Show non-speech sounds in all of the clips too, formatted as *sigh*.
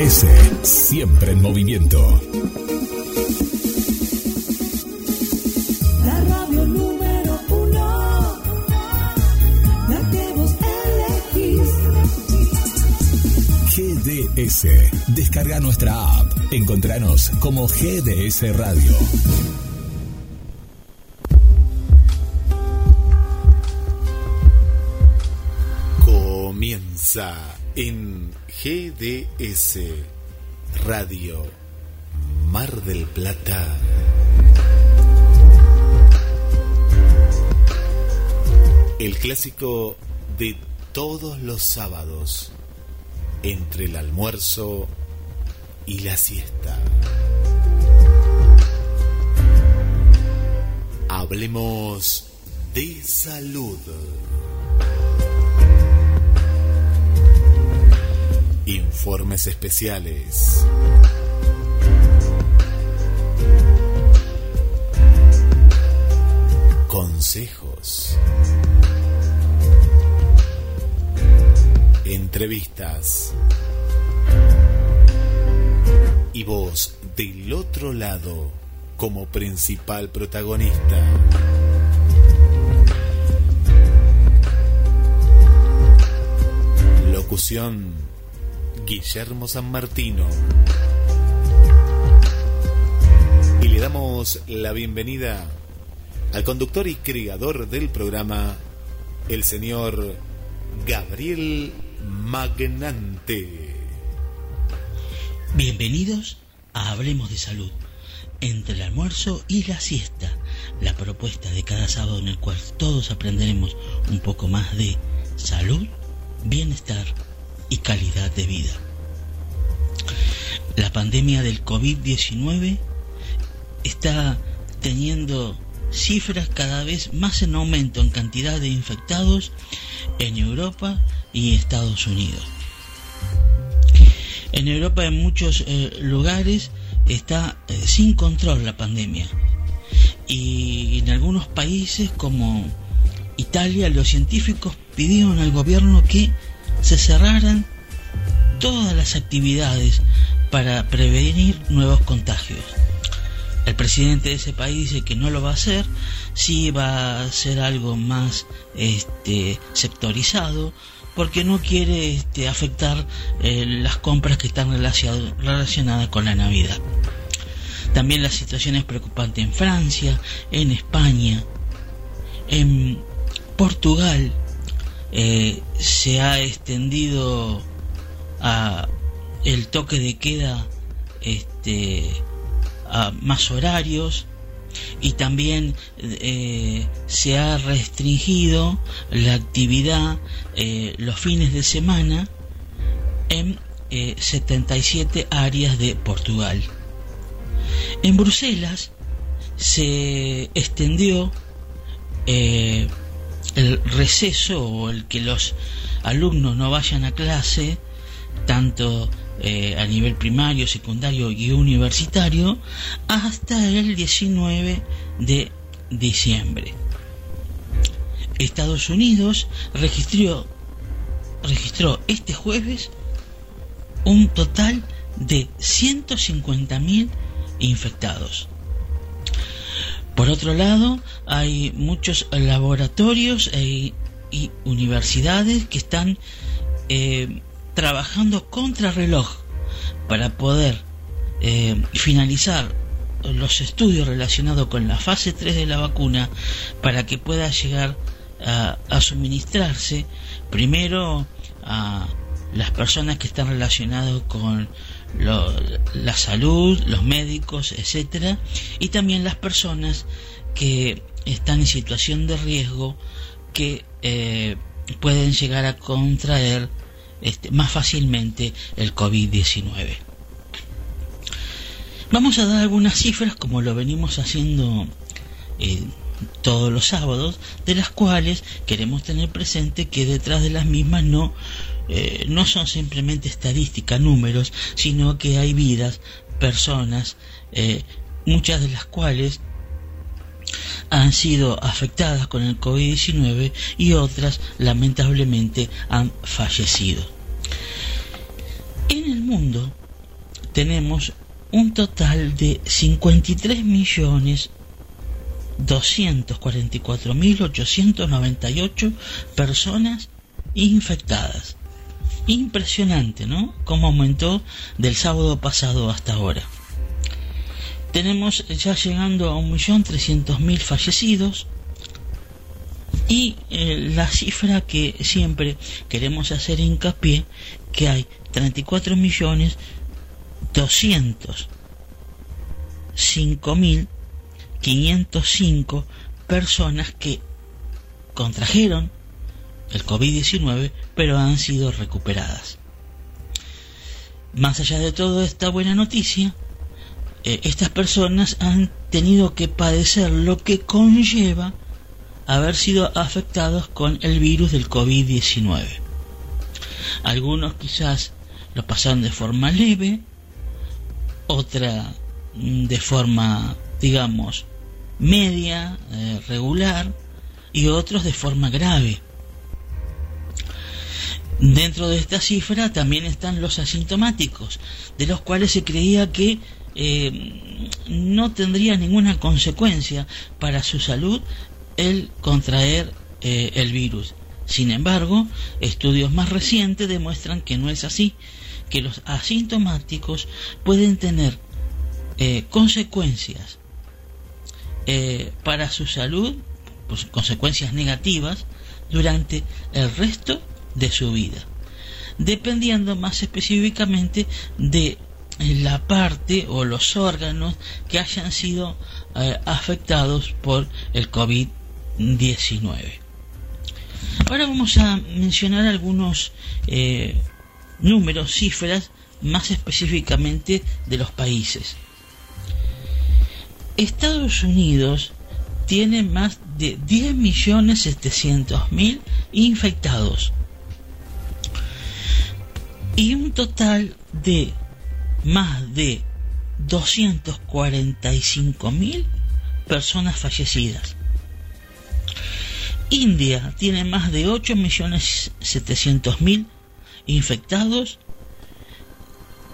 GDS, siempre en movimiento. La radio número uno, la que vos elegís. GDS, descarga nuestra app. Encontranos como GDS Radio. Comienza en GDS Radio Mar del Plata. El clásico de todos los sábados, entre el almuerzo y la siesta. Hablemos de salud. Informes especiales. Consejos. Entrevistas. Y vos del otro lado como principal protagonista. Locución Guillermo San Martino. Y le damos la bienvenida al conductor y creador del programa, el señor Gabriel Magnante. Bienvenidos a Hablemos de Salud, entre el almuerzo y la siesta, la propuesta de cada sábado en el cual todos aprenderemos un poco más de salud, bienestar y calidad de vida. La pandemia del COVID-19 está teniendo cifras cada vez más en aumento en cantidad de infectados en Europa y Estados Unidos. En Europa en muchos eh, lugares está eh, sin control la pandemia y en algunos países como Italia los científicos pidieron al gobierno que se cerraran todas las actividades para prevenir nuevos contagios. El presidente de ese país dice que no lo va a hacer, sí va a hacer algo más este, sectorizado, porque no quiere este, afectar eh, las compras que están relacionadas con la Navidad. También la situación es preocupante en Francia, en España, en Portugal. Eh, se ha extendido a el toque de queda este, a más horarios y también eh, se ha restringido la actividad eh, los fines de semana en 77 áreas de Portugal. En Bruselas se extendió eh, el receso o el que los alumnos no vayan a clase, tanto eh, a nivel primario, secundario y universitario, hasta el 19 de diciembre. Estados Unidos registró, registró este jueves un total de 150.000 infectados. Por otro lado, hay muchos laboratorios e, y universidades que están eh, trabajando contra reloj para poder eh, finalizar los estudios relacionados con la fase 3 de la vacuna para que pueda llegar a, a suministrarse primero a las personas que están relacionadas con la salud, los médicos, etcétera, y también las personas que están en situación de riesgo que eh, pueden llegar a contraer este, más fácilmente el COVID-19. Vamos a dar algunas cifras como lo venimos haciendo eh, todos los sábados, de las cuales queremos tener presente que detrás de las mismas no eh, no son simplemente estadísticas, números, sino que hay vidas, personas, eh, muchas de las cuales han sido afectadas con el COVID-19 y otras lamentablemente han fallecido. En el mundo tenemos un total de 53 millones 244.898 personas infectadas. Impresionante, ¿no? Cómo aumentó del sábado pasado hasta ahora. Tenemos ya llegando a 1.300.000 fallecidos y eh, la cifra que siempre queremos hacer hincapié que hay 34 millones 505 personas que contrajeron el COVID-19 pero han sido recuperadas. Más allá de toda esta buena noticia, eh, estas personas han tenido que padecer lo que conlleva haber sido afectados con el virus del COVID-19. Algunos quizás lo pasaron de forma leve, otra mm, de forma, digamos, media, eh, regular, y otros de forma grave. Dentro de esta cifra también están los asintomáticos, de los cuales se creía que eh, no tendría ninguna consecuencia para su salud el contraer eh, el virus. Sin embargo, estudios más recientes demuestran que no es así, que los asintomáticos pueden tener eh, consecuencias para su salud, pues, consecuencias negativas, durante el resto de su vida, dependiendo más específicamente de la parte o los órganos que hayan sido afectados por el COVID-19. Ahora vamos a mencionar algunos eh, números, cifras, más específicamente de los países. Estados Unidos tiene más de 10.700.000 infectados y un total de más de 245.000 personas fallecidas. India tiene más de 8.700.000 infectados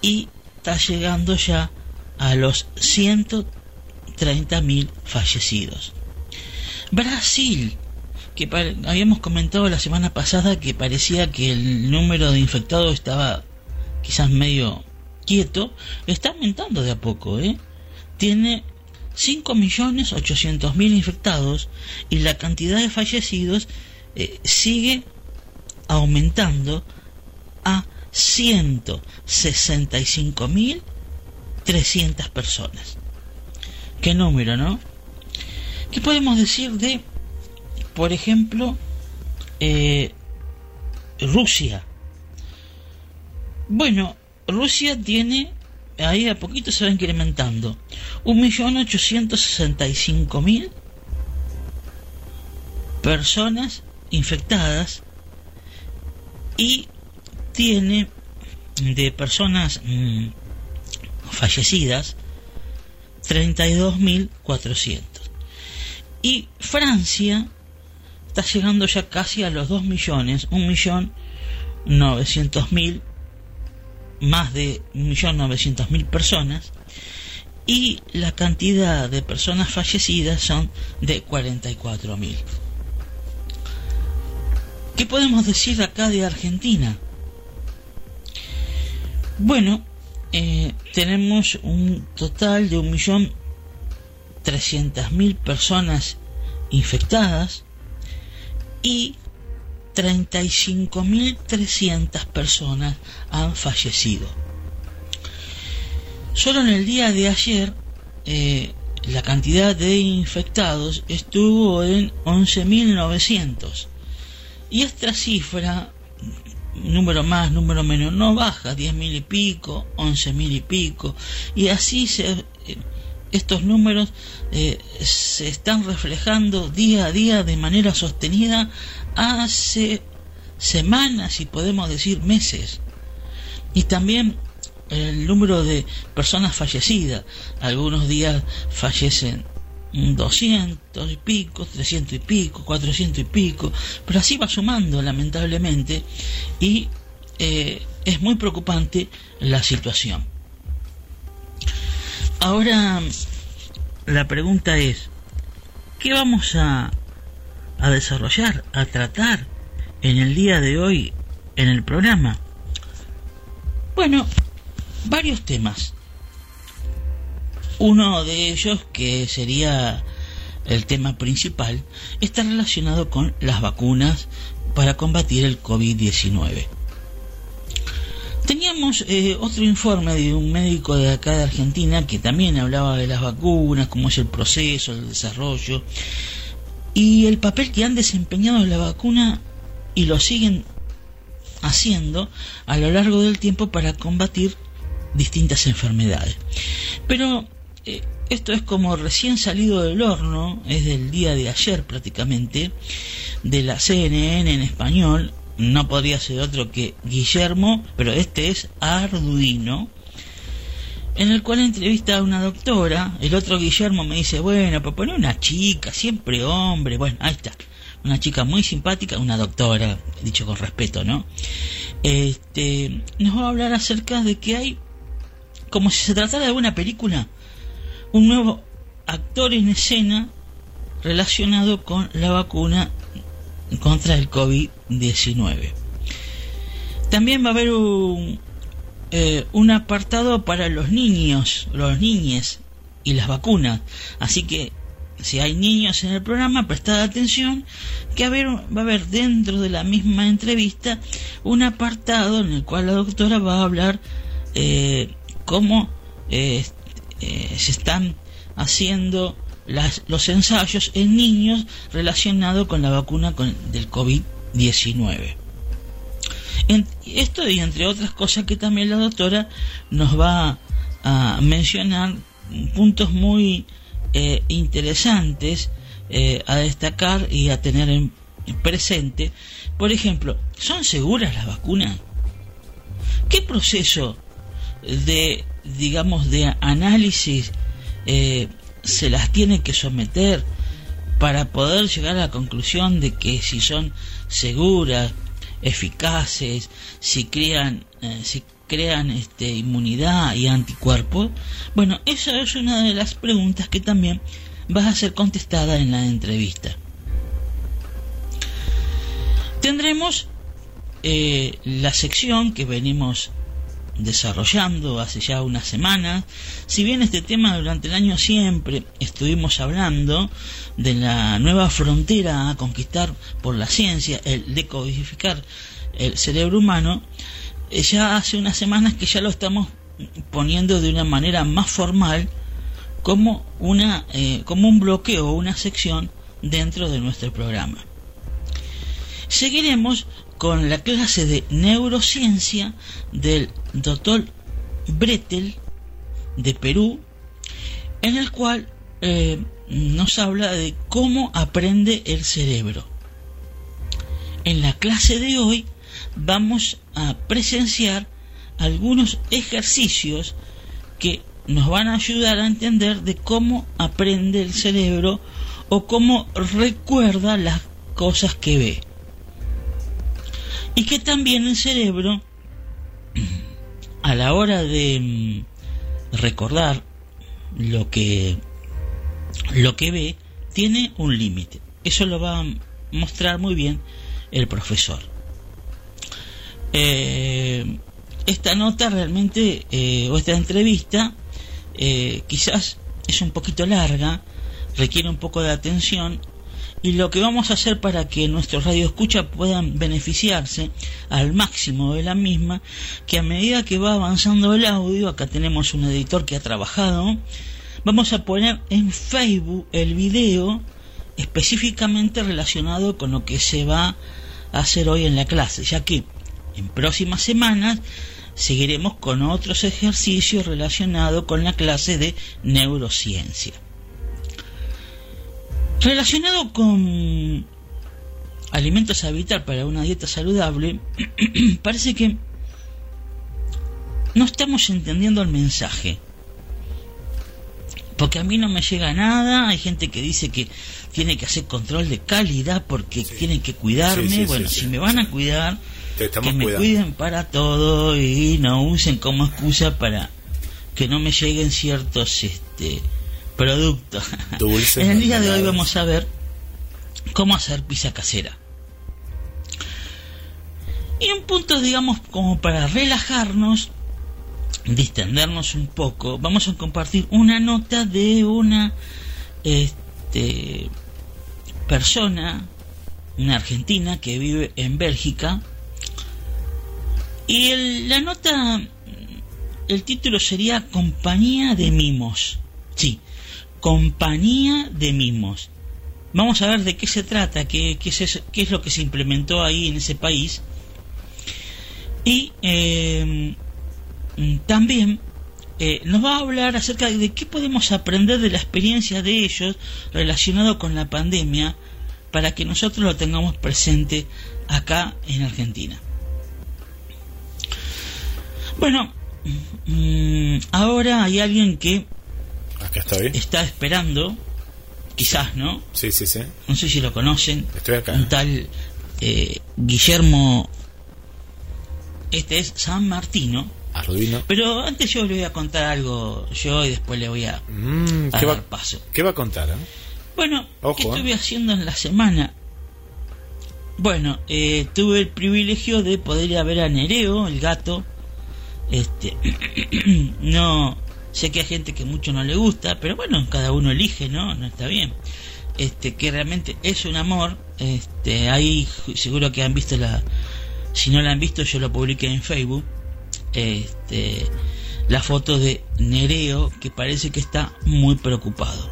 y está llegando ya a los 130.000 fallecidos. Brasil, que habíamos comentado la semana pasada que parecía que el número de infectados estaba quizás medio quieto, está aumentando de a poco, ¿eh? Tiene 5.800.000 infectados y la cantidad de fallecidos eh, sigue aumentando a 165.300 personas. ¿Qué número, no? ¿Qué podemos decir de, por ejemplo, eh, Rusia? Bueno, Rusia tiene ahí a poquito se va incrementando. 1.865.000 personas infectadas y tiene de personas mm, fallecidas 32.400. Y Francia está llegando ya casi a los 2 millones, 1.900.000 más de 1.900.000 personas y la cantidad de personas fallecidas son de 44.000. ¿Qué podemos decir acá de Argentina? Bueno, eh, tenemos un total de 1.300.000 personas infectadas y 35.300 personas han fallecido. Solo en el día de ayer eh, la cantidad de infectados estuvo en 11.900 y esta cifra número más, número menos, no baja, 10.000 y pico, 11.000 y pico, y así se, eh, estos números eh, se están reflejando día a día de manera sostenida hace semanas y podemos decir meses. Y también el número de personas fallecidas. Algunos días fallecen 200 y pico, 300 y pico, 400 y pico, pero así va sumando lamentablemente y eh, es muy preocupante la situación. ahora la pregunta es, ¿qué vamos a, a desarrollar, a tratar en el día de hoy en el programa? Bueno, varios temas. Uno de ellos, que sería el tema principal, está relacionado con las vacunas para combatir el COVID-19. Teníamos eh, otro informe de un médico de acá de Argentina que también hablaba de las vacunas, cómo es el proceso, el desarrollo y el papel que han desempeñado la vacuna y lo siguen haciendo a lo largo del tiempo para combatir distintas enfermedades. Pero eh, esto es como recién salido del horno, es del día de ayer prácticamente, de la CNN en español, no podría ser otro que Guillermo, pero este es Arduino, en el cual entrevista a una doctora, el otro Guillermo me dice, bueno, pues pone una chica, siempre hombre, bueno, ahí está, una chica muy simpática, una doctora, dicho con respeto, ¿no? Este, nos va a hablar acerca de que hay, como si se tratara de una película, un nuevo actor en escena relacionado con la vacuna contra el COVID-19. También va a haber un, eh, un apartado para los niños, los niñes y las vacunas. Así que si hay niños en el programa, prestad atención que va a haber dentro de la misma entrevista un apartado en el cual la doctora va a hablar eh, cómo eh, eh, se están haciendo las, los ensayos en niños relacionados con la vacuna con, del COVID-19. Esto y entre otras cosas que también la doctora nos va a mencionar puntos muy eh, interesantes eh, a destacar y a tener en presente. Por ejemplo, ¿son seguras las vacunas? ¿Qué proceso de, digamos, de análisis eh, se las tiene que someter para poder llegar a la conclusión de que si son seguras, eficaces, si crean, eh, si crean este, inmunidad y anticuerpos? Bueno, esa es una de las preguntas que también va a ser contestada en la entrevista. Tendremos eh, la sección que venimos desarrollando hace ya unas semanas. Si bien este tema durante el año siempre estuvimos hablando de la nueva frontera a conquistar por la ciencia, el decodificar el cerebro humano, eh, ya hace unas semanas que ya lo estamos poniendo de una manera más formal como una eh, como un bloqueo o una sección dentro de nuestro programa. Seguiremos con la clase de neurociencia del doctor Bretel de Perú, en el cual eh, nos habla de cómo aprende el cerebro. En la clase de hoy vamos a presenciar algunos ejercicios que nos van a ayudar a entender de cómo aprende el cerebro o cómo recuerda las cosas que ve. Y que también el cerebro, a la hora de mm, recordar lo que, lo que ve, tiene un límite. Eso lo va a mostrar muy bien el profesor. Eh, esta nota realmente, eh, o esta entrevista, eh, quizás es un poquito larga, requiere un poco de atención y lo que vamos a hacer para que nuestros radioescuchas puedan beneficiarse al máximo de la misma, que a medida que va avanzando el audio, acá tenemos un editor que ha trabajado, vamos a poner en Facebook el video específicamente relacionado con lo que se va a hacer hoy en la clase, ya que en próximas semanas seguiremos con otros ejercicios relacionados con la clase de neurociencia. Relacionado con alimentos a evitar para una dieta saludable, *clears throat* parece que no estamos entendiendo el mensaje. Porque a mí no me llega nada, hay gente que dice que tiene que hacer control de calidad porque tienen que cuidarme. bueno, si me van a cuidar, que me cuiden para todo y no usen como excusa para que no me lleguen ciertos este productos. Dulces, en el día de hoy vamos a ver cómo hacer pizza casera. Y un punto, digamos, como para relajarnos, distendernos un poco, vamos a compartir una nota de una este, persona, una argentina que vive en Bélgica. Y el- la nota, el título sería Compañía de Mimos. Sí, Compañía de Mimos. Vamos a ver de qué se trata, qué, es, lo que se implementó ahí en ese país. Y eh, también eh, nos va a hablar acerca de qué podemos aprender de la experiencia de ellos relacionado con la pandemia para que nosotros lo tengamos presente acá en Argentina. Bueno, mm, ahora hay alguien que Acá estoy. está esperando, quizás, ¿no? Sí, sí, sí. No sé si lo conocen, Estoy acá. un tal eh, Guillermo, este es San Martino, Arduino. pero antes yo le voy a contar algo yo y después le voy a, Mm, a ¿qué, dar va, paso. ¿Qué va a contar? eh? Bueno, Ojo, ¿qué eh. estuve haciendo en la semana? Bueno, eh, tuve el privilegio de poder ir a ver a Nereo, el gato. Este, *clears throat* no sé que hay gente que mucho no le gusta, pero bueno, cada uno elige, ¿no? No está bien. Este, que realmente es un amor. Este, ahí seguro que han visto la, si no la han visto, yo lo publiqué en Facebook. Este, la foto de Nereo que parece que está muy preocupado.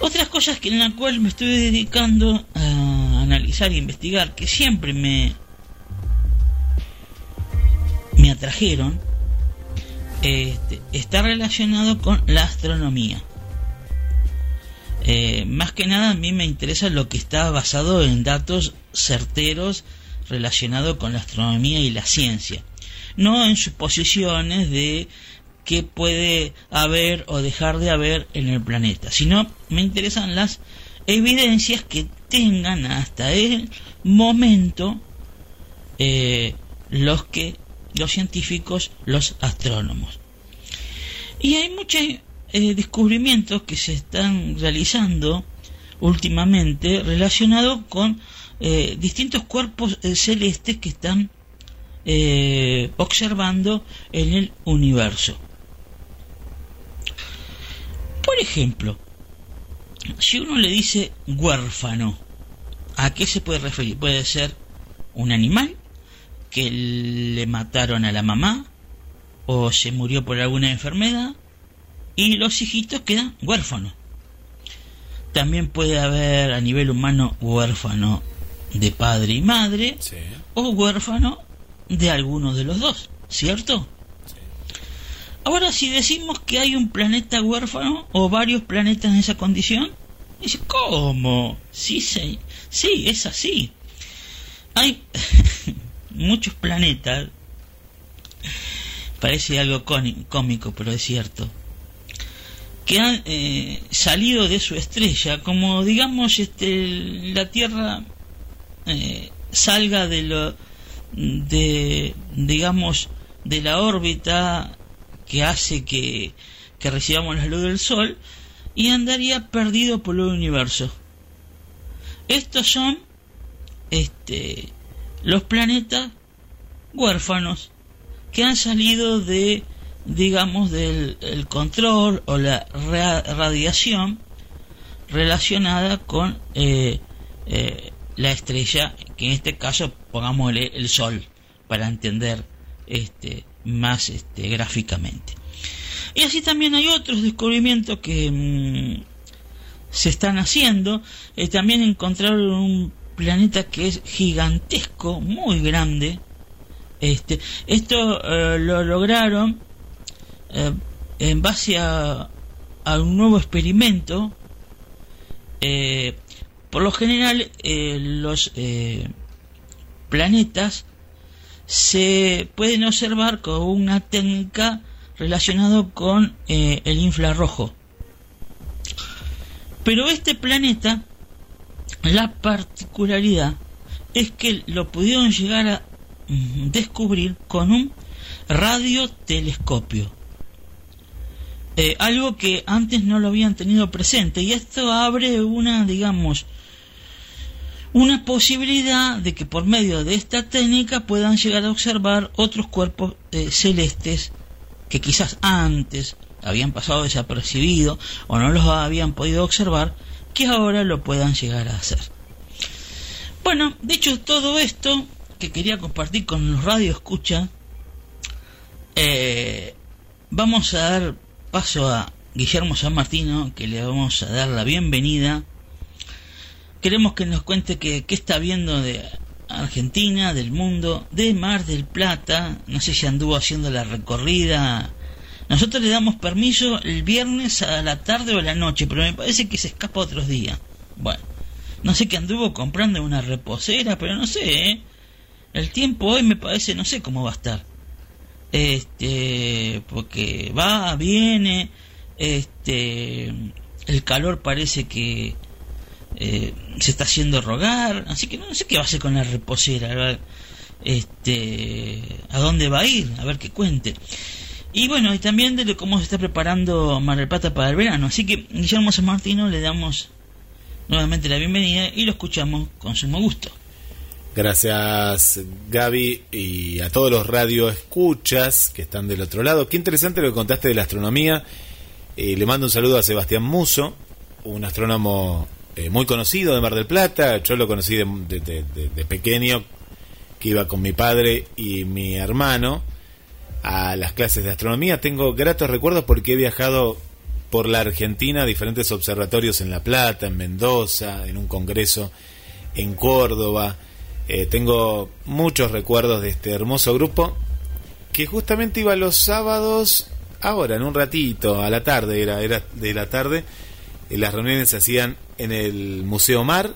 Otras cosas que en la cual me estoy dedicando a analizar e investigar, que siempre me me atrajeron, este, está relacionado con la astronomía. Eh, más que nada a mí me interesa lo que está basado en datos certeros relacionados con la astronomía y la ciencia, no en suposiciones de qué puede haber o dejar de haber en el planeta, sino me interesan las evidencias que tengan hasta el momento eh, los que los científicos, los astrónomos. Y hay muchos eh, descubrimientos que se están realizando últimamente relacionados con eh, distintos cuerpos eh, celestes que están observando en el universo. Por ejemplo, si uno le dice huérfano, ¿a qué se puede referir? Puede ser un animal que le mataron a la mamá o se murió por alguna enfermedad y los hijitos quedan huérfanos. También puede haber a nivel humano huérfano de padre y madre Sí. o huérfano de alguno de los dos, ¿cierto? Ahora, si decimos que hay un planeta huérfano o varios planetas en esa condición, dice, ¿cómo? Sí, sí, sí, es así. Hay *laughs* muchos planetas, parece algo cómico, pero es cierto, que han eh, salido de su estrella, como digamos este, la Tierra eh, salga de lo de digamos de la órbita que hace que, que recibamos la luz del sol y andaría perdido por el universo. Estos son este los planetas huérfanos que han salido de digamos del el control o la ra- radiación relacionada con eh, eh, la estrella que en este caso pongámosle el sol para entender este más este gráficamente. Y así también hay otros descubrimientos que mm, se están haciendo. Eh, también encontraron un planeta que es gigantesco muy grande. Este esto eh, lo lograron eh, en base a, un nuevo experimento. Eh, por lo general eh, los eh, planetas se pueden observar con una técnica relacionada con el infrarrojo. Pero este planeta la particularidad es que lo pudieron llegar a descubrir con un radiotelescopio. Eh, algo que antes no lo habían tenido presente. Y esto abre una, digamos, una posibilidad de que por medio de esta técnica puedan llegar a observar otros cuerpos eh, celestes que quizás antes habían pasado desapercibidos o no los habían podido observar, que ahora lo puedan llegar a hacer. Bueno, dicho todo esto que quería compartir con los radio escucha, eh, vamos a dar paso a Guillermo San Martino, que le vamos a dar la bienvenida. Queremos que nos cuente qué está viendo de Argentina, del mundo, de Mar del Plata. No sé si anduvo haciendo la recorrida. Nosotros le damos permiso el viernes a la tarde o a la noche, pero me parece que se escapa otros días. Bueno, no sé qué anduvo comprando una reposera, pero no sé, ¿eh? El tiempo hoy me parece, no sé cómo va a estar. Este, porque va, viene, este, el calor parece que eh, se está haciendo rogar, así que no sé qué va a hacer con la reposera, este, a dónde va a ir, a ver qué cuente. Y bueno, y también de cómo se está preparando Mar del Plata para el verano. Así que Guillermo San Martino le damos nuevamente la bienvenida y lo escuchamos con sumo gusto. Gracias Gaby y a todos los radioescuchas que están del otro lado. Qué interesante lo que contaste de la astronomía. Eh, le mando un saludo a Sebastián Muso, un astrónomo eh, muy conocido de Mar del Plata. Yo lo conocí de, de, pequeño, que iba con mi padre y mi hermano a las clases de astronomía. Tengo gratos recuerdos porque he viajado por la Argentina a diferentes observatorios en La Plata, en Mendoza, en un congreso en Córdoba. Eh, tengo muchos recuerdos de este hermoso grupo que justamente iba los sábados, ahora, en un ratito, a la tarde, era, era de la tarde. Eh, las reuniones se hacían en el Museo Mar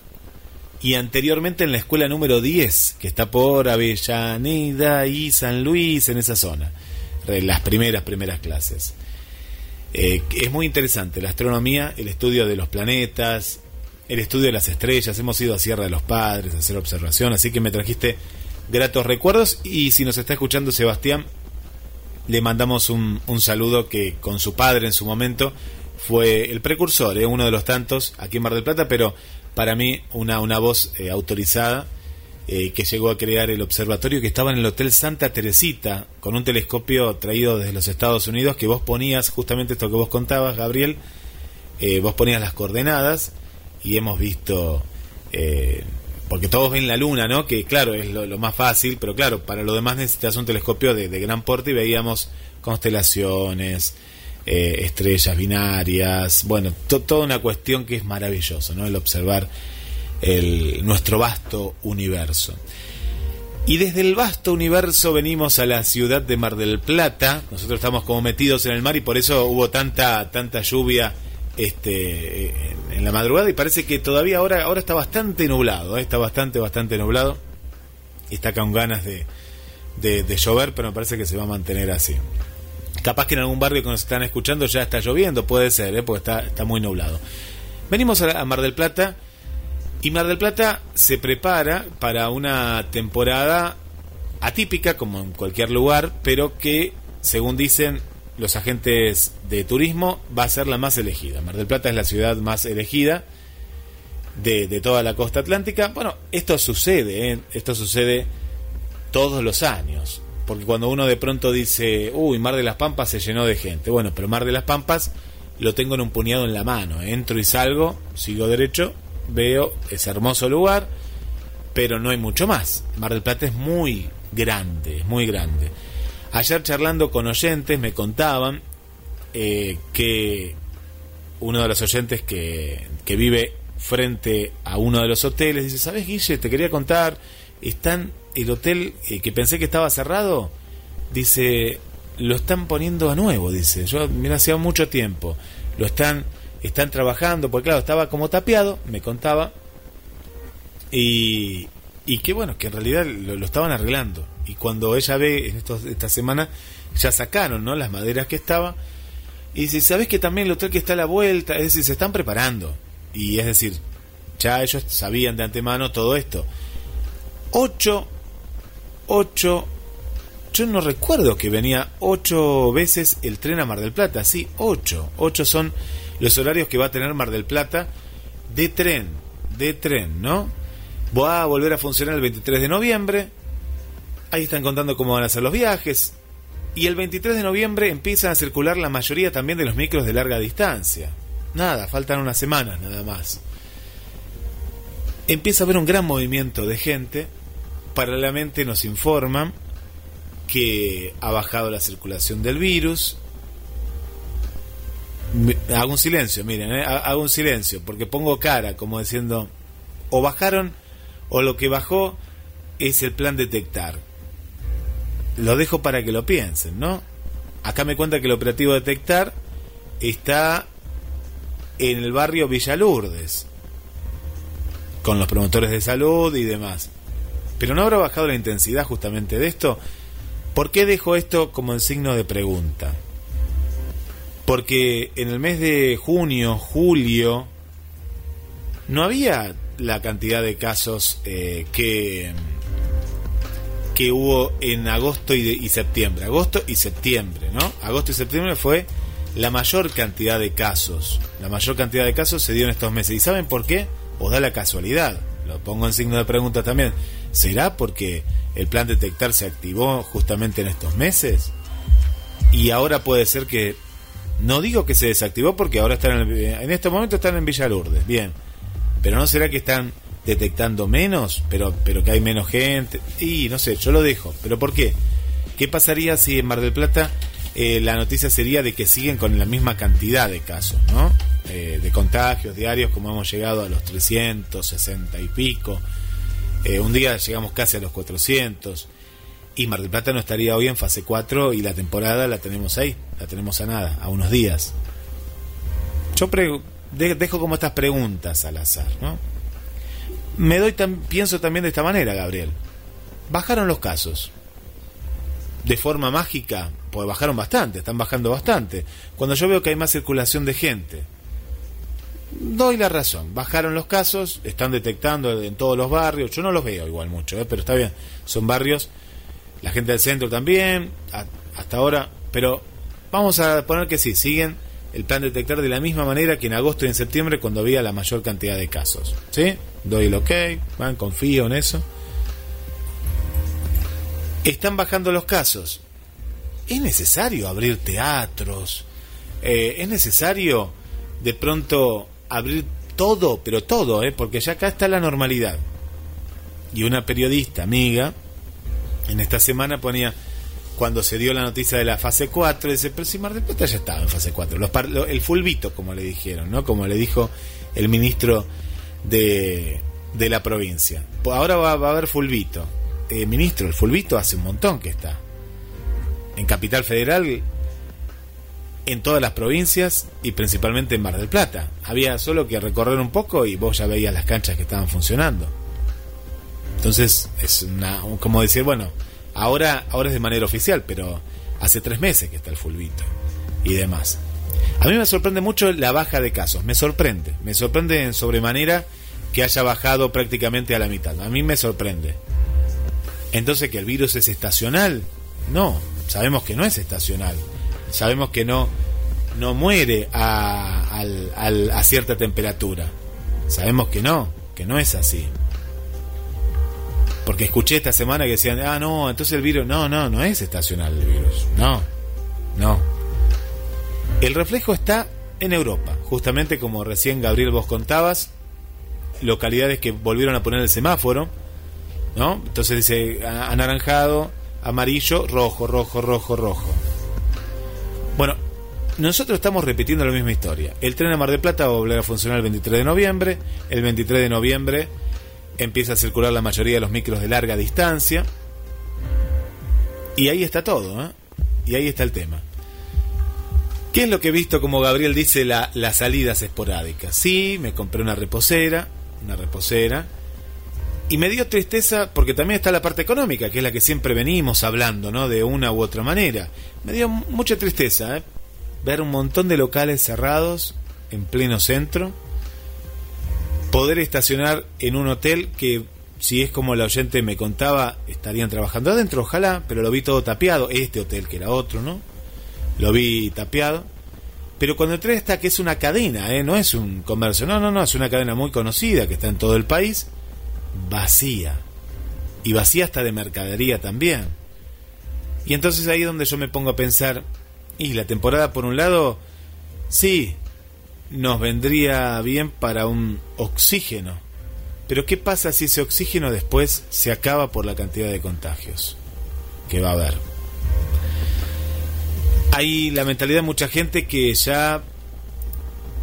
y anteriormente en la escuela número 10, que está por Avellaneda y San Luis, en esa zona. Las primeras, primeras clases. Eh, es muy interesante la astronomía, el estudio de los planetas, el estudio de las estrellas, hemos ido a Sierra de los Padres a hacer observación, así que me trajiste gratos recuerdos y si nos está escuchando Sebastián, le mandamos un, un saludo que con su padre en su momento fue el precursor, ¿eh? uno de los tantos aquí en Mar del Plata, pero para mí una, una voz eh, autorizada eh, que llegó a crear el observatorio que estaba en el Hotel Santa Teresita, con un telescopio traído desde los Estados Unidos, que vos ponías, justamente esto que vos contabas, Gabriel, eh, vos ponías las coordenadas y hemos visto, porque todos ven la luna, ¿no? Que claro, es lo, más fácil, pero claro, para lo demás necesitas un telescopio de, de gran porte y veíamos constelaciones, estrellas binarias, bueno, toda una cuestión que es maravilloso, ¿no? El observar el, nuestro vasto universo. Y desde el vasto universo venimos a la ciudad de Mar del Plata. Nosotros estamos como metidos en el mar y por eso hubo tanta tanta lluvia este en, la madrugada y parece que todavía ahora ahora está bastante nublado, ¿eh? está bastante bastante nublado. Está con ganas de, de, llover, pero me parece que se va a mantener así. Capaz que en algún barrio que nos están escuchando ya está lloviendo, puede ser, ¿eh? porque está, muy nublado. Venimos a Mar del Plata y Mar del Plata se prepara para una temporada atípica, como en cualquier lugar, pero que, según dicen los agentes de turismo, va a ser la más elegida. Mar del Plata es la ciudad más elegida de, toda la costa atlántica. Bueno, esto sucede, ¿eh? esto sucede todos los años. Porque cuando uno de pronto dice, uy, Mar de las Pampas se llenó de gente. Bueno, pero Mar de las Pampas lo tengo en un puñado en la mano. Entro y salgo, sigo derecho veo ese hermoso lugar, pero no hay mucho más. Mar del Plata es muy grande, es muy grande. Ayer charlando con oyentes me contaban eh, que uno de los oyentes que, que vive frente a uno de los hoteles dice, ¿sabes Guille? Te quería contar, están el hotel eh, que pensé que estaba cerrado, dice, lo están poniendo a nuevo, dice, yo mira hacía mucho tiempo, lo están están trabajando, porque claro, estaba como tapiado, me contaba, y, y que bueno, que en realidad lo, estaban arreglando. Y cuando ella ve en estos, esta semana, ya sacaron ¿no? las maderas que estaba, y dice, ¿sabes que también el hotel que está a la vuelta? Es decir, se están preparando. Y es decir, ya ellos sabían de antemano todo esto. Ocho, ocho yo no recuerdo que venía ocho veces el tren a Mar del Plata, sí, ocho. Ocho son los horarios que va a tener Mar del Plata de tren, de tren, ¿no? Va a volver a funcionar el 23 de noviembre. Ahí están contando cómo van a ser los viajes. Y el 23 de noviembre empiezan a circular la mayoría también de los micros de larga distancia. Nada, faltan unas semanas nada más. Empieza a haber un gran movimiento de gente. Paralelamente nos informan que ha bajado la circulación del virus. Hago un silencio, miren, ¿eh? hago un silencio, porque pongo cara, como diciendo, o bajaron, o lo que bajó es el plan detectar. Lo dejo para que lo piensen, ¿no? Acá me cuenta que el operativo detectar está en el barrio Villalurdes, con los promotores de salud y demás. Pero no habrá bajado la intensidad justamente de esto. ¿Por qué dejo esto como en signo de pregunta? Porque en el mes de junio, julio, no había la cantidad de casos eh, que, que hubo en agosto y, y, septiembre. Agosto y septiembre, ¿no? Agosto y septiembre fue la mayor cantidad de casos. La mayor cantidad de casos se dio en estos meses. ¿Y saben por qué? Os da la casualidad. Lo pongo en signo de pregunta también. ¿Será porque el plan detectar se activó justamente en estos meses? Y ahora puede ser que... No digo que se desactivó porque ahora están en, en este momento están en Villalurdes, bien. Pero no será que están detectando menos, pero pero que hay menos gente. Y no sé, yo lo dejo. ¿Pero por qué? ¿Qué pasaría si en Mar del Plata eh, la noticia sería de que siguen con la misma cantidad de casos, ¿no? Eh, de contagios diarios, como hemos llegado a los 360 y pico. Eh, un día llegamos casi a los 400. Y Mar del Plata no estaría hoy en fase 4 y la temporada la tenemos ahí, la tenemos a nada, a unos días. Yo de dejo como estas preguntas al azar, ¿no? Me doy pienso también de esta manera, Gabriel. Bajaron los casos. De forma mágica, pues bajaron bastante, están bajando bastante. Cuando yo veo que hay más circulación de gente, doy la razón. Bajaron los casos, están detectando en todos los barrios. Yo no los veo igual mucho, ¿eh? pero está bien. Son barrios, la gente del centro también, hasta ahora. Pero vamos a poner que sí, siguen el plan detectar de la misma manera que en agosto y en septiembre cuando había la mayor cantidad de casos. ¿Sí? Doy el ok, van, confío en eso. Están bajando los casos. ¿Es necesario abrir teatros? Eh, ¿Es necesario de pronto abrir todo, pero todo, eh? porque ya acá está la normalidad? Y una periodista amiga en esta semana ponía, cuando se dio la noticia de la fase 4, dice, pero si Mar del Plata ya estaba en fase 4, los el fulbito, como le dijeron, ¿no? Como le dijo el ministro de, de la provincia. Ahora va, va a haber fulbito. Eh, ministro, el fulbito hace un montón que está. En Capital Federal, en todas las provincias y principalmente en Mar del Plata. Había solo que recorrer un poco y vos ya veías las canchas que estaban funcionando. Entonces, es una, como decir, bueno, ahora, ahora es de manera oficial, pero hace tres meses que está el fulbito y demás. A mí me sorprende mucho la baja de casos, me sorprende, me sorprende en sobremanera que haya bajado prácticamente a la mitad. A mí me sorprende. Entonces, que el virus es estacional, no, sabemos que no es estacional, sabemos que no, no muere a, a cierta temperatura, sabemos que no, que no es así. Porque escuché esta semana que decían, ah, no, entonces el virus, no, no, no es estacional el virus, no, no. El reflejo está en Europa, justamente como recién Gabriel vos contabas, localidades que volvieron a poner el semáforo, ¿no? Entonces dice anaranjado, amarillo, rojo, rojo, rojo, rojo. Bueno, nosotros estamos repitiendo la misma historia. El tren a Mar del Plata va a volver a funcionar el 23 de noviembre. El 23 de noviembre empieza a circular la mayoría de los micros de larga distancia. Y ahí está todo, ¿eh? Y ahí está el tema. ¿Qué es lo que he visto, como Gabriel dice, la, las salidas esporádicas? Sí, me compré una reposera, una reposera, y me dio tristeza porque también está la parte económica, que es la que siempre venimos hablando, ¿no? De una u otra manera. Me dio mucha tristeza, ¿eh? Ver un montón de locales cerrados en pleno centro, poder estacionar en un hotel que si es como la oyente me contaba, estarían trabajando adentro, ojalá, pero lo vi todo tapiado, este hotel que era otro, ¿no? Lo vi tapiado. Pero cuando entré esta, que es una cadena, ¿eh? no es un comercio, no, no, no, es una cadena muy conocida que está en todo el país, vacía. Y vacía hasta de mercadería también. Y entonces ahí es donde yo me pongo a pensar, y la temporada por un lado, sí, nos vendría bien para un oxígeno. Pero ¿qué pasa si ese oxígeno después se acaba por la cantidad de contagios que va a haber? Hay la mentalidad de mucha gente que ya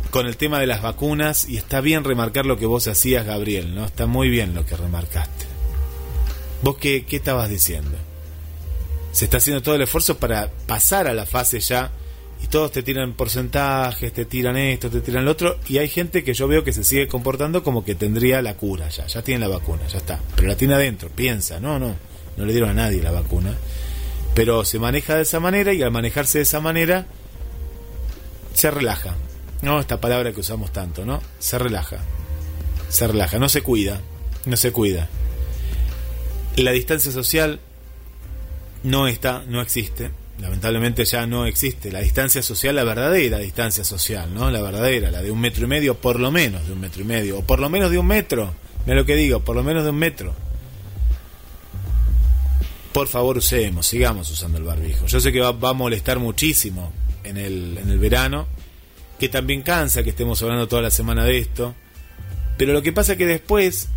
con el tema de las vacunas, y está bien remarcar lo que vos hacías, Gabriel, ¿no? Está muy bien lo que remarcaste. ¿Vos qué, qué estabas diciendo? Se está haciendo todo el esfuerzo para pasar a la fase ya y todos te tiran porcentajes, te tiran esto, te tiran lo otro, y hay gente que yo veo que se sigue comportando como que tendría la cura ya, ya tiene la vacuna, ya está, pero la tiene adentro, piensa, no, no, no le dieron a nadie la vacuna, pero se maneja de esa manera y al manejarse de esa manera se relaja, no esta palabra que usamos tanto, ¿no? Se relaja, se relaja, no se cuida, no se cuida. La distancia social no está, no existe lamentablemente ya no existe la distancia social, la verdadera distancia social, ¿no? La verdadera, la de un metro y medio, por lo menos de un metro y medio, o por lo menos de un metro, mira lo que digo, por lo menos de un metro. Por favor usemos, sigamos usando el barbijo. Yo sé que va, va a molestar muchísimo en el, en el verano, que también cansa que estemos hablando toda la semana de esto, pero lo que pasa es que después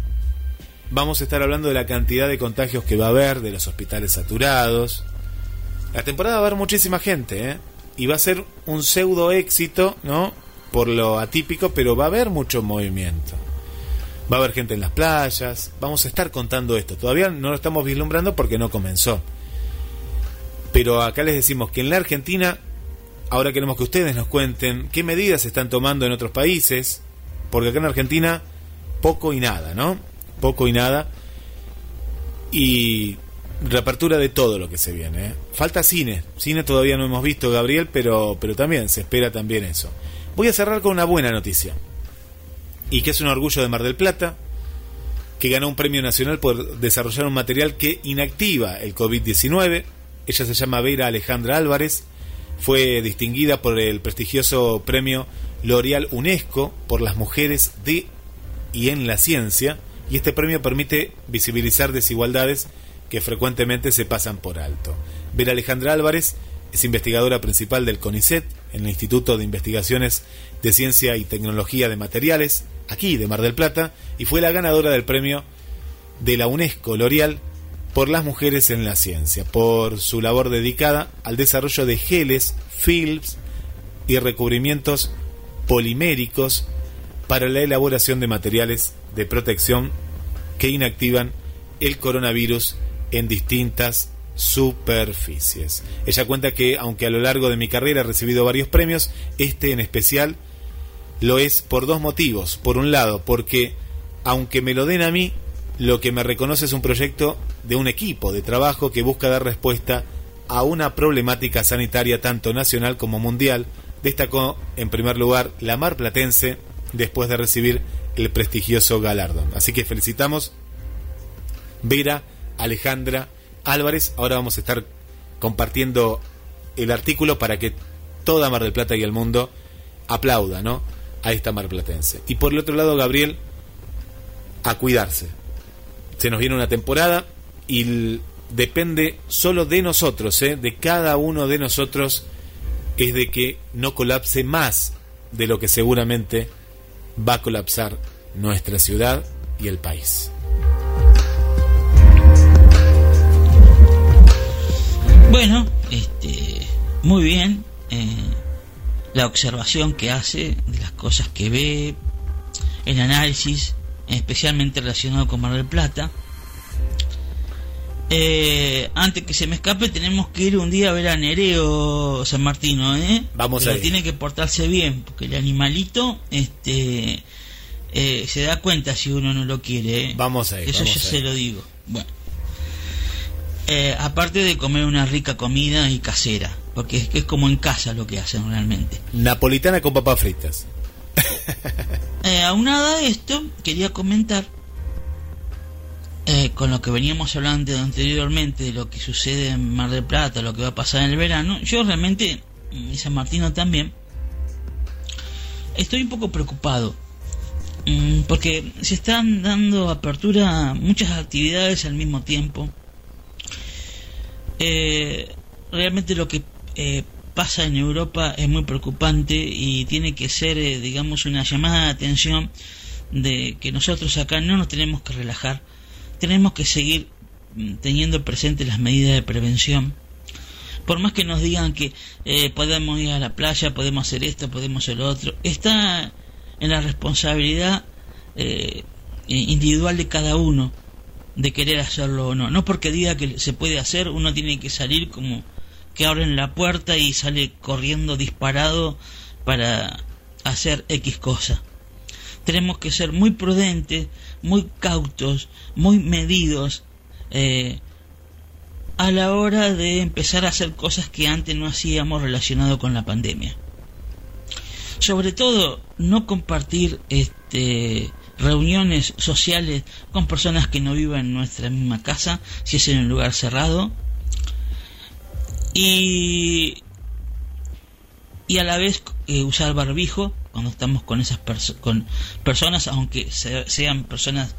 vamos a estar hablando de la cantidad de contagios que va a haber, de los hospitales saturados, la temporada va a haber muchísima gente, ¿eh? Y va a ser un pseudo éxito, ¿no? Por lo atípico, pero va a haber mucho movimiento. Va a haber gente en las playas. Vamos a estar contando esto. Todavía no lo estamos vislumbrando porque no comenzó. Pero acá les decimos que en la Argentina, ahora queremos que ustedes nos cuenten qué medidas se están tomando en otros países. Porque acá en Argentina, poco y nada, ¿no? Poco y nada. Y reapertura de todo lo que se viene. ¿eh? Falta cine. Cine todavía no hemos visto, Gabriel, pero, pero también se espera también eso. Voy a cerrar con una buena noticia. Y que es un orgullo de Mar del Plata, que ganó un premio nacional por desarrollar un material que inactiva el COVID-19. Ella se llama Vera Alejandra Álvarez. Fue distinguida por el prestigioso premio L'Oreal UNESCO por las mujeres de y en la ciencia. Y este premio permite visibilizar desigualdades que frecuentemente se pasan por alto. Vera Alejandra Álvarez es investigadora principal del CONICET, en el Instituto de Investigaciones de Ciencia y Tecnología de Materiales, aquí de Mar del Plata, y fue la ganadora del premio de la UNESCO L'Oreal por las mujeres en la ciencia, por su labor dedicada al desarrollo de geles, films y recubrimientos poliméricos para la elaboración de materiales de protección que inactivan el coronavirus en distintas superficies. Ella cuenta que, aunque a lo largo de mi carrera he recibido varios premios, este en especial lo es por dos motivos. Por un lado, porque aunque me lo den a mí, lo que me reconoce es un proyecto de un equipo de trabajo que busca dar respuesta a una problemática sanitaria tanto nacional como mundial, destacó en primer lugar la Mar Platense después de recibir el prestigioso galardón. Así que felicitamos Vera Alejandra Álvarez. Ahora vamos a estar compartiendo el artículo para que toda Mar del Plata y el mundo aplauda, ¿no? A esta marplatense. Y por el otro lado, Gabriel, a cuidarse. Se nos viene una temporada y depende solo de nosotros, ¿eh? de cada uno de nosotros, es de que no colapse más de lo que seguramente va a colapsar nuestra ciudad y el país. Bueno, este, muy bien. Eh, la observación que hace de las cosas que ve, el análisis, especialmente relacionado con Mar del Plata. Eh, antes que se me escape, tenemos que ir un día a ver a Nereo San Martino, ¿eh? Vamos Pero a ir. tiene que portarse bien, porque el animalito, este, eh, se da cuenta si uno no lo quiere. ¿eh? Vamos a ir, Eso vamos ya a se lo digo. Bueno. Eh, aparte de comer una rica comida y casera, porque es, es como en casa lo que hacen realmente. Napolitana con papas fritas. Eh, aunada a esto, quería comentar eh, con lo que veníamos hablando anteriormente de lo que sucede en Mar del Plata, lo que va a pasar en el verano, yo realmente, y San Martino también, estoy un poco preocupado. mm, Porque se están dando apertura a muchas actividades al mismo tiempo. Eh, realmente lo que eh, pasa en Europa es muy preocupante y tiene que ser, eh, digamos, una llamada de atención de que nosotros acá no nos tenemos que relajar, tenemos que seguir mm, teniendo presente las medidas de prevención. Por más que nos digan que eh, podemos ir a la playa, podemos hacer esto, podemos hacer lo otro, está en la responsabilidad eh, individual de cada uno de querer hacerlo o no. No porque diga que se puede hacer, uno tiene que salir como que abren la puerta y sale corriendo disparado para hacer X cosa. Tenemos que ser muy prudentes, muy cautos, muy medidos eh, a la hora de empezar a hacer cosas que antes no hacíamos relacionado con la pandemia. Sobre todo, no compartir este, reuniones sociales con personas que no vivan en nuestra misma casa, si es en un lugar cerrado. Y, y a la vez eh, usar barbijo cuando estamos con esas con personas, aunque se- sean personas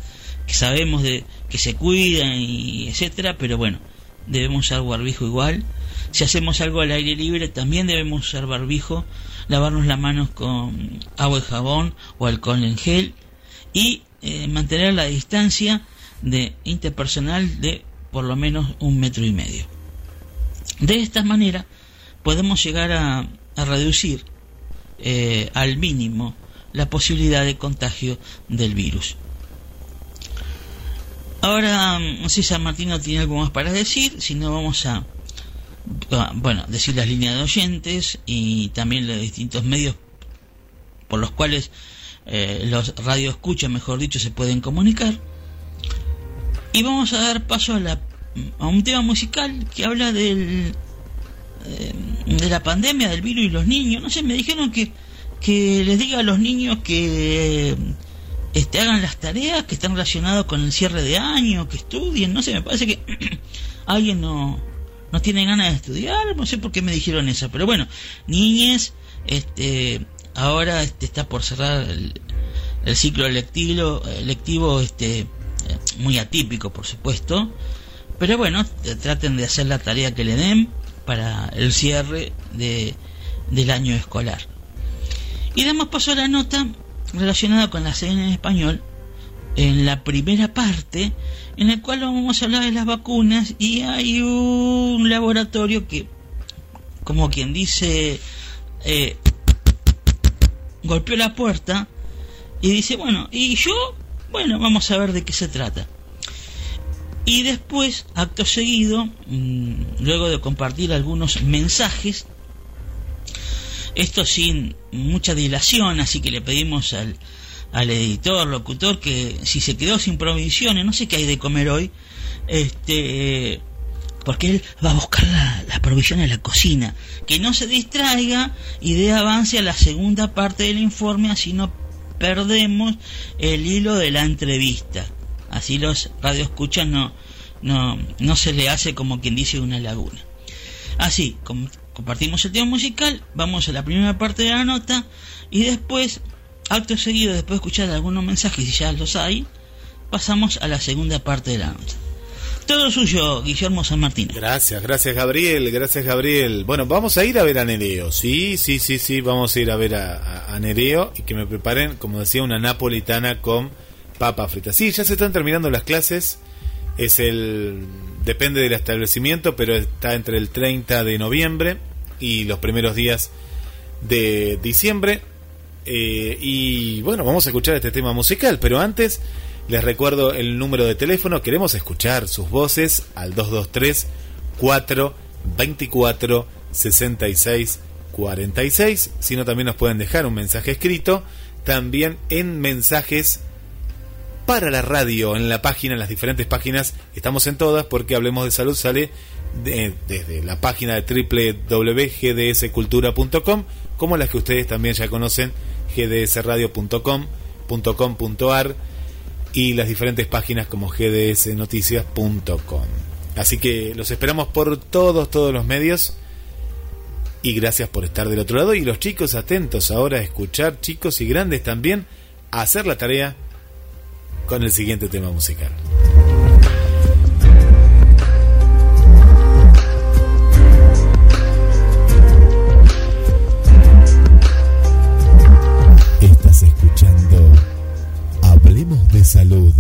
que sabemos de que se cuidan y etcétera, pero bueno, debemos usar barbijo igual. Si hacemos algo al aire libre, también debemos usar barbijo, lavarnos las manos con agua y jabón o alcohol en gel y eh, mantener la distancia de interpersonal de por lo menos un metro y medio. De esta manera podemos llegar a reducir eh, al mínimo la posibilidad de contagio del virus. Ahora, no sé si San Martino tiene algo más para decir, si no vamos a, a, bueno, decir las líneas de oyentes y también los distintos medios por los cuales eh, los radioescuchas, mejor dicho, se pueden comunicar. Y vamos a dar paso a, la, a un tema musical que habla del, eh, de la pandemia, del virus y los niños. No sé, me dijeron que, que les diga a los niños que eh, este, hagan las tareas que están relacionadas con el cierre de año, que estudien. No sé, me parece que *clears throat* alguien no, no tiene ganas de estudiar. No sé por qué me dijeron eso. Pero bueno, niñes, este, ahora este, está por cerrar el, ciclo lectivo, lectivo este, muy atípico, por supuesto. Pero bueno, traten de hacer la tarea que le den para el cierre de, del año escolar. Y damos paso a la nota relacionada con la serie en español en la primera parte en el cual vamos a hablar de las vacunas y hay un laboratorio que como quien dice eh, golpeó la puerta y dice bueno y yo bueno vamos a ver de qué se trata y después, acto seguido, mmm, luego de compartir algunos mensajes, esto sin mucha dilación, así que le pedimos al, al editor, locutor, que si se quedó sin provisiones, no sé qué hay de comer hoy, este, porque él va a buscar la, la provisión en la cocina, que no se distraiga y dé avance a la segunda parte del informe, así no perdemos el hilo de la entrevista así los radioescuchas no, no, no se le hace como quien dice una laguna. Así, com compartimos el tema musical, vamos a la primera parte de la nota y después, acto seguido, después de escuchar algunos mensajes, si ya los hay, pasamos a la segunda parte de la nota. Todo suyo, Guillermo San Martín. Gracias, gracias Gabriel, gracias Gabriel. Bueno, vamos a ir a ver a Nereo, sí, sí, sí, sí, vamos a ir a ver a, a, a Nereo y que me preparen, como decía, una napolitana con papa frita. Sí, ya se están terminando las clases. Es el. Depende del establecimiento, pero está entre el 30 de noviembre y los primeros días de diciembre. Eh, y bueno, vamos a escuchar este tema musical, pero antes les recuerdo el número de teléfono. Queremos escuchar sus voces al 223 424 66 46. Si no, también nos pueden dejar un mensaje escrito. También en mensajes para la radio en la página, en las diferentes páginas, estamos en todas porque Hablemos de Salud sale de, desde la página de www.gdscultura.com como las que ustedes también ya conocen, gdsradio.com.com.ar y las diferentes páginas como gdsnoticias.com. Así que los esperamos por todos, todos los medios. Y gracias por estar del otro lado. Y los chicos atentos ahora a escuchar, chicos y grandes también, a hacer la tarea con el siguiente tema musical. Estás escuchando Hablemos de Salud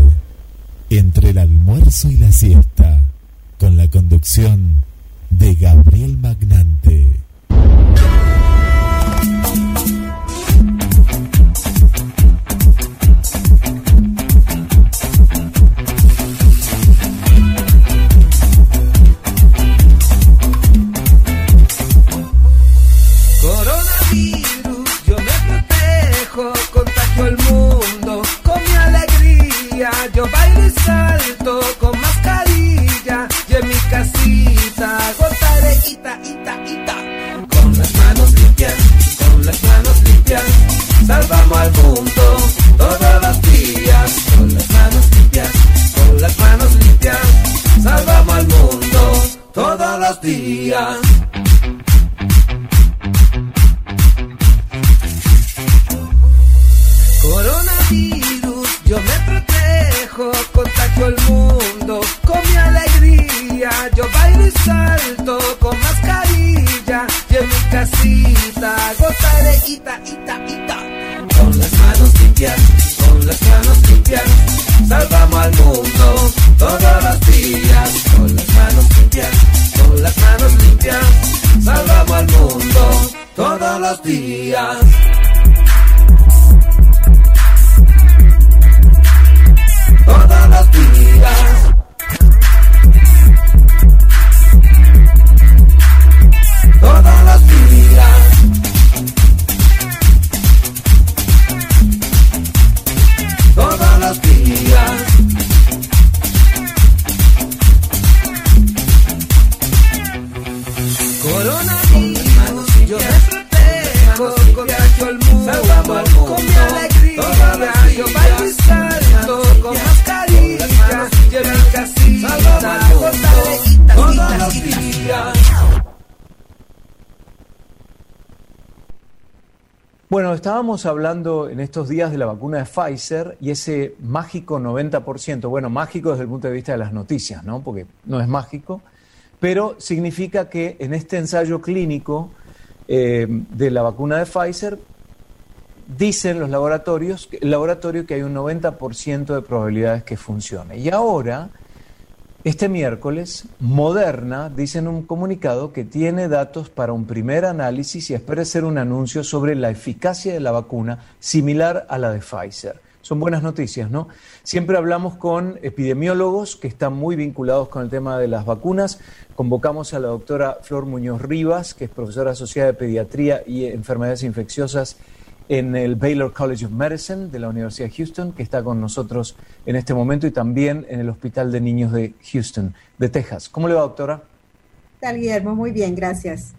entre el almuerzo y la siesta con la conducción de Gabriel Magnante. Yo bailo y salto con mascarilla y en mi casita gozaré ita, ita, ita. Con las manos limpias, con las manos limpias, salvamos al mundo todos los días. Con las manos limpias, con las manos limpias, salvamos al mundo todos los días. Protejo, contagio al mundo con mi alegría. Yo bailo y salto con mascarilla y en mi casita gozaré ita, ita, ita. Con las manos limpias, con las manos limpias, salvamos al mundo todos los días. Con las manos limpias, con las manos limpias, salvamos al mundo todos los días. Todos los días. Todos los días. Bueno, estábamos hablando en estos días de la vacuna de Pfizer y ese mágico 90%, bueno, mágico desde el punto de vista de las noticias, ¿no? Porque no es mágico, pero significa que en este ensayo clínico eh, de la vacuna de Pfizer dicen los laboratorios, el laboratorio que hay un 90% de probabilidades que funcione. Y ahora, este miércoles, Moderna dice en un comunicado que tiene datos para un primer análisis y espera hacer un anuncio sobre la eficacia de la vacuna similar a la de Pfizer. Son buenas noticias, ¿no? Siempre hablamos con epidemiólogos que están muy vinculados con el tema de las vacunas. Convocamos a la doctora Flor Muñoz Rivas, que es profesora asociada de pediatría y enfermedades infecciosas en el Baylor College of Medicine de la Universidad de Houston, que está con nosotros en este momento, y también en el Hospital de Niños de Houston, de Texas. ¿Cómo le va, doctora? ¿Qué tal, Guillermo? Muy bien, gracias.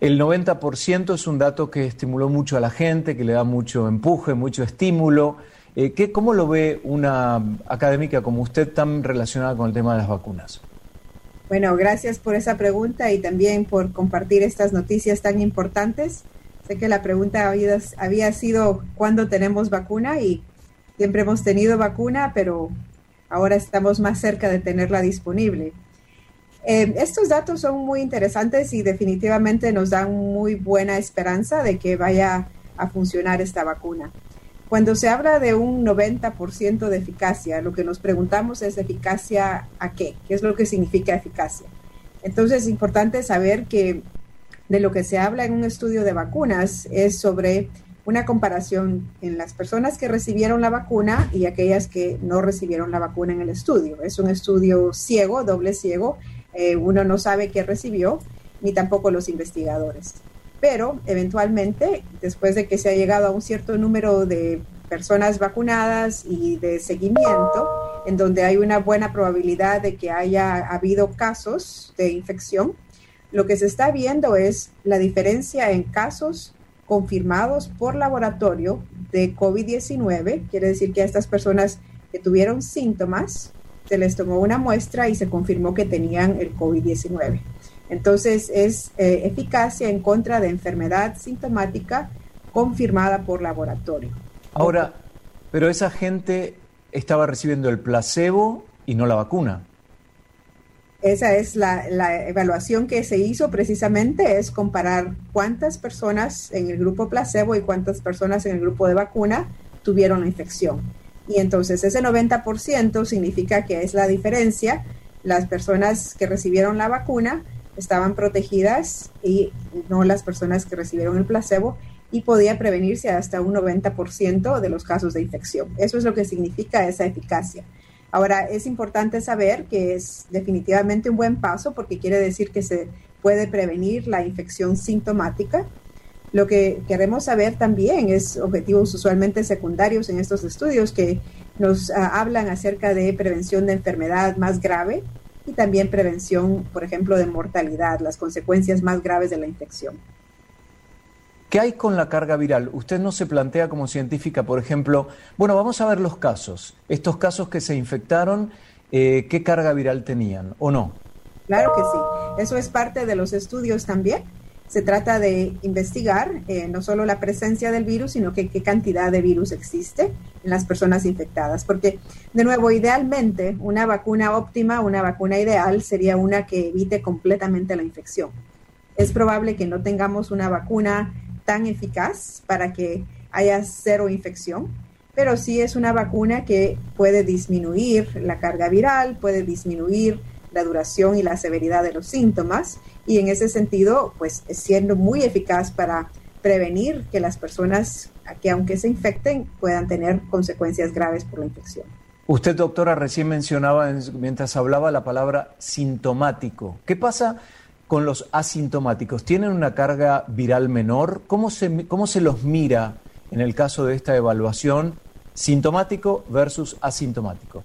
El 90% es un dato que estimuló mucho a la gente, que le da mucho empuje, mucho estímulo. Eh, ¿qué, ¿Cómo lo ve una académica como usted tan relacionada con el tema de las vacunas? Bueno, gracias por esa pregunta y también por compartir estas noticias tan importantes. Sé que la pregunta había, había sido cuándo tenemos vacuna y siempre hemos tenido vacuna, pero ahora estamos más cerca de tenerla disponible. Eh, estos datos son muy interesantes y definitivamente nos dan muy buena esperanza de que vaya a funcionar esta vacuna. Cuando se habla de un 90% de eficacia, lo que nos preguntamos es eficacia a qué? ¿Qué es lo que significa eficacia? Entonces es importante saber que de lo que se habla en un estudio de vacunas es sobre una comparación en las personas que recibieron la vacuna y aquellas que no recibieron la vacuna en el estudio. Es un estudio ciego, doble ciego. Eh, uno no sabe qué recibió, ni tampoco los investigadores. Pero eventualmente, después de que se ha llegado a un cierto número de personas vacunadas y de seguimiento, en donde hay una buena probabilidad de que haya habido casos de infección, lo que se está viendo es la diferencia en casos confirmados por laboratorio de COVID-19, quiere decir que a estas personas que tuvieron síntomas, se les tomó una muestra y se confirmó que tenían el COVID-19. Entonces es eh, eficacia en contra de enfermedad sintomática confirmada por laboratorio. Ahora, pero esa gente estaba recibiendo el placebo y no la vacuna. Esa es la, la, evaluación que se hizo precisamente, es comparar cuántas personas en el grupo placebo y cuántas personas en el grupo de vacuna tuvieron la infección. Y entonces ese 90% significa que es la diferencia. Las personas que recibieron la vacuna estaban protegidas y no las personas que recibieron el placebo y podía prevenirse hasta un 90% de los casos de infección. Eso es lo que significa esa eficacia. Ahora, es importante saber que es definitivamente un buen paso porque quiere decir que se puede prevenir la infección sintomática. Lo que queremos saber también es objetivos usualmente secundarios en estos estudios que nos uh, hablan acerca de prevención de enfermedad más grave y también prevención, por ejemplo, de mortalidad, las consecuencias más graves de la infección. ¿Qué hay con la carga viral? Usted no se plantea como científica, por ejemplo, bueno, vamos a ver los casos, estos casos que se infectaron, eh, ¿qué carga viral tenían o no? Claro que sí, eso es parte de los estudios también. Se trata de investigar eh, no solo la presencia del virus, sino que qué cantidad de virus existe en las personas infectadas. Porque, de nuevo, idealmente, una vacuna óptima, una vacuna ideal sería una que evite completamente la infección. Es probable que no tengamos una vacuna tan eficaz para que haya cero infección, pero sí es una vacuna que puede disminuir la carga viral, puede disminuir la duración y la severidad de los síntomas y en ese sentido, pues siendo muy eficaz para prevenir que las personas que aunque se infecten puedan tener consecuencias graves por la infección. Usted, doctora, recién mencionaba mientras hablaba la palabra sintomático. ¿Qué pasa con los asintomáticos? ¿Tienen una carga viral menor? ¿Cómo se, cómo se los mira en el caso de esta evaluación sintomático versus asintomático?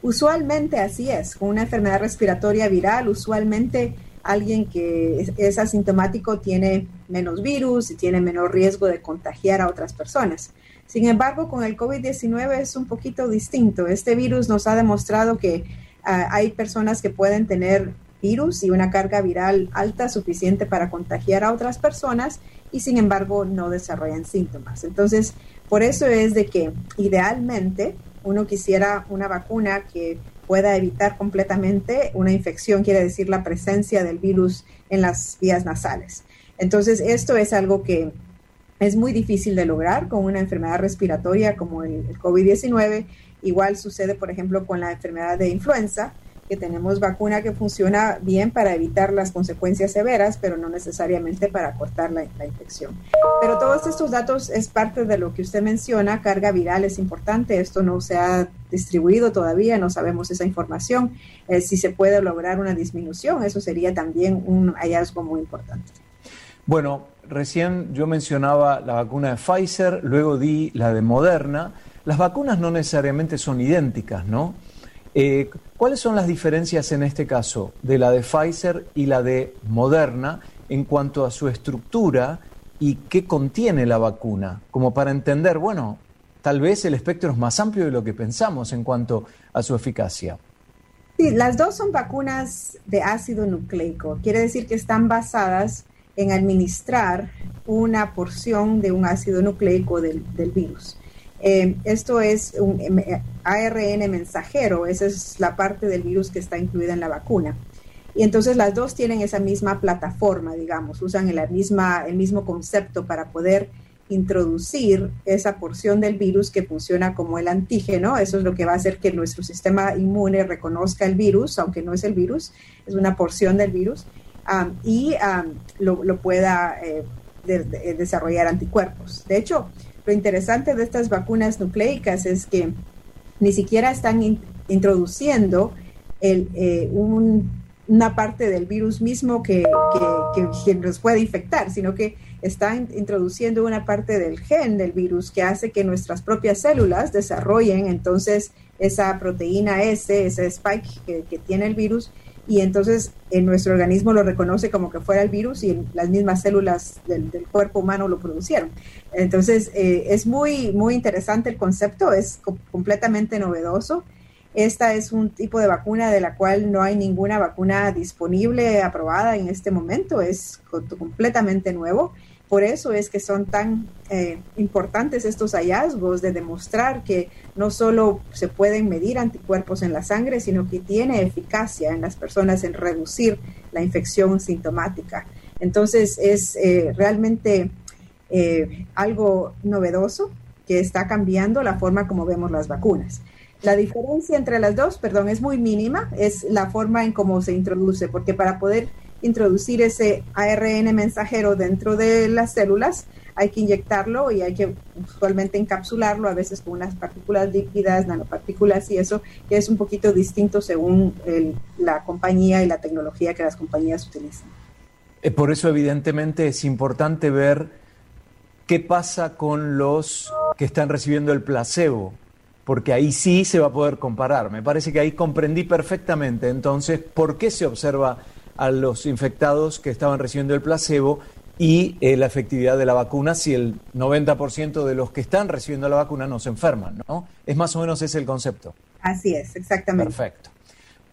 Usualmente así es, con una enfermedad respiratoria viral, usualmente alguien que es, asintomático tiene menos virus y tiene menor riesgo de contagiar a otras personas. Sin embargo, con el COVID-19 es un poquito distinto. Este virus nos ha demostrado que uh, hay personas que pueden tener virus y una carga viral alta suficiente para contagiar a otras personas y sin embargo no desarrollan síntomas. Entonces, por eso es de que idealmente uno quisiera una vacuna que pueda evitar completamente una infección, quiere decir la presencia del virus en las vías nasales. Entonces, esto es algo que es muy difícil de lograr con una enfermedad respiratoria como el, el COVID-19. Igual sucede, por ejemplo, con la enfermedad de influenza, que tenemos vacuna que funciona bien para evitar las consecuencias severas, pero no necesariamente para cortar la, infección. Pero todos estos datos es parte de lo que usted menciona, carga viral es importante, esto no se ha distribuido todavía, no sabemos esa información, eh, si se puede lograr una disminución, eso sería también un hallazgo muy importante. Bueno, recién yo mencionaba la vacuna de Pfizer, luego di la de Moderna. Las vacunas no necesariamente son idénticas, ¿no? Eh, ¿Cuáles son las diferencias en este caso de la de Pfizer y la de Moderna en cuanto a su estructura y qué contiene la vacuna? Como para entender, bueno, tal vez el espectro es más amplio de lo que pensamos en cuanto a su eficacia. Sí, las dos son vacunas de ácido nucleico. Quiere decir que están basadas en administrar una porción de un ácido nucleico del, del virus. Eh, esto es un ARN mensajero, esa es la parte del virus que está incluida en la vacuna. Y entonces las dos tienen esa misma plataforma, digamos, usan la misma, el mismo concepto para poder introducir esa porción del virus que funciona como el antígeno. Eso es lo que va a hacer que nuestro sistema inmune reconozca el virus, aunque no es el virus, es una porción del virus, um, y um, lo, lo, pueda eh, de, de desarrollar anticuerpos. De hecho, lo interesante de estas vacunas nucleicas es que ni siquiera están in, introduciendo eh, un, una parte del virus mismo que, que, nos puede infectar, sino que están introduciendo una parte del gen del virus que hace que nuestras propias células desarrollen entonces esa proteína S, ese spike que tiene el virus, y entonces en nuestro organismo lo reconoce como que fuera el virus y las mismas células del, cuerpo humano lo producieron. Entonces eh, es muy, muy interesante el concepto, es co completamente novedoso. Esta es un tipo de vacuna de la cual no hay ninguna vacuna disponible, aprobada en este momento, es completamente nuevo por eso es que son tan eh, importantes estos hallazgos de demostrar que no solo se pueden medir anticuerpos en la sangre, sino que tiene eficacia en las personas en reducir la infección sintomática. Entonces es eh, realmente eh, algo novedoso que está cambiando la forma como vemos las vacunas. La diferencia entre las dos, perdón, es muy mínima, es la forma en cómo se introduce, porque para poder introducir ese ARN mensajero dentro de las células, hay que inyectarlo y hay que usualmente encapsularlo, a veces con unas partículas líquidas, nanopartículas y eso, que es un poquito distinto según la compañía y la tecnología que las compañías utilizan. Eh, por eso, evidentemente, es importante ver qué pasa con los que están recibiendo el placebo, porque ahí sí se va a poder comparar. Me parece que ahí comprendí perfectamente entonces por qué se observa a los infectados que estaban recibiendo el placebo y eh, la efectividad de la vacuna si el 90% de los que están recibiendo la vacuna no se enferman, ¿no? Es más o menos ese el concepto. Así es, exactamente. Perfecto.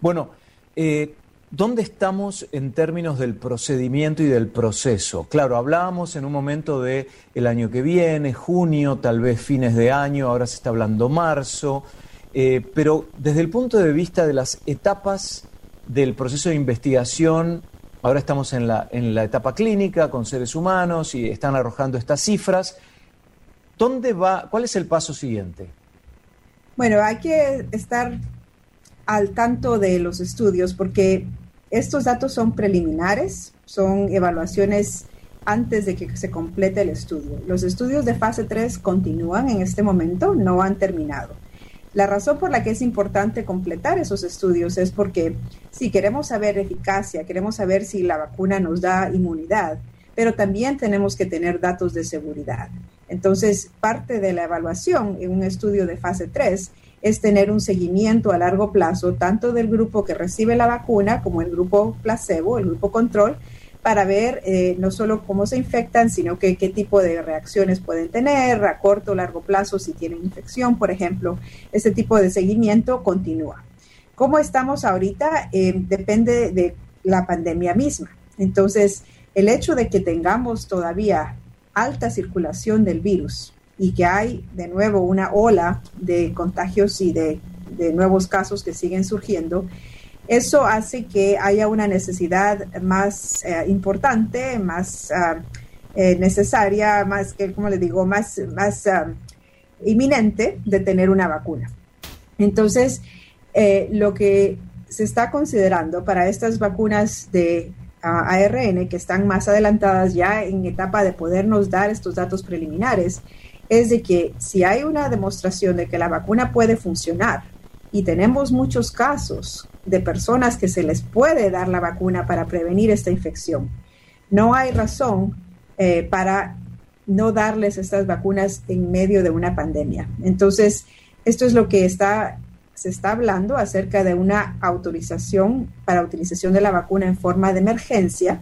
Bueno, eh, ¿dónde estamos en términos del procedimiento y del proceso? Claro, hablábamos en un momento de el año que viene, junio, tal vez fines de año, ahora se está hablando marzo, eh, pero desde el punto de vista de las etapas del proceso de investigación. Ahora estamos en la, en la etapa clínica con seres humanos y están arrojando estas cifras. ¿Dónde va? ¿Cuál es el paso siguiente? Bueno, hay que estar al tanto de los estudios porque estos datos son preliminares, son evaluaciones antes de que se complete el estudio. Los estudios de fase 3 continúan en este momento, no han terminado. La razón por la que es importante completar esos estudios es porque si queremos saber eficacia, queremos saber si la vacuna nos da inmunidad, pero también tenemos que tener datos de seguridad. Entonces, parte de la evaluación en un estudio de fase 3 es tener un seguimiento a largo plazo tanto del grupo que recibe la vacuna como el grupo placebo, el grupo control, para ver eh, no solo cómo se infectan, sino que, qué tipo de reacciones pueden tener a corto o largo plazo, si tienen infección, por ejemplo. Ese tipo de seguimiento continúa. ¿Cómo estamos ahorita? Eh, depende de la pandemia misma. Entonces, el hecho de que tengamos todavía alta circulación del virus y que hay de nuevo una ola de contagios y de nuevos casos que siguen surgiendo, eso hace que haya una necesidad más eh, importante, más uh, eh, necesaria, más que, como digo, más, más uh, inminente de tener una vacuna. Entonces, eh, lo que se está considerando para estas vacunas de ARN que están más adelantadas ya en etapa de podernos dar estos datos preliminares es de que si hay una demostración de que la vacuna puede funcionar y tenemos muchos casos de personas que se les puede dar la vacuna para prevenir esta infección. No hay razón eh, para no darles estas vacunas en medio de una pandemia. Entonces, esto es lo que está, se está hablando acerca de una autorización para utilización de la vacuna en forma de emergencia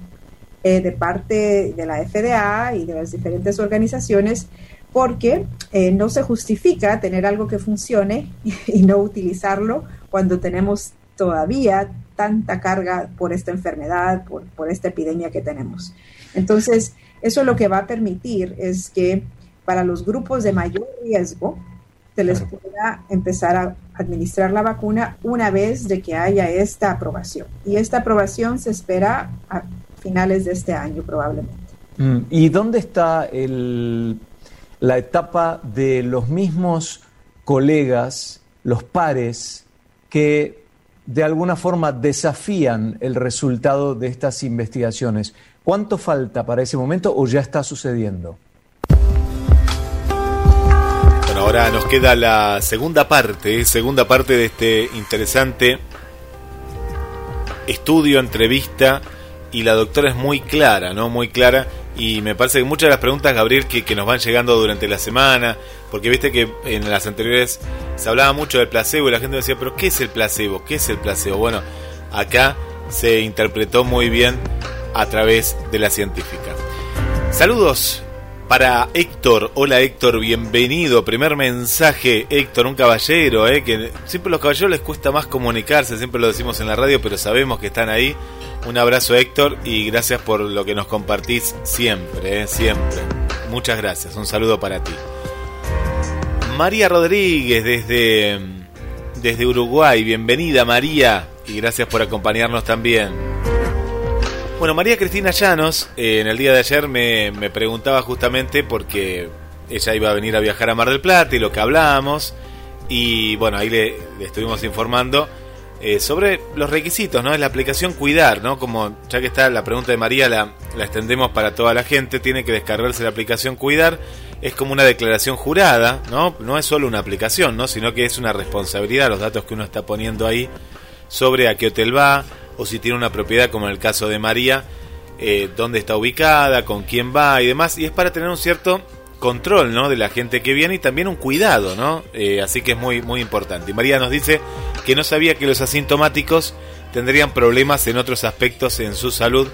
eh, de parte de la FDA y de las diferentes organizaciones, porque eh, no se justifica tener algo que funcione *laughs* y no utilizarlo cuando tenemos todavía tanta carga por esta enfermedad, por, por, esta epidemia que tenemos. Entonces, eso lo que va a permitir es que para los grupos de mayor riesgo se les pueda empezar a administrar la vacuna una vez de que haya esta aprobación. Y esta aprobación se espera a finales de este año probablemente. Mm, ¿Y dónde está el, la etapa de los mismos colegas, los pares, que de alguna forma desafían el resultado de estas investigaciones. ¿Cuánto falta para ese momento o ya está sucediendo? Bueno, ahora nos queda la segunda parte, segunda parte de este interesante estudio, entrevista, y la doctora es muy clara, ¿no? Muy clara, y me parece que muchas de las preguntas, Gabriel, que, que nos van llegando durante la semana, porque viste que en las anteriores se hablaba mucho del placebo y la gente decía, pero ¿qué es el placebo? ¿Qué es el placebo? Bueno, acá se interpretó muy bien a través de la científica. Saludos para Héctor. Hola Héctor, bienvenido. Primer mensaje, Héctor, un caballero, eh, que siempre a los caballeros les cuesta más comunicarse, siempre lo decimos en la radio, pero sabemos que están ahí. Un abrazo Héctor y gracias por lo que nos compartís siempre, eh, siempre. Muchas gracias, un saludo para ti. María Rodríguez desde, desde Uruguay, bienvenida María y gracias por acompañarnos también. Bueno, María Cristina Llanos, eh, en el día de ayer me, me, preguntaba justamente porque ella iba a venir a viajar a Mar del Plata y lo que hablábamos. Y bueno, ahí le, estuvimos informando eh, sobre los requisitos, ¿no? Es la aplicación Cuidar, ¿no? Como ya que está la pregunta de María, la, la extendemos para toda la gente, tiene que descargarse la aplicación Cuidar. Es como una declaración jurada, ¿no? No es solo una aplicación, ¿no? Sino que es una responsabilidad, los datos que uno está poniendo ahí sobre a qué hotel va, o si tiene una propiedad como en el caso de María, eh, dónde está ubicada, con quién va y demás, y es para tener un cierto control ¿no? de la gente que viene y también un cuidado, ¿no? Eh, así que es muy, muy importante. Y María nos dice que no sabía que los asintomáticos tendrían problemas en otros aspectos en su salud.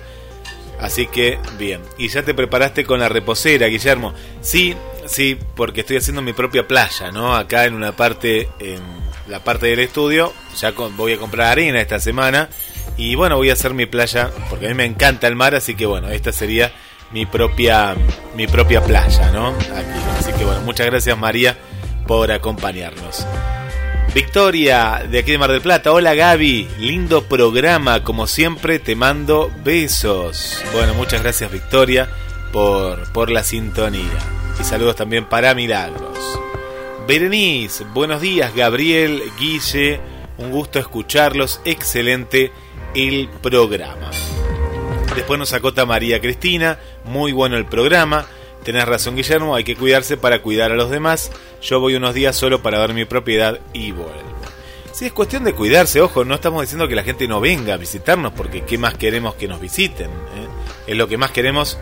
Así que bien. Y ya te preparaste con la reposera, Guillermo. Sí, sí, porque estoy haciendo mi propia playa, ¿no? Acá en una parte, en la parte del estudio. Ya voy a comprar arena esta semana y bueno, voy a hacer mi playa porque a mí me encanta el mar, así que bueno, esta sería mi propia mi propia playa, ¿no? Así que bueno, muchas gracias María por acompañarnos. Victoria de aquí de Mar del Plata. Hola Gaby, lindo programa, como siempre te mando besos. Bueno, muchas gracias Victoria por, por la sintonía. Y saludos también para Milagros. Berenice, buenos días Gabriel, Guille, un gusto escucharlos, excelente el programa. Después nos acota María Cristina, muy bueno el programa. Tenés razón Guillermo, hay que cuidarse para cuidar a los demás. Yo voy unos días solo para ver mi propiedad y vuelvo. Si es cuestión de cuidarse, ojo, no estamos diciendo que la gente no venga a visitarnos porque qué más queremos que nos visiten. ¿eh? Es lo que más queremos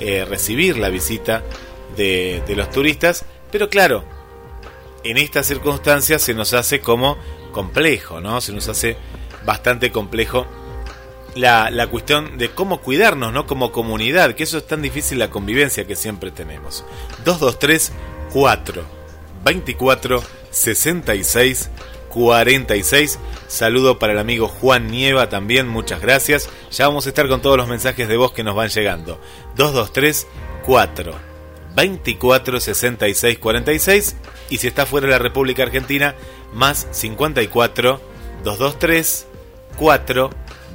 eh, recibir la visita de, de los turistas. Pero claro, en estas circunstancias se nos hace como complejo, ¿no? Se nos hace bastante complejo la, la, cuestión de cómo cuidarnos, ¿no? Como comunidad, que eso es tan difícil la convivencia que siempre tenemos. 223 4 24 66 46. Saludo para el amigo Juan Nieva también, muchas gracias. Ya vamos a estar con todos los mensajes de voz que nos van llegando. 223 4 24 66 46 y si está fuera de la República Argentina más 54 223 4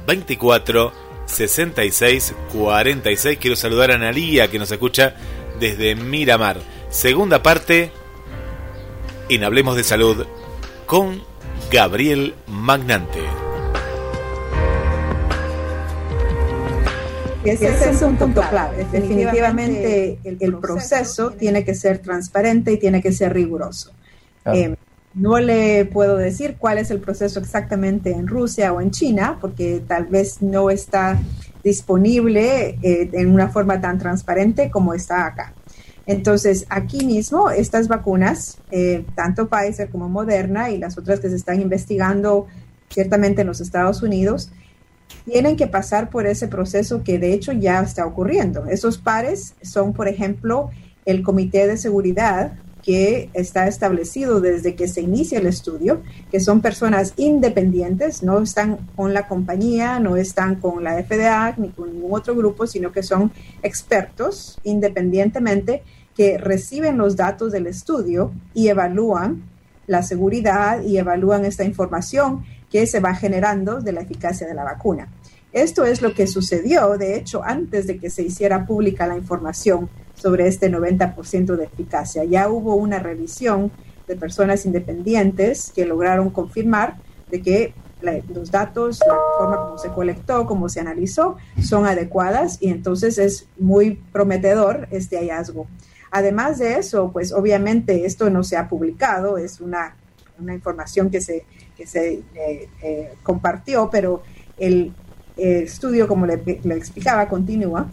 24 66 46. Quiero saludar a Analía que nos escucha desde Miramar. Segunda parte en Hablemos de Salud con Gabriel Magnante. Ese, es un punto clave. Definitivamente el, el proceso tiene que ser transparente y tiene que ser riguroso. Claro. Eh, no le puedo decir cuál es el proceso exactamente en Rusia o en China, porque tal vez no está disponible eh, en una forma tan transparente como está acá. Entonces, aquí mismo, estas vacunas, eh, tanto Pfizer como Moderna y las otras que se están investigando ciertamente en los Estados Unidos, tienen que pasar por ese proceso que de hecho ya está ocurriendo. Esos pares son, por ejemplo, el Comité de Seguridad que está establecido desde que se inicia el estudio, que son personas independientes, no están con la compañía, no están con la FDA ni con ningún otro grupo, sino que son expertos independientemente que reciben los datos del estudio y evalúan la seguridad y evalúan esta información que se va generando de la eficacia de la vacuna. Esto es lo que sucedió, de hecho, antes de que se hiciera pública la información sobre este 90% de eficacia. Ya hubo una revisión de personas independientes que lograron confirmar de que los datos, la forma como se colectó, como se analizó, son adecuadas y entonces es muy prometedor este hallazgo. Además de eso, pues obviamente esto no se ha publicado, es una, una información que se, que se eh, eh, compartió, pero el estudio, como le, le explicaba, continúa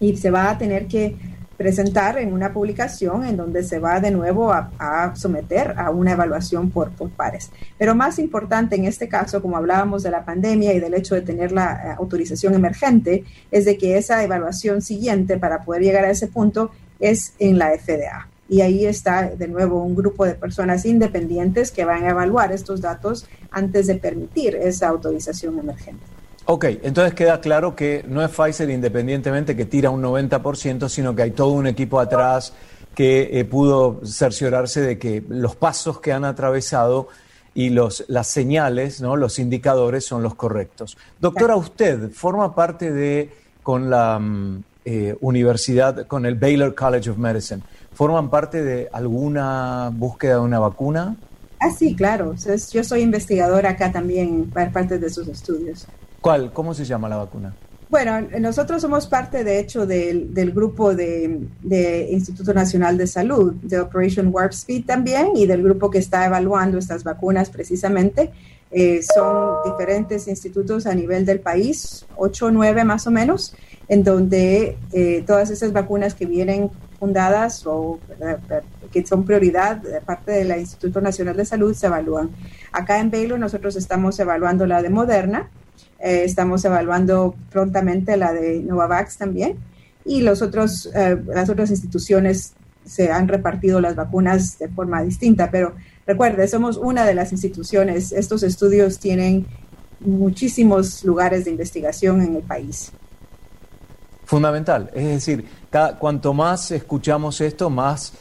y se va a tener que presentar en una publicación en donde se va de nuevo a, someter a una evaluación por, por, pares. Pero más importante en este caso, como hablábamos de la pandemia y del hecho de tener la eh, autorización emergente, es de que esa evaluación siguiente para poder llegar a ese punto es en la FDA. Y ahí está de nuevo un grupo de personas independientes que van a evaluar estos datos antes de permitir esa autorización emergente. Ok, entonces queda claro que no es Pfizer independientemente que tira un 90%, sino que hay todo un equipo atrás que eh, pudo cerciorarse de que los pasos que han atravesado y los, las señales, ¿no? los indicadores son los correctos. Doctora, usted forma parte de, con la mm, eh, universidad, con el Baylor College of Medicine, ¿forman parte de alguna búsqueda de una vacuna? Ah, sí, claro. Yo soy investigadora acá también, parte de sus estudios. ¿Cuál? ¿Cómo se llama la vacuna? Bueno, nosotros somos parte, de hecho, del, grupo de, Instituto Nacional de Salud, de Operation Warp Speed también, y del grupo que está evaluando estas vacunas precisamente. Eh, son diferentes institutos a nivel del país, ocho o nueve más o menos, en donde eh, todas esas vacunas que vienen fundadas o que son prioridad de parte del Instituto Nacional de Salud se evalúan. Acá en Baylor nosotros estamos evaluando la de Moderna, eh, estamos evaluando prontamente la de Novavax también y los otros, eh, las otras instituciones se han repartido las vacunas de forma distinta, pero recuerde, somos una de las instituciones. Estos estudios tienen muchísimos lugares de investigación en el país. Fundamental, es decir, cada, cuanto más escuchamos esto, más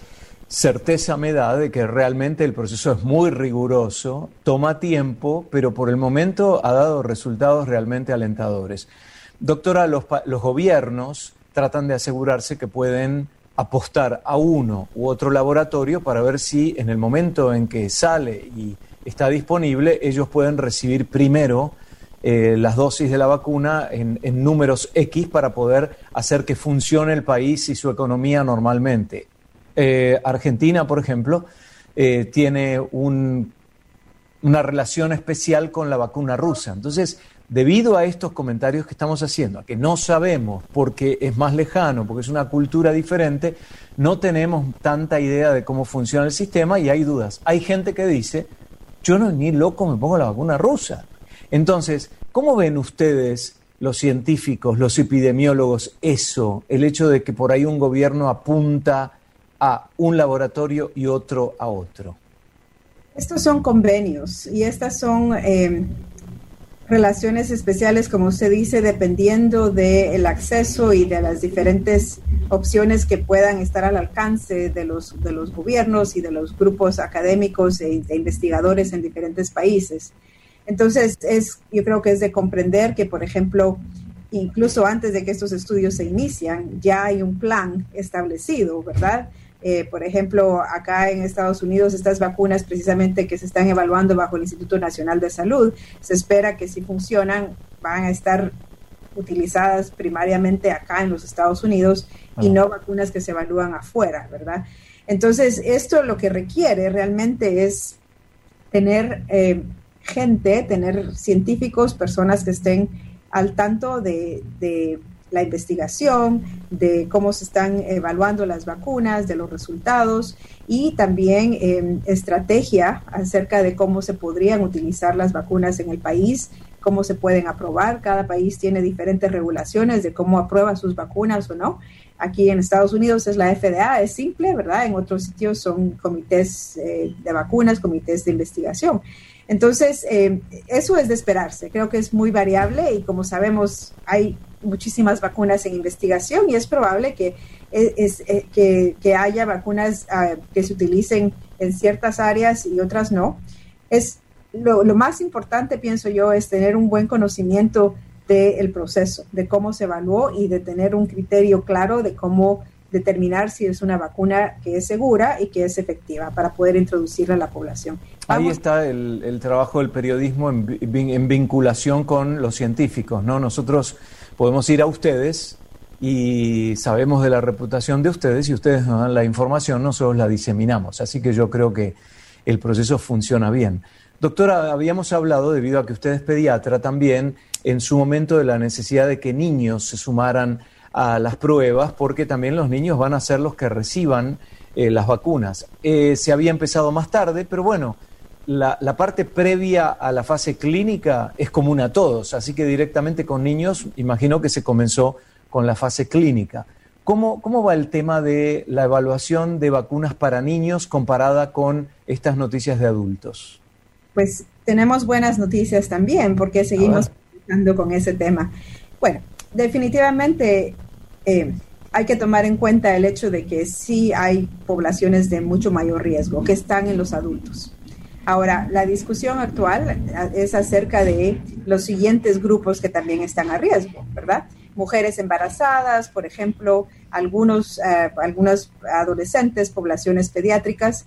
certeza me da de que realmente el proceso es muy riguroso, toma tiempo, pero por el momento ha dado resultados realmente alentadores. Doctora, los, los gobiernos tratan de asegurarse que pueden apostar a uno u otro laboratorio para ver si en el momento en que sale y está disponible, ellos pueden recibir primero eh, las dosis de la vacuna en, en, números X para poder hacer que funcione el país y su economía normalmente. Eh, Argentina, por ejemplo, eh, tiene un, una relación especial con la vacuna rusa. Entonces, debido a estos comentarios que estamos haciendo, a que no sabemos porque es más lejano, porque es una cultura diferente, no tenemos tanta idea de cómo funciona el sistema y hay dudas. Hay gente que dice, yo no ni loco me pongo la vacuna rusa. Entonces, ¿cómo ven ustedes los científicos, los epidemiólogos, eso, el hecho de que por ahí un gobierno apunta a un laboratorio y otro a otro? Estos son convenios y estas son eh, relaciones especiales, como usted dice, dependiendo del acceso y de las diferentes opciones que puedan estar al alcance de los, de los gobiernos y de los grupos académicos e, e investigadores en diferentes países. Entonces, es, yo creo que es de comprender que, por ejemplo, incluso antes de que estos estudios se inician, ya hay un plan establecido, ¿verdad? Eh, por ejemplo, acá en Estados Unidos, estas vacunas precisamente que se están evaluando bajo el Instituto Nacional de Salud, se espera que si funcionan van a estar utilizadas primariamente acá en los Estados Unidos y ah. no vacunas que se evalúan afuera, ¿verdad? Entonces, esto lo que requiere realmente es tener eh, gente, tener científicos, personas que estén al tanto de, de la investigación, de cómo se están evaluando las vacunas, de los resultados y también eh, estrategia acerca de cómo se podrían utilizar las vacunas en el país, cómo se pueden aprobar. Cada país tiene diferentes regulaciones de cómo aprueba sus vacunas o no. Aquí en Estados Unidos es la FDA, es simple, ¿verdad? En otros sitios son comités eh, de vacunas, comités de investigación. Entonces, eh, eso es de esperarse. Creo que es muy variable y como sabemos, hay muchísimas vacunas en investigación y es probable que, es, eh, que, que, haya vacunas uh, que se utilicen en ciertas áreas y otras no. Es lo, lo, más importante, pienso yo, es tener un buen conocimiento del proceso, de cómo se evaluó y de tener un criterio claro de cómo determinar si es una vacuna que es segura y que es efectiva para poder introducirla a la población. Ahí está el, el, trabajo del periodismo en, en, vinculación con los científicos, ¿no? Nosotros podemos ir a ustedes y sabemos de la reputación de ustedes y ustedes nos dan la información, nosotros la diseminamos. Así que yo creo que el proceso funciona bien. Doctora, habíamos hablado, debido a que usted es pediatra, también en su momento de la necesidad de que niños se sumaran a las pruebas porque también los niños van a ser los que reciban eh, las vacunas. Eh, se había empezado más tarde, pero bueno, la, la, parte previa a la fase clínica es común a todos, así que directamente con niños, imagino que se comenzó con la fase clínica. ¿Cómo, ¿Cómo va el tema de la evaluación de vacunas para niños comparada con estas noticias de adultos? Pues tenemos buenas noticias también, porque seguimos trabajando con ese tema. Bueno, definitivamente eh, hay que tomar en cuenta el hecho de que sí hay poblaciones de mucho mayor riesgo que están en los adultos. Ahora, la discusión actual es acerca de los siguientes grupos que también están a riesgo, ¿verdad? Mujeres embarazadas, por ejemplo, algunos, eh, algunos adolescentes, poblaciones pediátricas.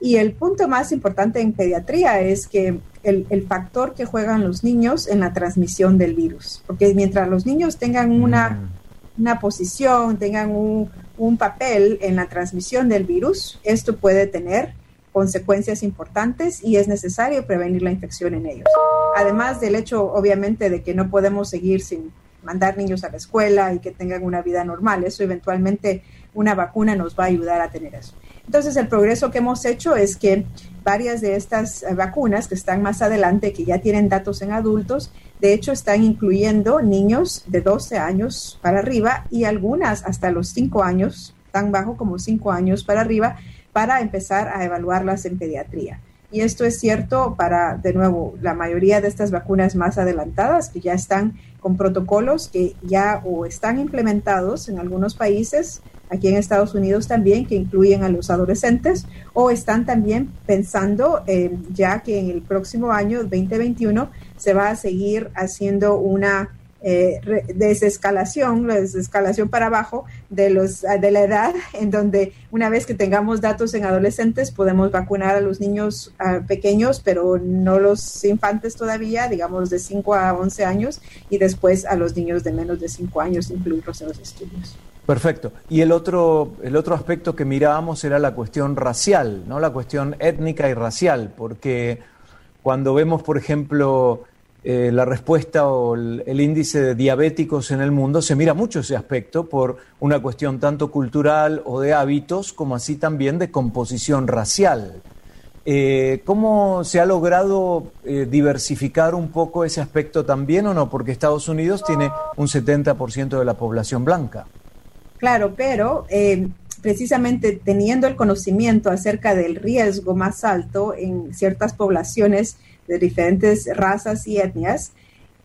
Y el punto más importante en pediatría es que el, el, factor que juegan los niños en la transmisión del virus, porque mientras los niños tengan una mm una posición, tengan un, un, papel en la transmisión del virus, esto puede tener consecuencias importantes y es necesario prevenir la infección en ellos. Además del hecho, obviamente, de que no podemos seguir sin mandar niños a la escuela y que tengan una vida normal, eso eventualmente una vacuna nos va a ayudar a tener eso. Entonces, el progreso que hemos hecho es que varias de estas vacunas que están más adelante, que ya tienen datos en adultos, de hecho están incluyendo niños de 12 años para arriba y algunas hasta los 5 años, tan bajo como 5 años para arriba, para empezar a evaluarlas en pediatría. Y esto es cierto para, de nuevo, la mayoría de estas vacunas más adelantadas que ya están con protocolos que ya o están implementados en algunos países aquí en Estados Unidos también, que incluyen a los adolescentes, o están también pensando, ya que en el próximo año, 2021, se va a seguir haciendo una eh, desescalación, la desescalación para abajo de, los, de la edad, *laughs* en donde una vez que tengamos datos en adolescentes podemos vacunar a los niños uh, pequeños, pero no los infantes todavía, digamos de 5 a 11 años, y después a los niños de menos de 5 años, incluirlos en los estudios. Perfecto. Y el otro, el otro aspecto que mirábamos era la cuestión racial, ¿no? La cuestión étnica y racial, porque cuando vemos, por ejemplo, eh, la respuesta o el, índice de diabéticos en el mundo, se mira mucho ese aspecto por una cuestión tanto cultural o de hábitos, como así también de composición racial. Eh, ¿Cómo se ha logrado eh, diversificar un poco ese aspecto también o no? Porque Estados Unidos tiene un 70% de la población blanca. Claro, pero precisamente teniendo el conocimiento acerca del riesgo más alto en ciertas poblaciones de diferentes razas y etnias,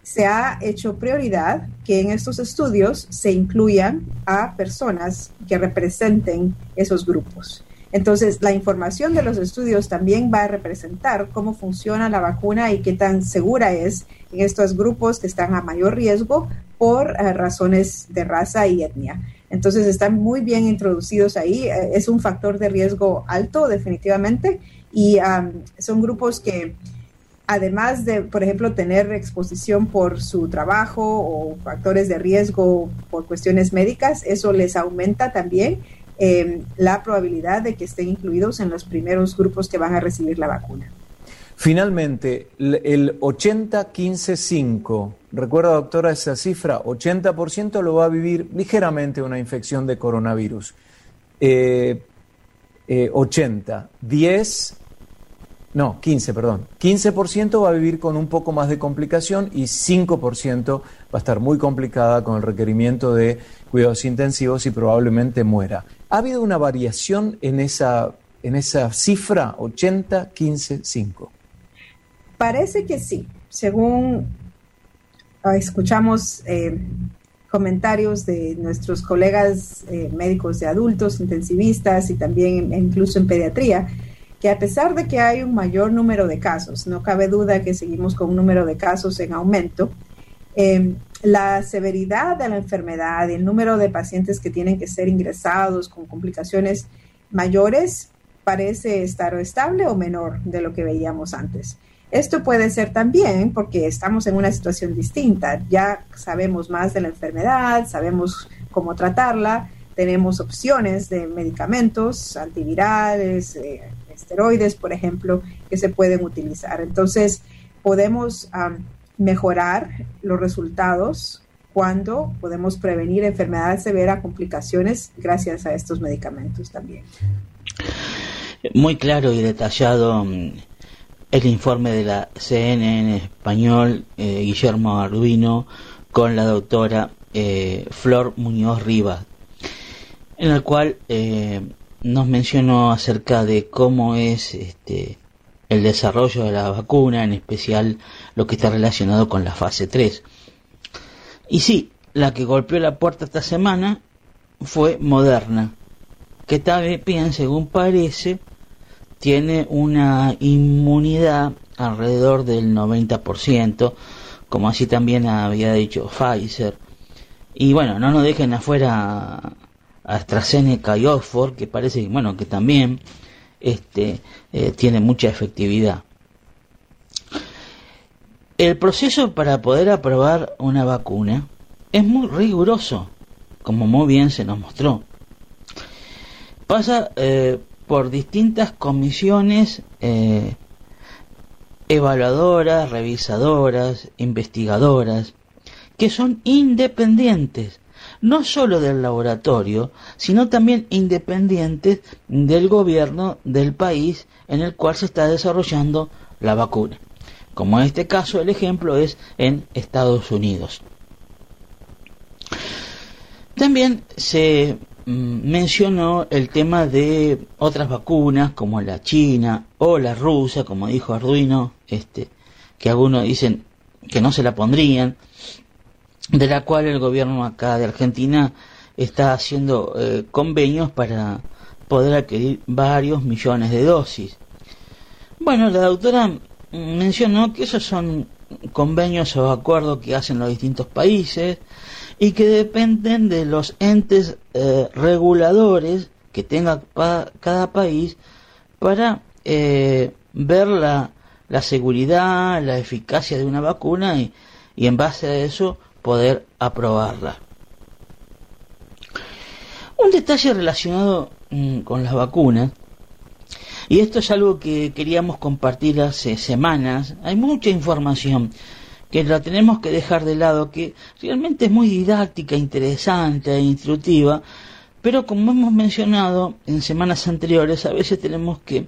se ha hecho prioridad que en estos estudios se incluyan a personas que representen esos grupos. Entonces, la información de los estudios también va a representar cómo funciona la vacuna y qué tan segura es en estos grupos que están a mayor riesgo por uh, razones de raza y etnia. Entonces están muy bien introducidos ahí. Eh, es un factor de riesgo alto, definitivamente, y son grupos que, además de, por ejemplo, tener exposición por su trabajo o factores de riesgo por cuestiones médicas, eso les aumenta también eh, la probabilidad de que estén incluidos en los primeros grupos que van a recibir la vacuna. Finalmente, el 80-15-5, recuerda doctora esa cifra, 80% lo va a vivir ligeramente una infección de coronavirus. Eh, eh, 80, 10, no, 15, perdón. 15% va a vivir con un poco más de complicación y 5% va a estar muy complicada con el requerimiento de cuidados intensivos y probablemente muera. ¿Ha habido una variación en esa, en esa cifra 80, 15, 5? Parece que sí, según uh, escuchamos eh, comentarios de nuestros colegas eh, médicos de adultos, intensivistas y también incluso en pediatría, que a pesar de que hay un mayor número de casos, no cabe duda que seguimos con un número de casos en aumento, eh, la severidad de la enfermedad y el número de pacientes que tienen que ser ingresados con complicaciones mayores parece estar estable o menor de lo que veíamos antes. Esto puede ser también porque estamos en una situación distinta. Ya sabemos más de la enfermedad, sabemos cómo tratarla, tenemos opciones de medicamentos antivirales, eh, esteroides, por ejemplo, que se pueden utilizar. Entonces, podemos mejorar los resultados cuando podemos prevenir enfermedades severas, complicaciones, gracias a estos medicamentos también. Muy claro y detallado mm, el informe de la CNN español, eh, Guillermo Arduino, con la doctora eh, Flor Muñoz Rivas, en el cual eh, nos mencionó acerca de cómo es este, el desarrollo de la vacuna, en especial lo que está relacionado con la fase 3. Y sí, la que golpeó la puerta esta semana fue Moderna, que también, según parece, tiene una inmunidad alrededor del 90%, como así también había dicho Pfizer. Y bueno, no nos dejen afuera AstraZeneca y Oxford, que parece bueno, que también este, eh, tiene mucha efectividad. El proceso para poder aprobar una vacuna es muy riguroso, como muy bien se nos mostró. Pasa eh, por distintas comisiones eh, evaluadoras, revisadoras, investigadoras, que son independientes, no solo del laboratorio, sino también independientes del gobierno del país en el cual se está desarrollando la vacuna. Como en este caso el ejemplo es en Estados Unidos. También se Mm, mencionó el tema de otras vacunas como la china o la rusa, como dijo Arduino, este, que algunos dicen que no se la pondrían, de la cual el gobierno acá de Argentina está haciendo eh, convenios para poder adquirir varios millones de dosis. Bueno, la doctora mencionó que esos son convenios o acuerdos que hacen los distintos países, y que dependen de los entes eh, reguladores que tenga cada país para eh, ver la, la, seguridad, la eficacia de una vacuna y, y en base a eso poder aprobarla. Un detalle relacionado mm, con las vacunas, y esto es algo que queríamos compartir hace semanas, hay mucha información que la tenemos que dejar de lado, que realmente es muy didáctica, interesante e instructiva, pero como hemos mencionado en semanas anteriores, a veces tenemos que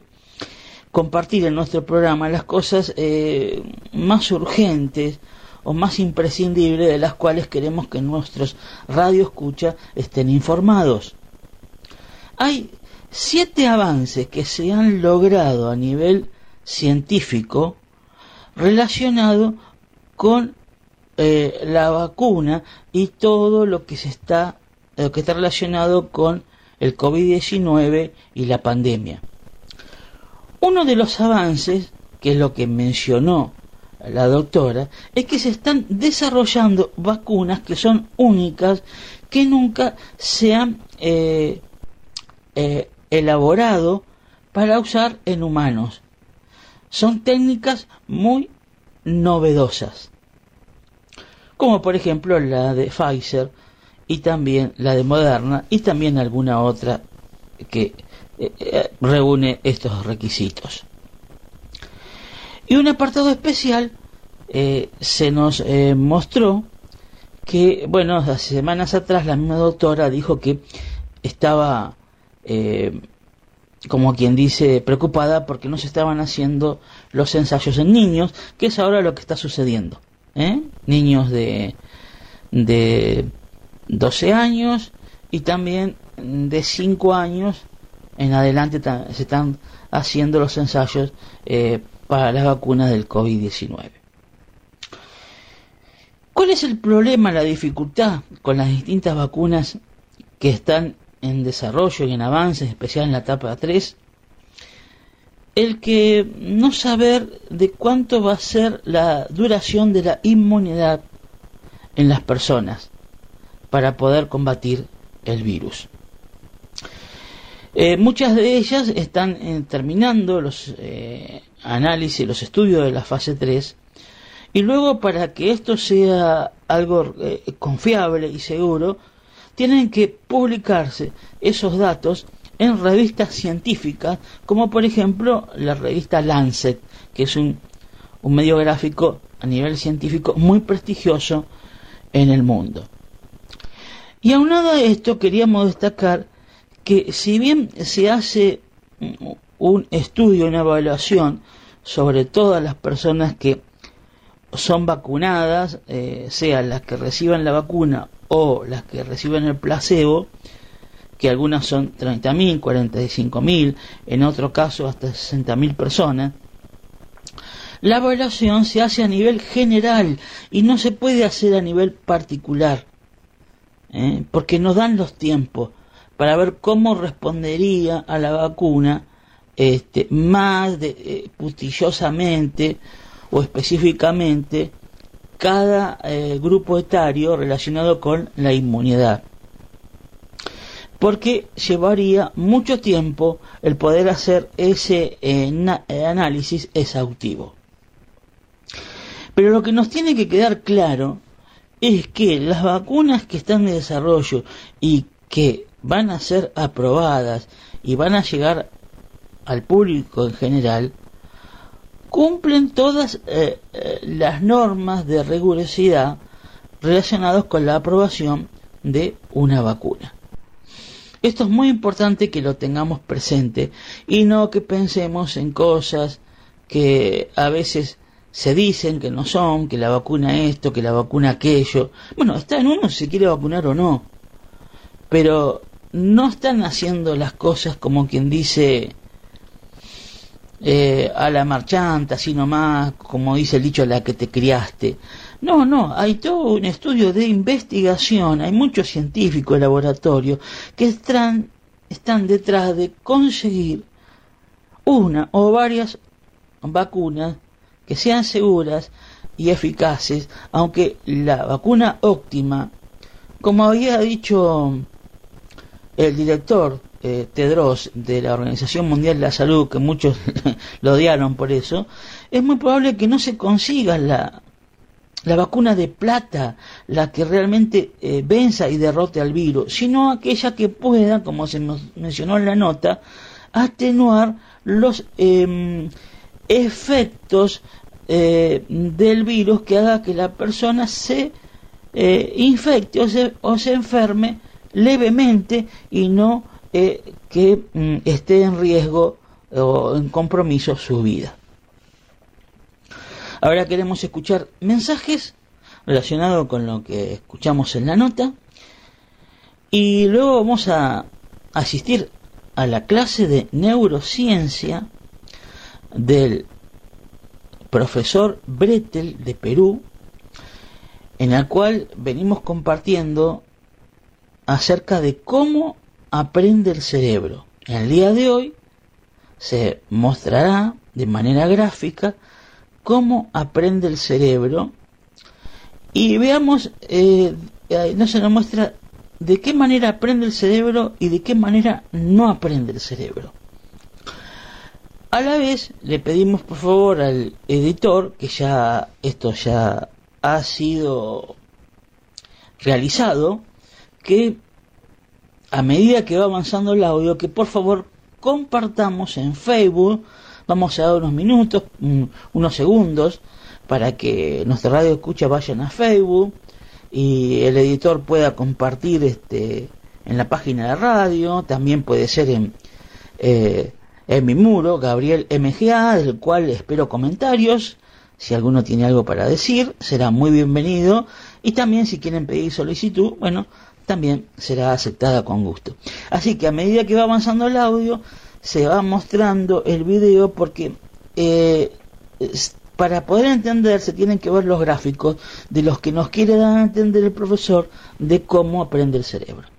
compartir en nuestro programa las cosas eh, más urgentes o más imprescindibles de las cuales queremos que nuestros radioescucha estén informados. Hay siete avances que se han logrado a nivel científico relacionado con eh, la vacuna y todo lo que se está lo que está relacionado con el COVID-19 y la pandemia. Uno de los avances, que es lo que mencionó la doctora, es que se están desarrollando vacunas que son únicas, que nunca se han eh, eh, elaborado para usar en humanos. Son técnicas muy novedosas como por ejemplo la de Pfizer y también la de Moderna y también alguna otra que eh, eh, reúne estos requisitos. Y un apartado especial eh, se nos mostró que, bueno, hace semanas atrás la misma doctora dijo que estaba, como quien dice, preocupada porque no se estaban haciendo los ensayos en niños, que es ahora lo que está sucediendo. ¿eh? niños de, de 12 años y también de 5 años en adelante se están haciendo los ensayos eh, para las vacunas del COVID-19. ¿Cuál es el problema, la dificultad con las distintas vacunas que están en desarrollo y en avance, especial en la etapa 3? el que no saber de cuánto va a ser la duración de la inmunidad en las personas para poder combatir el virus. Eh, muchas de ellas están eh, terminando los eh, análisis, los estudios de la fase 3 y luego para que esto sea algo confiable y seguro, tienen que publicarse esos datos en revistas científicas, como por ejemplo la revista Lancet, que es un, medio gráfico a nivel científico muy prestigioso en el mundo. Y aunado a esto queríamos destacar que si bien se hace un estudio, una evaluación sobre todas las personas que son vacunadas, eh, sean las que reciban la vacuna o las que reciben el placebo, que algunas son 30.000, 45.000, en otro caso hasta 60.000 personas, la evaluación se hace a nivel general y no se puede hacer a nivel particular, ¿eh? porque nos dan los tiempos para ver cómo respondería a la vacuna este, más de, eh, putillosamente o específicamente cada eh, grupo etario relacionado con la inmunidad. Porque llevaría mucho tiempo el poder hacer ese análisis exhaustivo. Pero lo que nos tiene que quedar claro es que las vacunas que están en desarrollo y que van a ser aprobadas y van a llegar al público en general, cumplen todas eh, eh, las normas de rigurosidad relacionadas con la aprobación de una vacuna. Esto es muy importante que lo tengamos presente y no que pensemos en cosas que a veces se dicen que no son, que la vacuna esto, que la vacuna aquello. Bueno, está en uno si quiere vacunar o no. Pero no están haciendo las cosas como quien dice eh, a la marchanta, así nomás, como dice el dicho, a la que te criaste. No, no, hay todo un estudio de investigación, hay muchos científicos de laboratorio que están, están detrás de conseguir una o varias vacunas que sean seguras y eficaces, aunque la vacuna óptima, como había dicho el director eh, Tedros de la Organización Mundial de la Salud, que muchos *laughs* lo odiaron por eso, es muy probable que no se consiga la, la vacuna de plata, la que realmente eh, venza y derrote al virus, sino aquella que pueda, como se mencionó en la nota, atenuar los em, efectos eh, del virus que haga que la persona se eh, infecte o se, o se enferme levemente y no eh, que mm, esté en riesgo o en compromiso su vida. Ahora queremos escuchar mensajes relacionados con lo que escuchamos en la nota y luego vamos a asistir a la clase de neurociencia del profesor Bretel de Perú, en el cual venimos compartiendo acerca de cómo aprende el cerebro. En el día de hoy se mostrará de manera gráfica cómo aprende el cerebro y veamos, eh, no se nos muestra de qué manera aprende el cerebro y de qué manera no aprende el cerebro. A la vez le pedimos por favor al editor, que ya esto ya ha sido realizado, que a medida que va avanzando el audio, que por favor compartamos en Facebook, vamos a dar unos minutos, unos segundos, para que nuestra radio escucha vayan a Facebook y el editor pueda compartir este en la página de radio, también puede ser en eh, en mi muro, Gabriel MGA, del cual espero comentarios. Si alguno tiene algo para decir, será muy bienvenido. Y también si quieren pedir solicitud, bueno, también será aceptada con gusto. Así que a medida que va avanzando el audio, se va mostrando el video porque eh, para poder entender se tienen que ver los gráficos de los que nos quiere dar a entender el profesor de cómo aprende el cerebro.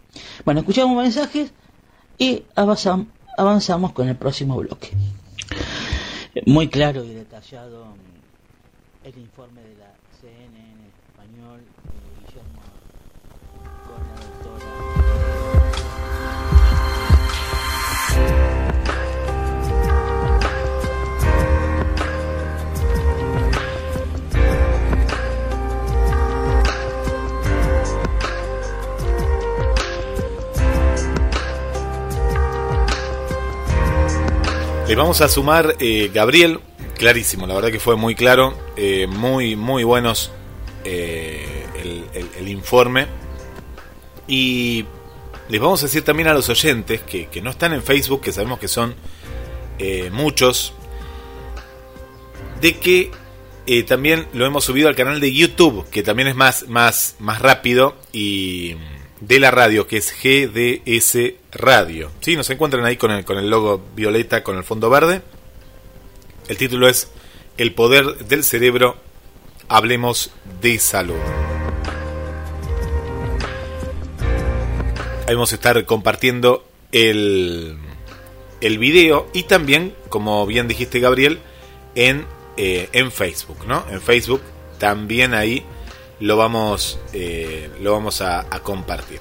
Bueno, escuchamos mensajes y avanzamos con el próximo bloque. Muy claro y detallado el informe de Le vamos a sumar eh, Gabriel, clarísimo, la verdad que fue muy claro, eh, muy, muy buenos eh, el, informe. Y les vamos a decir también a los oyentes que, no están en Facebook, que sabemos que son eh, muchos, de que eh, también lo hemos subido al canal de YouTube, que también es más, más, más rápido y de la radio, que es GDS Radio. Sí, nos encuentran ahí con el, con el logo violeta, con el fondo verde. El título es El poder del cerebro, hablemos de salud. Ahí vamos a estar compartiendo el, el video y también, como bien dijiste Gabriel, en, eh, en Facebook, ¿no? En Facebook también ahí lo vamos, eh, lo vamos a, a, compartir.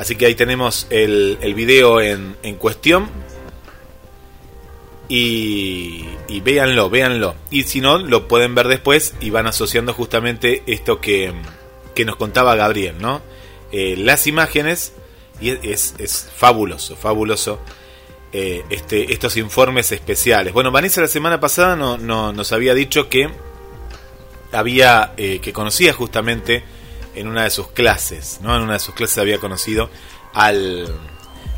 Así que ahí tenemos el, el video en, en cuestión. Y, y véanlo, véanlo. Y si no, lo pueden ver después y van asociando justamente esto que, que nos contaba Gabriel, ¿no? Eh, las imágenes, y es, es fabuloso, fabuloso eh, este, estos informes especiales. Bueno, Vanessa la semana pasada no, no, nos había dicho que había eh, que conocía justamente en una de sus clases, ¿no? En una de sus clases había conocido al,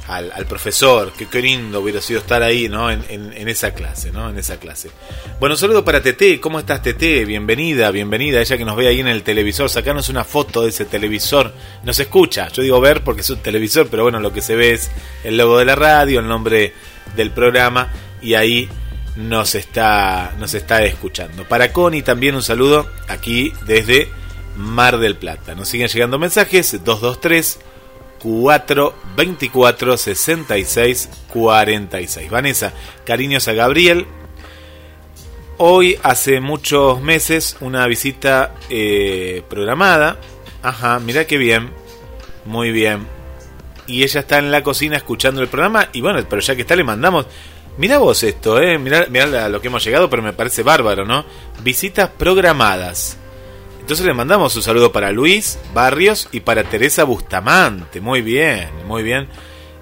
al, profesor, que qué lindo hubiera sido estar ahí, ¿no? En, esa clase, ¿no? En esa clase. Bueno, un saludo para Tete, ¿cómo estás Tete? Bienvenida, bienvenida, ella que nos ve ahí en el televisor, sacanos una foto de ese televisor, nos escucha, yo digo ver porque es un televisor, pero bueno, lo que se ve es el logo de la radio, el nombre del programa y ahí nos está, nos está escuchando. Para Connie también un saludo aquí desde Mar del Plata. Nos siguen llegando mensajes 223 424 66 46. Vanessa, cariños a Gabriel. Hoy, hace muchos meses, una visita eh, programada. Ajá, mira qué bien. Muy bien. Y ella está en la cocina escuchando el programa. Y bueno, pero ya que está, le mandamos. Mira vos esto, eh. Mira, mira lo que hemos llegado, pero me parece bárbaro, ¿no? Visitas programadas. Entonces le mandamos un saludo para Luis Barrios y para Teresa Bustamante. Muy bien, muy bien.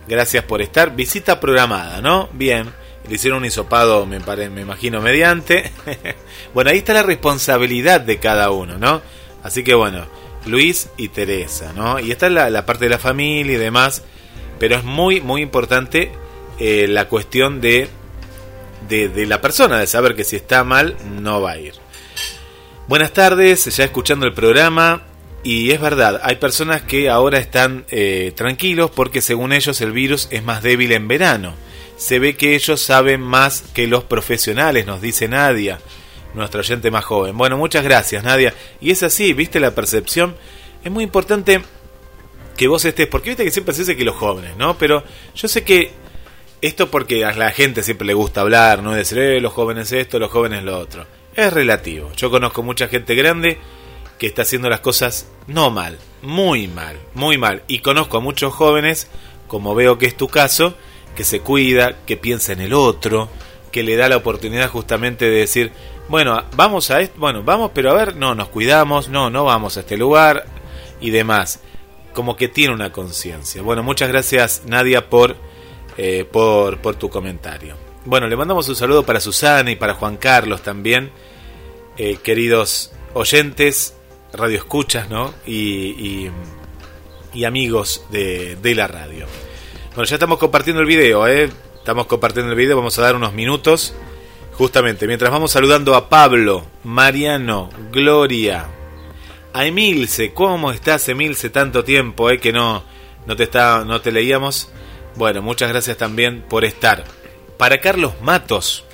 Gracias por estar. Visita programada, ¿no? Bien. Le hicieron un hisopado, me, pare, me imagino, mediante. *laughs* bueno, ahí está la responsabilidad de cada uno, ¿no? Así que bueno, Luis y Teresa, ¿no? Y está la, la parte de la familia y demás. Pero es muy, muy importante eh, la cuestión de, de, de la persona, de saber que si está mal, no va a ir. Buenas tardes, ya escuchando el programa y es verdad, hay personas que ahora están eh, tranquilos porque según ellos el virus es más débil en verano. Se ve que ellos saben más que los profesionales, nos dice Nadia, nuestra oyente más joven. Bueno, muchas gracias Nadia. Y es así, viste la percepción. Es muy importante que vos estés, porque viste que siempre se dice que los jóvenes, ¿no? Pero yo sé que esto porque a la gente siempre le gusta hablar, ¿no? Decir, eh, los jóvenes esto, los jóvenes lo otro es relativo. Yo conozco mucha gente grande que está haciendo las cosas no mal, muy mal, muy mal. Y conozco a muchos jóvenes, como veo que es tu caso, que se cuida, que piensa en el otro, que le da la oportunidad justamente de decir, bueno, vamos a esto, bueno, vamos, pero a ver, no, nos cuidamos, no, no vamos a este lugar y demás. Como que tiene una conciencia. Bueno, muchas gracias Nadia por, eh, por, por tu comentario. Bueno, le mandamos un saludo para Susana y para Juan Carlos también, eh, queridos oyentes, radioescuchas, ¿no? Y, y, amigos de, de, la radio. Bueno, ya estamos compartiendo el video, ¿eh? Estamos compartiendo el video, vamos a dar unos minutos. Justamente, mientras vamos saludando a Pablo, Mariano, Gloria, a Emilce, ¿cómo estás Emilce? Tanto tiempo, ¿eh? Que no, no, te, está, no te leíamos. Bueno, muchas gracias también por estar para Carlos Matos,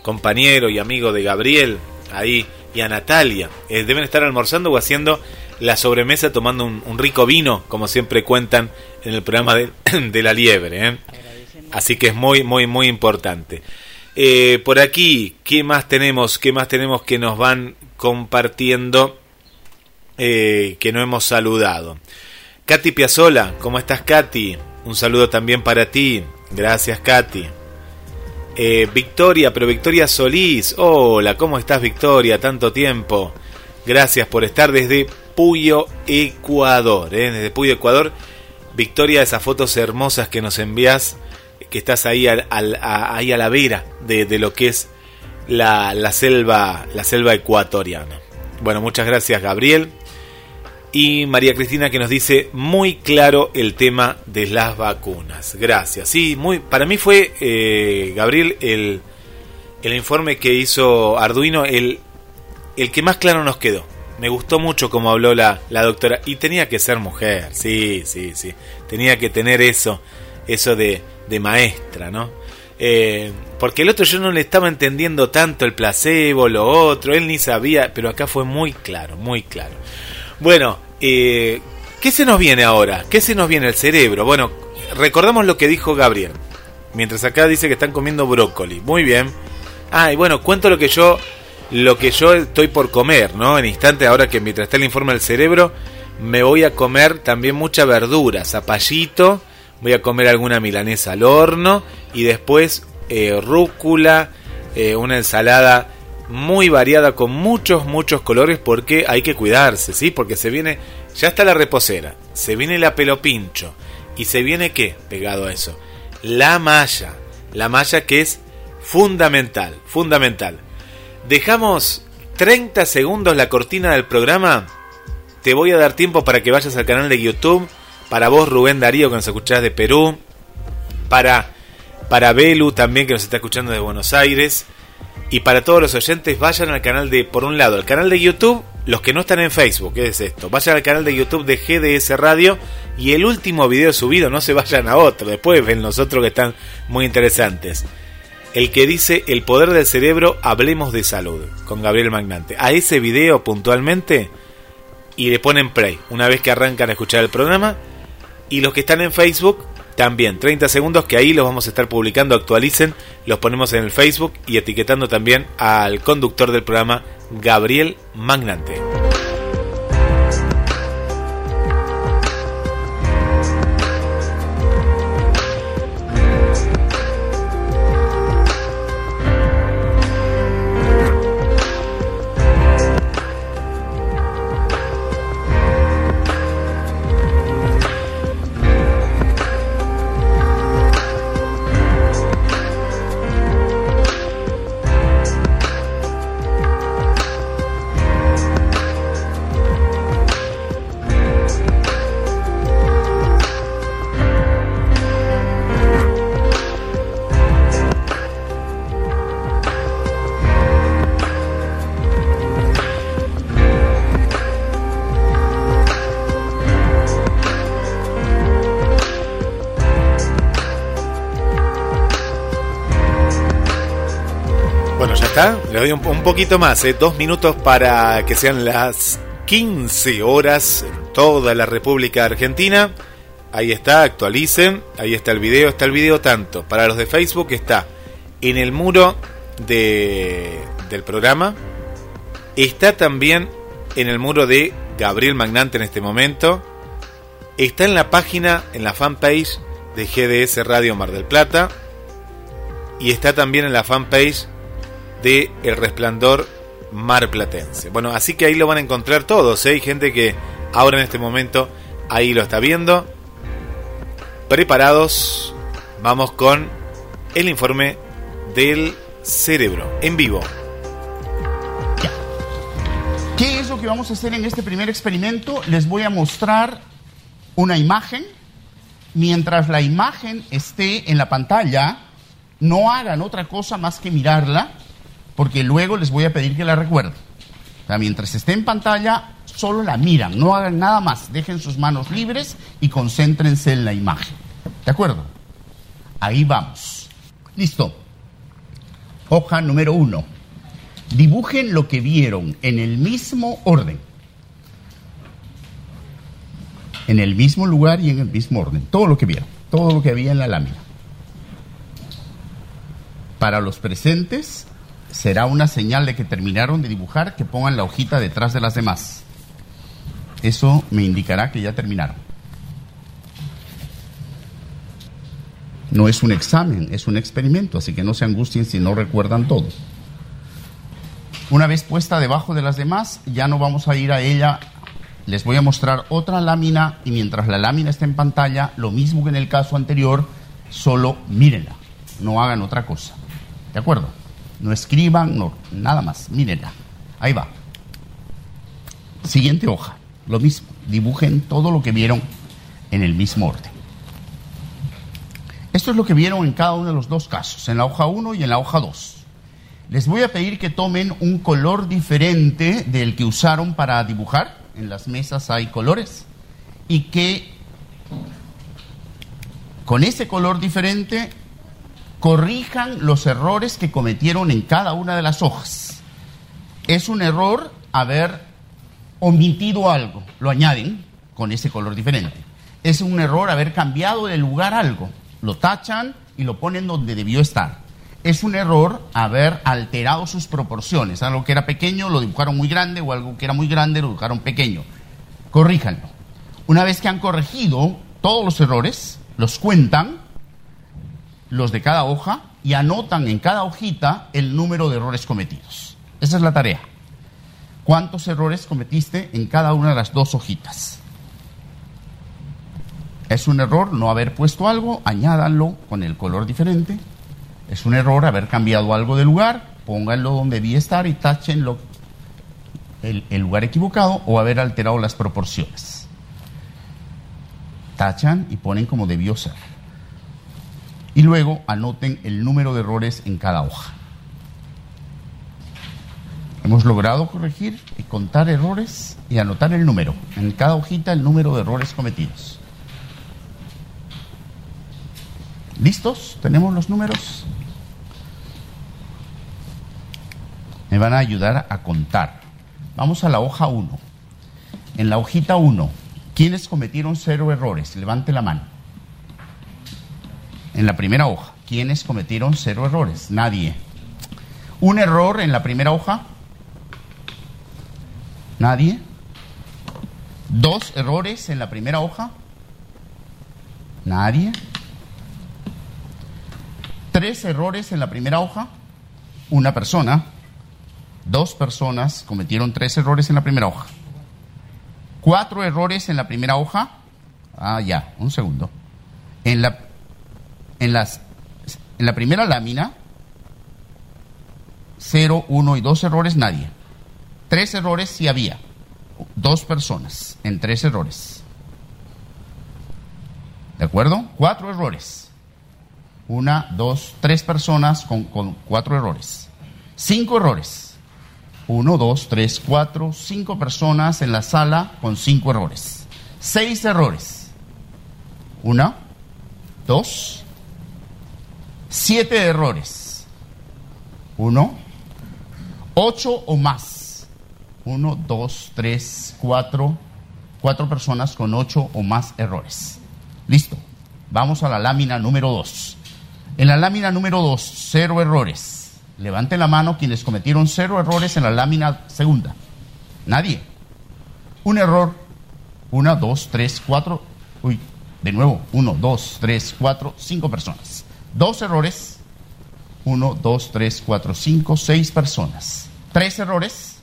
compañero y amigo de Gabriel, ahí, y a Natalia. Eh, deben estar almorzando o haciendo la sobremesa tomando un, un, rico vino, como siempre cuentan en el programa de, *clears throat* de la liebre. ¿eh? Así que es muy, muy, muy importante. Eh, por aquí, ¿qué más tenemos? ¿Qué más tenemos que nos van compartiendo eh, que no hemos saludado? Katy Piazzola, ¿cómo estás Katy? Un saludo también para ti. Gracias Katy. Eh, Victoria, pero Victoria Solís. Hola, ¿cómo estás Victoria? Tanto tiempo. Gracias por estar desde Puyo, Ecuador. ¿eh? Desde Puyo, Ecuador. Victoria, esas fotos hermosas que nos envías, que estás ahí, a, ahí a la vera de, de lo que es la, la, selva, la selva ecuatoriana. Bueno, muchas gracias Gabriel. Y María Cristina que nos dice muy claro el tema de las vacunas. Gracias. Sí, muy, para mí fue, eh, Gabriel, el, el informe que hizo Arduino, el, el que más claro nos quedó. Me gustó mucho como habló la, la doctora. Y tenía que ser mujer, sí, sí, sí. Tenía que tener eso, eso de, de maestra, ¿no? Eh, porque el otro yo no le estaba entendiendo tanto el placebo, lo otro, él ni sabía, pero acá fue muy claro, muy claro. Bueno, eh, ¿qué se nos viene ahora? ¿Qué se nos viene el cerebro? Bueno, recordamos lo que dijo Gabriel. Mientras acá dice que están comiendo brócoli. Muy bien. Ah, y bueno, cuento lo que yo lo que yo estoy por comer, ¿no? En instante, ahora que mientras está el informe del cerebro, me voy a comer también mucha verdura, zapallito, voy a comer alguna milanesa al horno y después eh, rúcula, eh, una ensalada muy variada con muchos, muchos colores porque hay que cuidarse, ¿sí? Porque se viene, ya está la reposera, se viene la pelo pincho y se viene qué pegado a eso, la malla, la malla que es fundamental, fundamental. Dejamos 30 segundos la cortina del programa. Te voy a dar tiempo para que vayas al canal de YouTube. Para vos, Rubén Darío, que nos escuchás de Perú. Para, para Belu también, que nos está escuchando de Buenos Aires. Y para todos los oyentes, vayan al canal de, por un lado, al canal de YouTube. Los que no están en Facebook, ¿qué es esto? Vayan al canal de YouTube de GDS Radio. Y el último video subido, no se vayan a otro. Después ven los otros que están muy interesantes el que dice El poder del cerebro, hablemos de salud, con Gabriel Magnante. A ese video puntualmente y le ponen play una vez que arrancan a escuchar el programa. Y los que están en Facebook, también 30 segundos que ahí los vamos a estar publicando, actualicen, los ponemos en el Facebook y etiquetando también al conductor del programa, Gabriel Magnante. Un poquito más, ¿eh? dos minutos para que sean las 15 horas en toda la República Argentina. Ahí está, actualicen. Ahí está el video. Está el video tanto. Para los de Facebook está en el muro de, del programa. Está también en el muro de Gabriel Magnante en este momento. Está en la página, en la fanpage de GDS Radio Mar del Plata. Y está también en la fanpage de El Resplandor Mar Platense. Bueno, así que ahí lo van a encontrar todos. ¿eh? Hay gente que ahora en este momento ahí lo está viendo. Preparados, vamos con el informe del cerebro en vivo. ¿Qué es lo que vamos a hacer en este primer experimento? Les voy a mostrar una imagen. Mientras la imagen esté en la pantalla, no hagan otra cosa más que mirarla, porque luego les voy a pedir que la recuerden. Mientras esté en pantalla, solo la miran, no hagan nada más. Dejen sus manos libres y concéntrense en la imagen. ¿De acuerdo? Ahí vamos. Listo. Hoja número uno. Dibujen lo que vieron en el mismo orden. En el mismo lugar y en el mismo orden. Todo lo que vieron. Todo lo que había en la lámina. Para los presentes será una señal de que terminaron de dibujar que pongan la hojita detrás de las demás. Eso me indicará que ya terminaron. No es un examen, es un experimento, así que no se angustien si no recuerdan todo. Una vez puesta debajo de las demás, ya no vamos a ir a ella. Les voy a mostrar otra lámina y mientras la lámina está en pantalla, lo mismo que en el caso anterior, solo mírenla, no hagan otra cosa. ¿De acuerdo? No escriban, no, nada más, mírenla. Ahí va. Siguiente hoja, lo mismo. dibujen todo lo que vieron en el mismo orden. Esto es lo que vieron en cada uno de los dos casos, en la hoja 1 y en la hoja 2. Les voy a pedir que tomen un color diferente del que usaron para dibujar. En las mesas hay colores. Y que con ese color diferente corrijan los errores que cometieron en cada una de las hojas. Es un error haber omitido algo, lo añaden con ese color diferente. Es un error haber cambiado de lugar algo, lo tachan y lo ponen donde debió estar. Es un error haber alterado sus proporciones. Algo que era pequeño lo dibujaron muy grande o algo que era muy grande lo dibujaron pequeño. Corríjanlo. Una vez que han corregido todos los errores, los cuentan, los de cada hoja, y anotan en cada hojita el número de errores cometidos. Esa es la tarea. ¿Cuántos errores cometiste en cada una de las dos hojitas? Es un error no haber puesto algo, añádanlo con el color diferente. Es un error haber cambiado algo de lugar, pónganlo donde debía estar y táchenlo el, el lugar equivocado o haber alterado las proporciones. Tachan y ponen como debió ser. Y luego anoten el número de errores en cada hoja. Hemos logrado corregir y contar errores y anotar el número. En cada hojita el número de errores cometidos. ¿Listos? ¿Tenemos los números? Me van a ayudar a contar. Vamos a la hoja 1. En la hojita 1, ¿quiénes cometieron cero errores? Levante la mano. En la primera hoja, ¿quiénes cometieron cero errores? Nadie. ¿Un error en la primera hoja? Nadie. ¿Dos errores en la primera hoja? Nadie. ¿Tres errores en la primera hoja? Una persona. Dos personas cometieron tres errores en la primera hoja. ¿Cuatro errores en la primera hoja? Ah, ya, un segundo. En la, en las, en la primera lámina, cero, uno y dos errores, nadie. Tres errores sí había. Dos personas en tres errores. ¿De acuerdo? Cuatro errores. Una, dos, tres personas con, con cuatro errores. Cinco errores. Uno, dos, tres, cuatro, cinco personas en la sala con cinco errores. Seis errores. Una, dos, siete errores. Uno, ocho o más. Uno, dos, tres, cuatro, cuatro personas con ocho o más errores. Listo. Vamos a la lámina número dos. En la lámina número dos, cero errores. Levanten la mano quienes cometieron cero errores en la lámina segunda. Nadie. Un error. Una, dos, tres, cuatro. Uy, de nuevo. Uno, dos, tres, cuatro, cinco personas. Dos errores. Uno, dos, tres, cuatro, cinco, seis personas. Tres errores.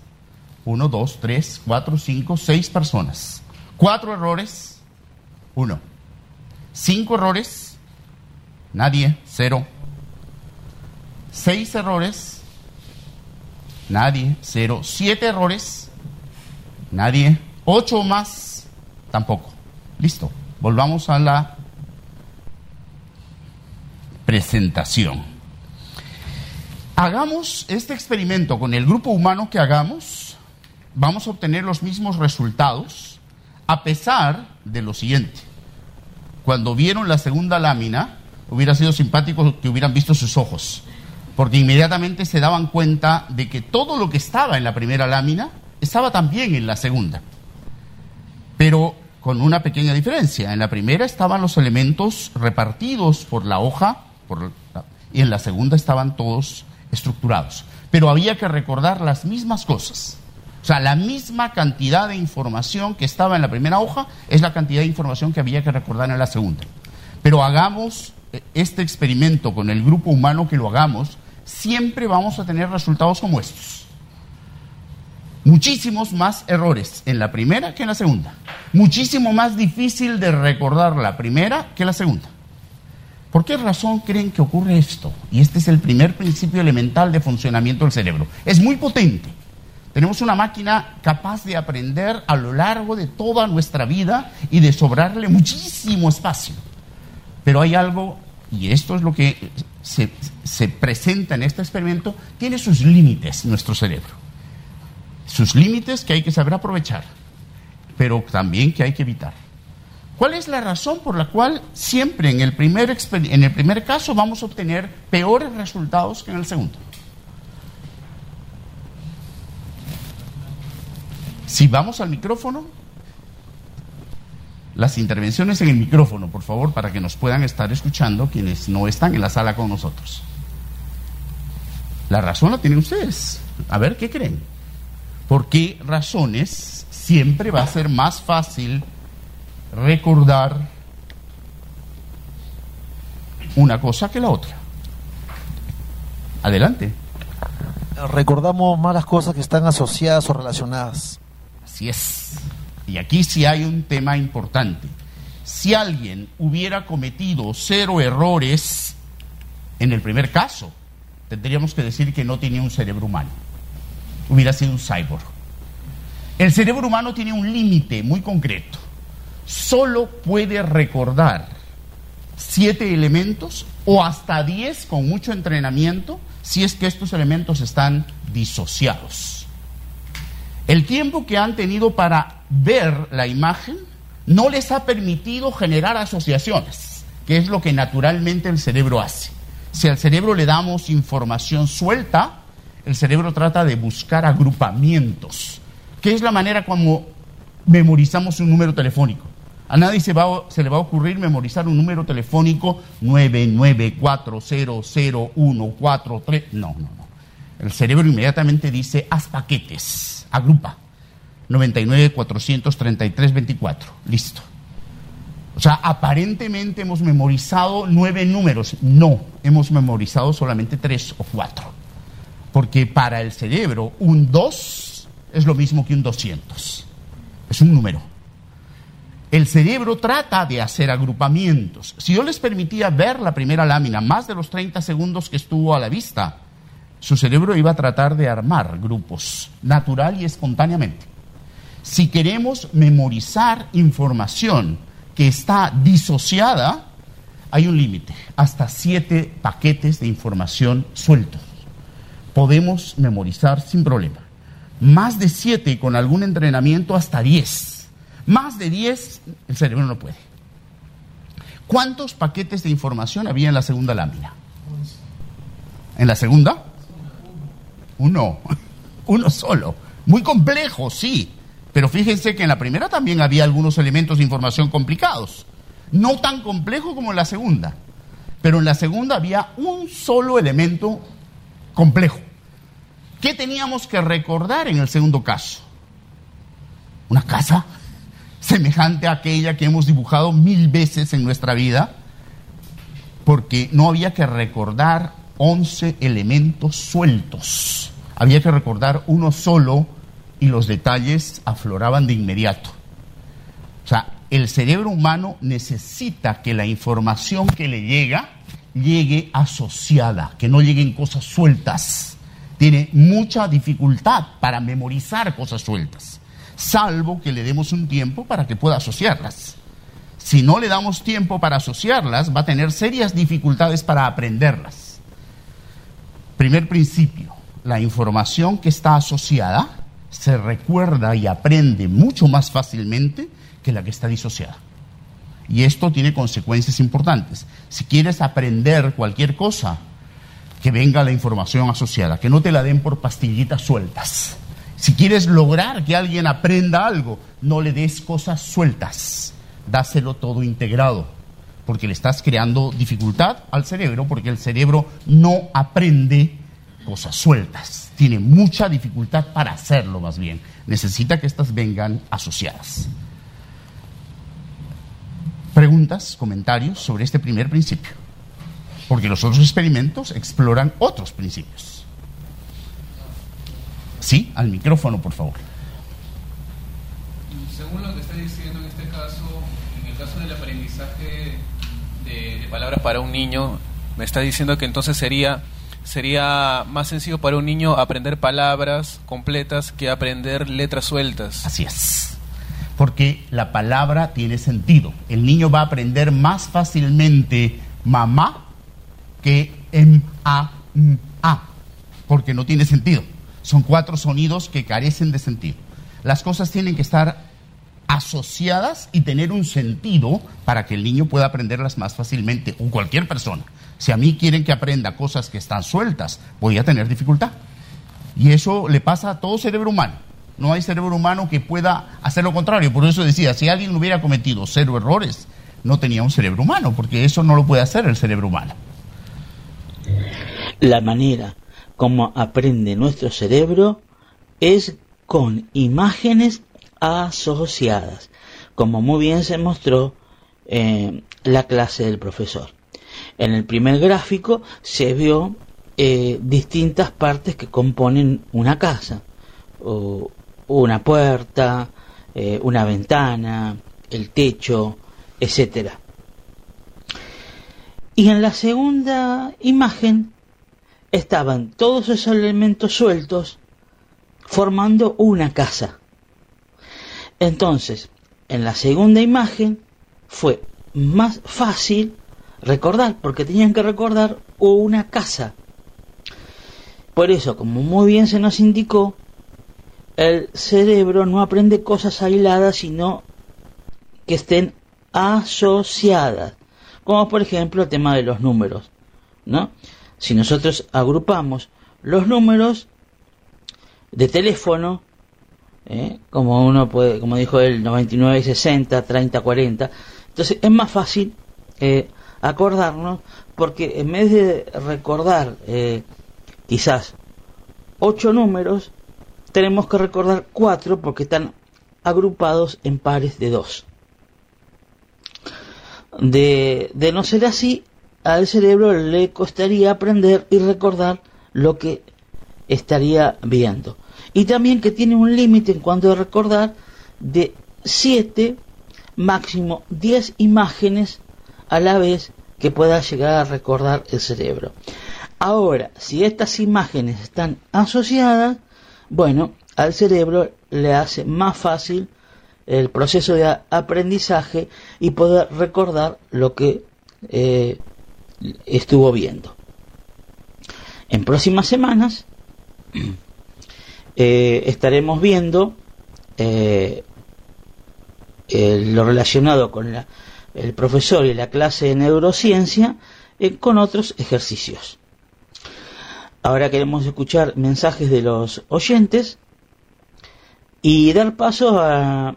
Uno, dos, tres, cuatro, cinco, seis personas. Cuatro errores. Uno. Cinco errores. Nadie. Cero. Seis errores. Nadie. Cero. Siete errores. Nadie. Ocho más. Tampoco. Listo. Volvamos a la presentación. Hagamos este experimento con el grupo humano que hagamos. Vamos a obtener los mismos resultados a pesar de lo siguiente. Cuando vieron la segunda lámina, hubiera sido simpático que hubieran visto sus ojos porque inmediatamente se daban cuenta de que todo lo que estaba en la primera lámina estaba también en la segunda. Pero con una pequeña diferencia. En la primera estaban los elementos repartidos por la hoja y en la segunda estaban todos estructurados. Pero había que recordar las mismas cosas. O sea, la misma cantidad de información que estaba en la primera hoja es la cantidad de información que había que recordar en la segunda. Pero hagamos este experimento con el grupo humano que lo hagamos, siempre vamos a tener resultados como estos. Muchísimos más errores en la primera que en la segunda. Muchísimo más difícil de recordar la primera que la segunda. ¿Por qué razón creen que ocurre esto? Y este es el primer principio elemental de funcionamiento del cerebro. Es muy potente. Tenemos una máquina capaz de aprender a lo largo de toda nuestra vida y de sobrarle muchísimo espacio. Pero hay algo, y esto es lo que se, se presenta en este experimento, tiene sus límites nuestro cerebro. Sus límites que hay que saber aprovechar, pero también que hay que evitar. ¿Cuál es la razón por la cual siempre en el primer, en el primer caso vamos a obtener peores resultados que en el segundo? Si vamos al micrófono, las intervenciones en el micrófono, por favor, para que nos puedan estar escuchando quienes no están en la sala con nosotros. La razón la tienen ustedes. A ver, ¿qué creen? ¿Por qué razones siempre va a ser más fácil recordar una cosa que la otra? Adelante. Recordamos más las cosas que están asociadas o relacionadas. Así es. Y aquí sí hay un tema importante. Si alguien hubiera cometido cero errores en el primer caso, tendríamos que decir que no tenía un cerebro humano. Hubiera sido un cyborg. El cerebro humano tiene un límite muy concreto. Solo puede recordar siete elementos o hasta diez con mucho entrenamiento si es que estos elementos están disociados. El tiempo que han tenido para ver la imagen no les ha permitido generar asociaciones, que es lo que naturalmente el cerebro hace. Si al cerebro le damos información suelta, el cerebro trata de buscar agrupamientos, que es la manera como memorizamos un número telefónico. A nadie se, le va a ocurrir memorizar un número telefónico 994000143. No, no, no. El cerebro inmediatamente dice, haz paquetes, agrupa. 99 433 24. Listo. O sea, aparentemente hemos memorizado nueve números. No, hemos memorizado solamente tres o cuatro. Porque para el cerebro un 2 es lo mismo que un 200. Es un número. El cerebro trata de hacer agrupamientos. Si yo les permitía ver la primera lámina más de los 30 segundos que estuvo a la vista, su cerebro iba a tratar de armar grupos, natural y espontáneamente. Si queremos memorizar información que está disociada, hay un límite, hasta siete paquetes de información sueltos. Podemos memorizar sin problema. Más de siete con algún entrenamiento hasta diez. Más de diez, el cerebro no puede. ¿Cuántos paquetes de información había en la segunda lámina? ¿En la segunda? Uno. *laughs* Uno solo. Muy complejo, sí. Pero fíjense que en la primera también había algunos elementos de información complicados. No tan complejo como en la segunda. Pero en la segunda había un solo elemento complejo. ¿Qué teníamos que recordar en el segundo caso? Una casa semejante a aquella que hemos dibujado mil veces en nuestra vida, porque no había que recordar 11 elementos sueltos, había que recordar uno solo y los detalles afloraban de inmediato. O sea, el cerebro humano necesita que la información que le llega llegue asociada, que no lleguen cosas sueltas. Tiene mucha dificultad para memorizar cosas sueltas, salvo que le demos un tiempo para que pueda asociarlas. Si no le damos tiempo para asociarlas, va a tener serias dificultades para aprenderlas. Primer principio, la información que está asociada se recuerda y aprende mucho más fácilmente que la que está disociada. Y esto tiene consecuencias importantes. Si quieres aprender cualquier cosa, que venga la información asociada, que no te la den por pastillitas sueltas. Si quieres lograr que alguien aprenda algo, no le des cosas sueltas, dáselo todo integrado, porque le estás creando dificultad al cerebro, porque el cerebro no aprende cosas sueltas, tiene mucha dificultad para hacerlo más bien, necesita que estas vengan asociadas. Preguntas, comentarios sobre este primer principio, porque los otros experimentos exploran otros principios. Sí, al micrófono, por favor. Según lo que está diciendo en este caso, en el caso del aprendizaje de, de palabras para un niño, me está diciendo que entonces sería sería más sencillo para un niño aprender palabras completas que aprender letras sueltas. Así es. Porque la palabra tiene sentido. El niño va a aprender más fácilmente mamá que m a m a porque no tiene sentido. Son cuatro sonidos que carecen de sentido. Las cosas tienen que estar asociadas y tener un sentido para que el niño pueda aprenderlas más fácilmente, o cualquier persona. Si a mí quieren que aprenda cosas que están sueltas, voy a tener dificultad. Y eso le pasa a todo cerebro humano. No hay cerebro humano que pueda hacer lo contrario. Por eso decía, si alguien hubiera cometido cero errores, no tenía un cerebro humano, porque eso no lo puede hacer el cerebro humano. La manera como aprende nuestro cerebro es con imágenes asociadas, como muy bien se mostró en la clase del profesor. En el primer gráfico se vio eh, distintas partes que componen una casa, una puerta, eh, una ventana, el techo, etcétera. Y en la segunda imagen estaban todos esos elementos sueltos formando una casa. Entonces, en la segunda imagen fue más fácil recordar, porque tenían que recordar una casa. Por eso, como muy bien se nos indicó, el cerebro no aprende cosas aisladas, sino que estén asociadas, como por ejemplo el tema de los números, ¿no? Si nosotros agrupamos los números de teléfono, ¿eh? como uno puede, como dijo él, 99 y 60, 30, 40, entonces es más fácil eh, acordarnos porque en vez de recordar eh, quizás ocho números, tenemos que recordar cuatro porque están agrupados en pares de dos. De, de no ser así, al cerebro le costaría aprender y recordar lo que estaría viendo. Y también que tiene un límite en cuanto a recordar de 7, máximo 10 imágenes a la vez que pueda llegar a recordar el cerebro. Ahora, si estas imágenes están asociadas, bueno, al cerebro le hace más fácil el proceso de aprendizaje y poder recordar lo que eh, estuvo viendo. En próximas semanas *clears throat* eh, estaremos viendo eh, lo relacionado con el profesor y la clase de neurociencia con otros ejercicios. Ahora queremos escuchar mensajes de los oyentes y dar paso a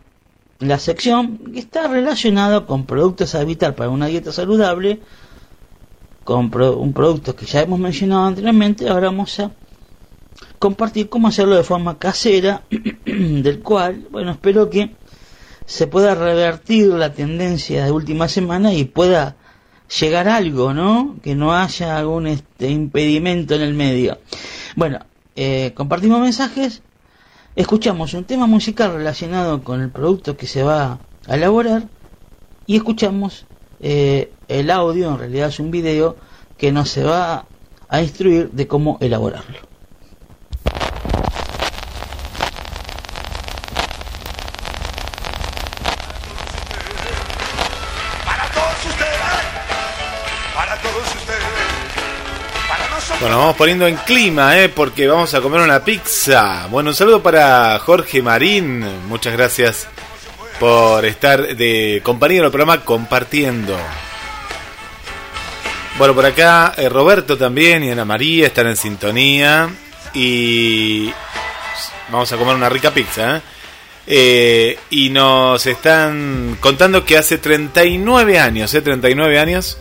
la sección que está relacionada con productos a vital para una dieta saludable, con un producto que ya hemos mencionado anteriormente, ahora vamos a compartir cómo hacerlo de forma casera, *clears throat* del cual, bueno, espero que se pueda revertir la tendencia de última semana y pueda llegar algo, ¿no? Que no haya algún este, impedimento en el medio. Bueno, eh, compartimos mensajes escuchamos un tema musical relacionado con el producto que se va a elaborar y escuchamos eh, el audio, en realidad es un video que nos se va a instruir de cómo elaborarlo. Para todos ustedes, para todos ustedes, para nosotros. Bueno, vamos poniendo en clima, ¿eh? porque vamos a comer una pizza. Bueno, un saludo para Jorge Marín. Muchas gracias por estar de compañero del programa compartiendo. Bueno, por acá eh, Roberto también y Ana María están en sintonía. Y vamos a comer una rica pizza. ¿eh? Eh, y nos están contando que hace 39 años, ¿eh? 39 años,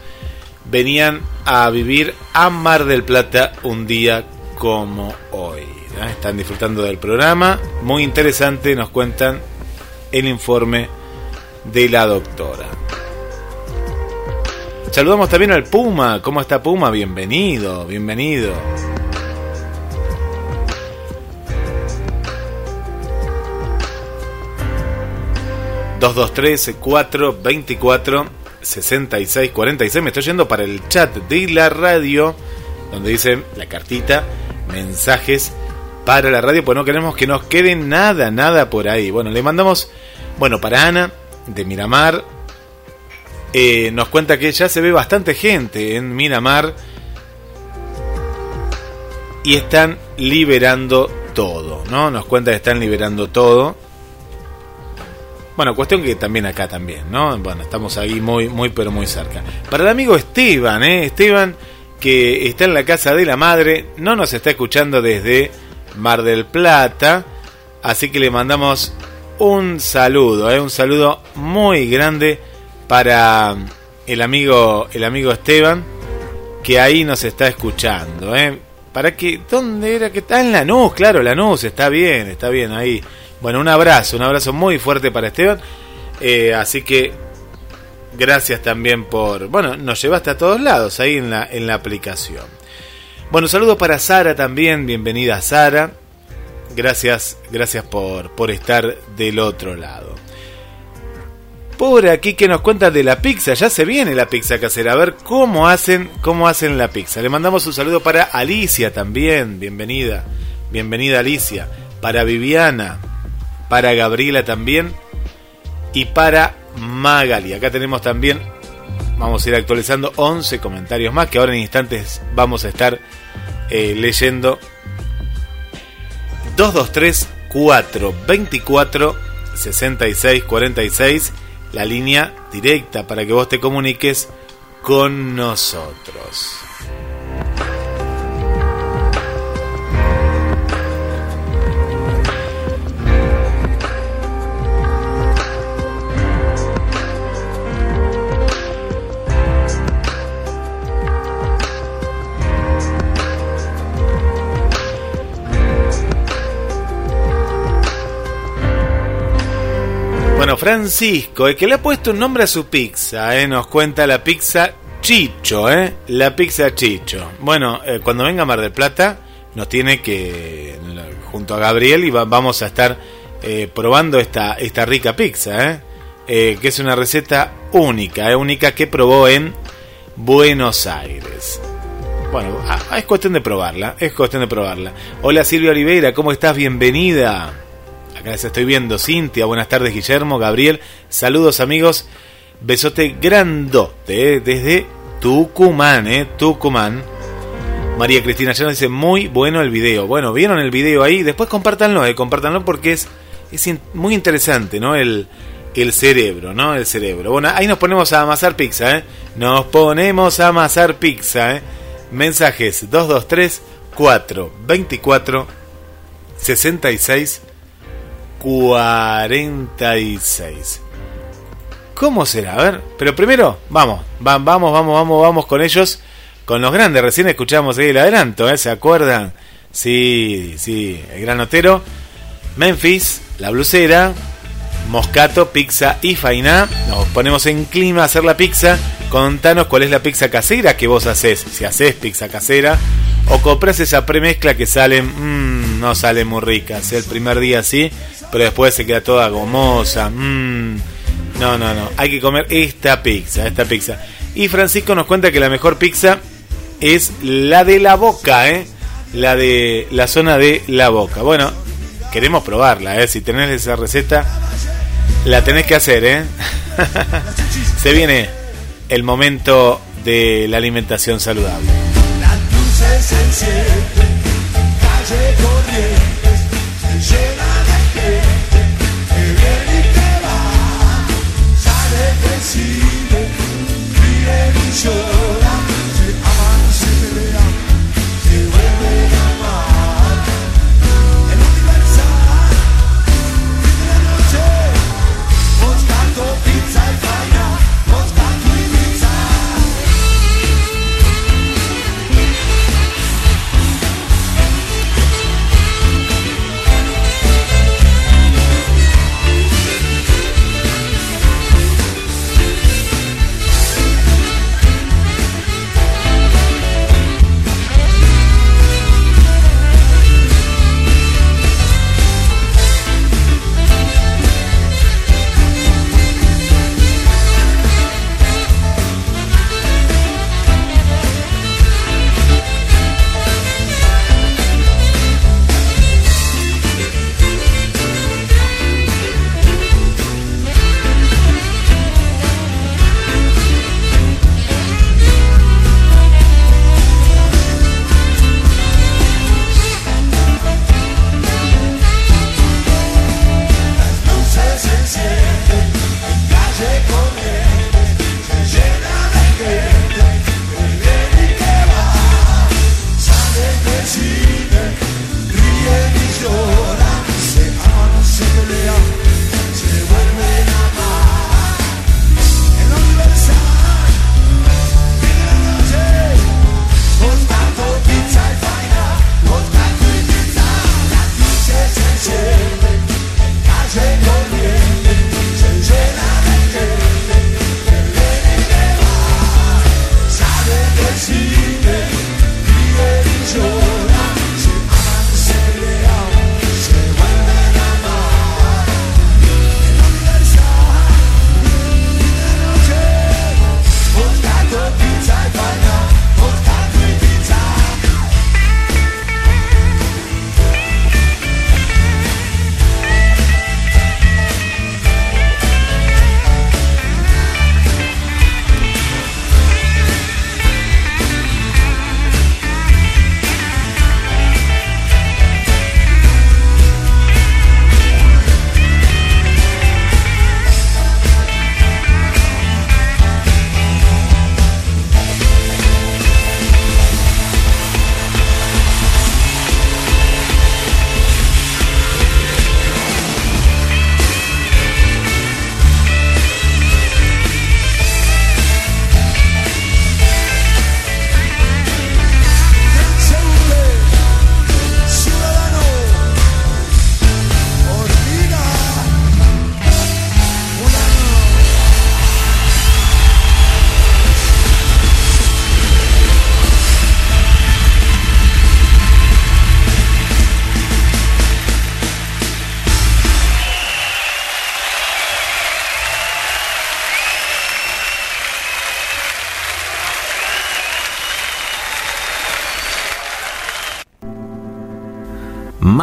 venían a vivir a Mar del Plata un día como hoy. Están disfrutando del programa. Muy interesante, nos cuentan el informe de la doctora. Saludamos también al Puma. ¿Cómo está Puma? Bienvenido, bienvenido. Dos dos tres cuatro veinticuatro sesenta y seis cuarenta y seis. Me estoy yendo para el chat de la radio donde dice la cartita, mensajes para la radio, pues no queremos que nos quede nada, nada por ahí. Bueno, le mandamos, bueno, para Ana de Miramar, eh, nos cuenta que ya se ve bastante gente en Miramar y están liberando todo, ¿no? Nos cuenta que están liberando todo. Bueno, cuestión que también acá también, ¿no? Bueno, estamos ahí muy, muy, pero muy cerca. Para el amigo Esteban, ¿eh? Esteban, que está en la casa de la madre, no nos está escuchando desde Mar del Plata, así que le mandamos un saludo, ¿eh? Un saludo muy grande para el amigo, el amigo Esteban, que ahí nos está escuchando, ¿eh? Para que, ¿dónde era que está? En Lanús, claro, Lanús, está bien, está bien ahí. Bueno, un abrazo, un abrazo muy fuerte para Esteban. Eh, así que gracias también por, bueno, nos llevaste a todos lados ahí en la, en la aplicación. Bueno, saludos para Sara también, bienvenida Sara. Gracias, gracias por, por estar del otro lado. Por aquí que nos cuenta de la pizza, ya se viene la pizza casera, a ver cómo hacen, cómo hacen la pizza. Le mandamos un saludo para Alicia también, bienvenida, bienvenida Alicia, para Viviana, para Gabriela también. Y para Magali. Acá tenemos también, vamos a ir actualizando 11 comentarios más que ahora en instantes vamos a estar eh, leyendo. 223 424 66 46 la línea directa para que vos te comuniques con nosotros. Francisco, el que le ha puesto un nombre a su pizza, ¿eh? nos cuenta la pizza Chicho, ¿eh? la pizza Chicho. Bueno, eh, cuando venga Mar del Plata, nos tiene que, junto a Gabriel, y va- vamos a estar eh, probando esta, esta rica pizza, ¿eh? Eh, que es una receta única, única que probó en Buenos Aires. Bueno, ah, es cuestión de probarla, es cuestión de probarla. Hola Silvia Oliveira, ¿cómo estás? Bienvenida. Acá les estoy viendo, Cintia, buenas tardes Guillermo, Gabriel, saludos amigos, besote grandote eh, desde Tucumán, eh, Tucumán. María Cristina ya nos dice, muy bueno el video. Bueno, ¿vieron el video ahí? Después compártanlo, eh, compártanlo porque es, es muy interesante, ¿no? El, el cerebro, ¿no? El cerebro. Bueno, ahí nos ponemos a amasar pizza, ¿eh? Nos ponemos a amasar pizza, ¿eh? Mensajes 223 424 66 46. ¿Cómo será? A ver, pero primero, vamos, va- vamos, vamos, vamos, vamos con ellos, con los grandes. Recién escuchamos ahí el adelanto, ¿eh? ¿Se acuerdan? Sí, sí, el granotero, Memphis, la blusera, Moscato, pizza y faina. Nos ponemos en clima a hacer la pizza. Contanos cuál es la pizza casera que vos haces. Si haces pizza casera o compras esa premezcla que salen, mmm, no salen muy ricas. El primer día sí, pero después se queda toda gomosa. mmm. No, no, no. Hay que comer esta pizza, esta pizza. Y Francisco nos cuenta que la mejor pizza es la de la boca, ¿eh? La de la zona de la boca. Bueno, queremos probarla, ¿eh? Si tenés esa receta, la tenés que hacer, ¿eh? *laughs* Se viene el momento de la alimentación saludable. Las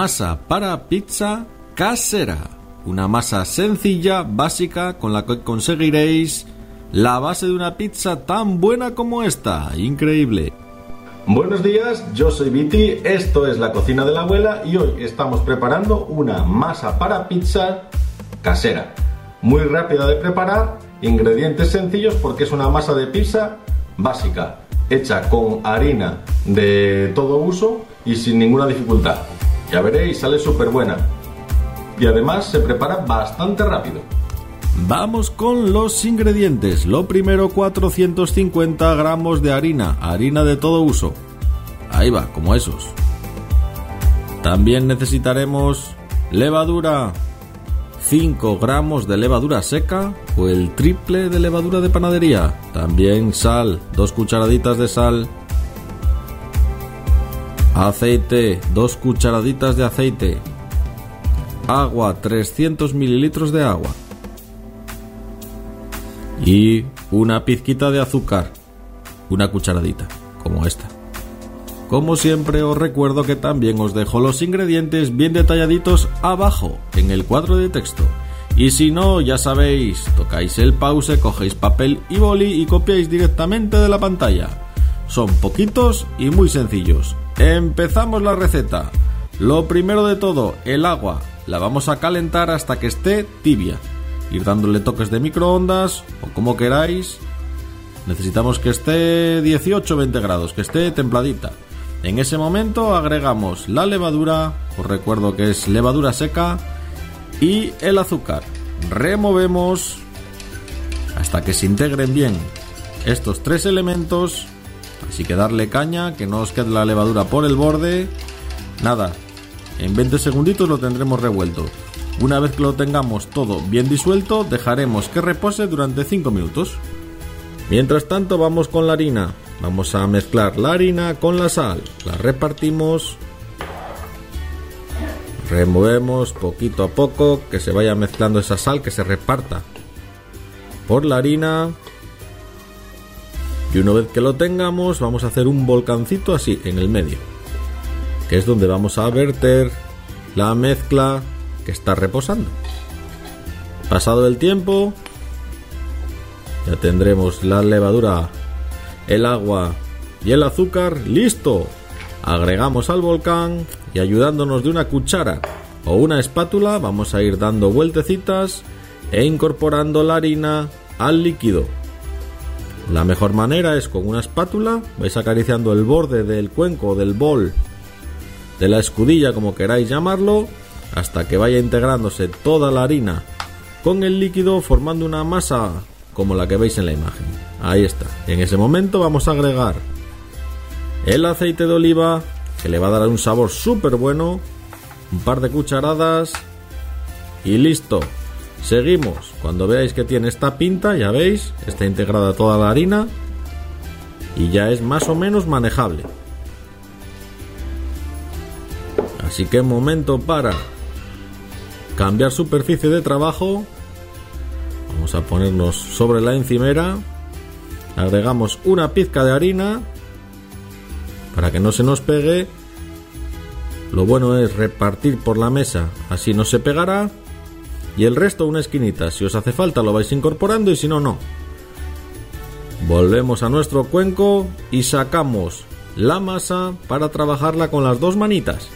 Masa para pizza casera. Una masa sencilla, básica, con la que conseguiréis la base de una pizza tan buena como esta. Increíble. Buenos días, yo soy Viti, esto es la cocina de la abuela y hoy estamos preparando una masa para pizza casera. Muy rápida de preparar, ingredientes sencillos porque es una masa de pizza básica, hecha con harina de todo uso y sin ninguna dificultad. Ya veréis, sale súper buena. Y además se prepara bastante rápido. Vamos con los ingredientes. Lo primero 450 gramos de harina, harina de todo uso. Ahí va, como esos. También necesitaremos levadura, 5 gramos de levadura seca o el triple de levadura de panadería. También sal, 2 cucharaditas de sal. Aceite, 2 cucharaditas de aceite. Agua, 300 mililitros de agua y una pizquita de azúcar, una cucharadita, como esta. Como siempre os recuerdo que también os dejo los ingredientes bien detalladitos abajo en el cuadro de texto. Y si no, ya sabéis, tocáis el pause, cogéis papel y boli y copiáis directamente de la pantalla. Son poquitos y muy sencillos. Empezamos la receta. Lo primero de todo, el agua. La vamos a calentar hasta que esté tibia ir dándole toques de microondas o como queráis. Necesitamos que esté 18-20 grados, que esté templadita. En ese momento agregamos la levadura, os recuerdo que es levadura seca, y el azúcar. Removemos hasta que se integren bien estos tres elementos. Así que darle caña, que no os quede la levadura por el borde. Nada, en 20 segunditos lo tendremos revuelto. Una vez que lo tengamos todo bien disuelto, dejaremos que repose durante 5 minutos. Mientras tanto vamos con la harina. Vamos a mezclar la harina con la sal. La repartimos. Removemos poquito a poco que se vaya mezclando esa sal, que se reparta por la harina. Y una vez que lo tengamos, vamos a hacer un volcancito así en el medio, que es donde vamos a verter la mezcla que está reposando. Pasado el tiempo, ya tendremos la levadura, el agua y el azúcar listo. Agregamos al volcán y ayudándonos de una cuchara o una espátula vamos a ir dando vueltecitas e incorporando la harina al líquido. La mejor manera es con una espátula, vais acariciando el borde del cuenco del bol, de la escudilla como queráis llamarlo, hasta que vaya integrándose toda la harina con el líquido formando una masa como la que veis en la imagen. Ahí está. En ese momento vamos a agregar el aceite de oliva que le va a dar un sabor súper bueno, un par de cucharadas y listo. Seguimos. Cuando veáis que tiene esta pinta, ya veis, está integrada toda la harina y ya es más o menos manejable. Así que momento para cambiar superficie de trabajo vamos a ponernos sobre la encimera agregamos una pizca de harina para que no se nos pegue lo bueno es repartir por la mesa así no se pegará y el resto una esquinita si os hace falta lo vais incorporando y si no no volvemos a nuestro cuenco y sacamos la masa para trabajarla con las dos manitas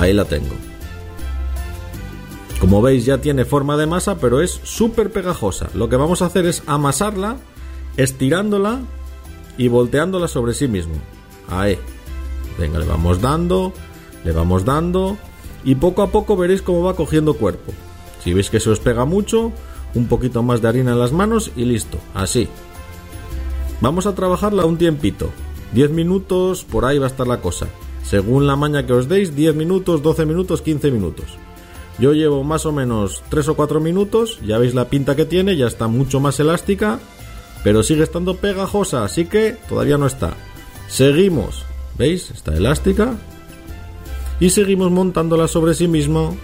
ahí la tengo como veis ya tiene forma de masa, pero es súper pegajosa. Lo que vamos a hacer es amasarla, estirándola y volteándola sobre sí mismo. Ahí. Venga, le vamos dando, le vamos dando y poco a poco veréis cómo va cogiendo cuerpo. Si veis que se os pega mucho, un poquito más de harina en las manos y listo. Así. Vamos a trabajarla un tiempito. 10 minutos, por ahí va a estar la cosa. Según la maña que os deis, 10 minutos, 12 minutos, 15 minutos. Yo llevo más o menos 3 o 4 minutos, ya veis la pinta que tiene, ya está mucho más elástica, pero sigue estando pegajosa, así que todavía no está. Seguimos, ¿veis? Está elástica. Y seguimos montándola sobre sí mismo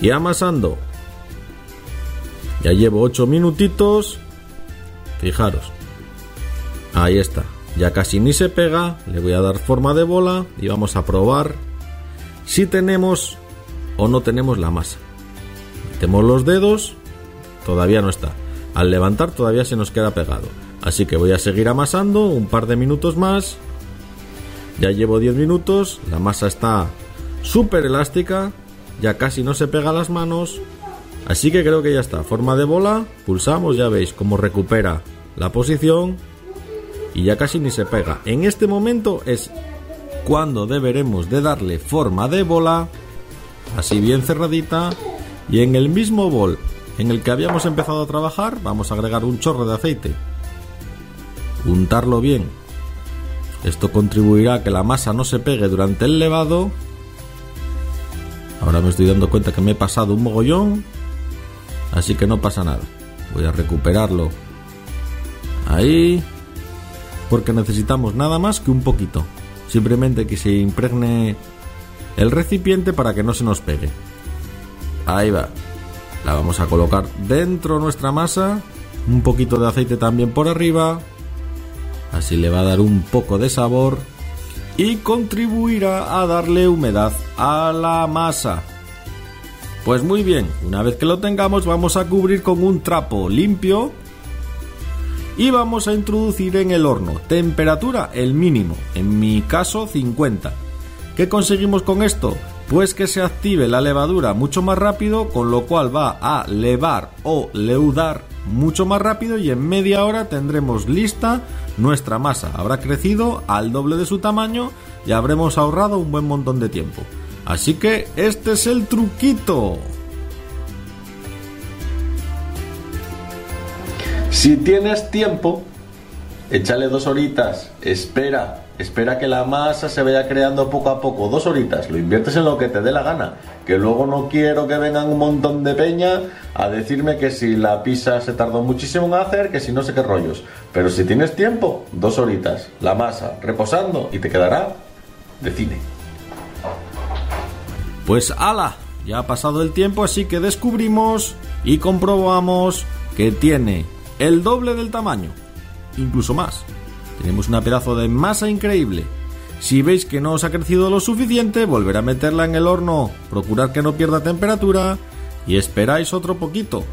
y amasando. Ya llevo 8 minutitos. Fijaros. Ahí está. Ya casi ni se pega, le voy a dar forma de bola y vamos a probar si tenemos o no tenemos la masa. Metemos los dedos, todavía no está. Al levantar todavía se nos queda pegado. Así que voy a seguir amasando un par de minutos más. Ya llevo 10 minutos, la masa está súper elástica, ya casi no se pega las manos. Así que creo que ya está. Forma de bola, pulsamos, ya veis cómo recupera la posición y ya casi ni se pega. En este momento es cuando deberemos de darle forma de bola, así bien cerradita, y en el mismo bol en el que habíamos empezado a trabajar vamos a agregar un chorro de aceite. Untarlo bien. Esto contribuirá a que la masa no se pegue durante el levado. Ahora me estoy dando cuenta que me he pasado un mogollón. Así que no pasa nada. Voy a recuperarlo. Ahí. Porque necesitamos nada más que un poquito. Simplemente que se impregne el recipiente para que no se nos pegue. Ahí va. La vamos a colocar dentro de nuestra masa. Un poquito de aceite también por arriba. Así le va a dar un poco de sabor. Y contribuirá a darle humedad a la masa. Pues muy bien, una vez que lo tengamos vamos a cubrir con un trapo limpio y vamos a introducir en el horno. Temperatura el mínimo, en mi caso 50. ¿Qué conseguimos con esto? Pues que se active la levadura mucho más rápido, con lo cual va a levar o leudar mucho más rápido y en media hora tendremos lista nuestra masa. Habrá crecido al doble de su tamaño y habremos ahorrado un buen montón de tiempo. Así que este es el truquito. Si tienes tiempo, échale dos horitas, espera, espera que la masa se vaya creando poco a poco, dos horitas, lo inviertes en lo que te dé la gana, que luego no quiero que vengan un montón de peña a decirme que si la pizza se tardó muchísimo en hacer, que si no sé qué rollos, pero si tienes tiempo, dos horitas, la masa reposando y te quedará de cine. Pues ala, ya ha pasado el tiempo, así que descubrimos y comprobamos que tiene el doble del tamaño, incluso más. Tenemos una pedazo de masa increíble. Si veis que no os ha crecido lo suficiente, volver a meterla en el horno, procurar que no pierda temperatura y esperáis otro poquito.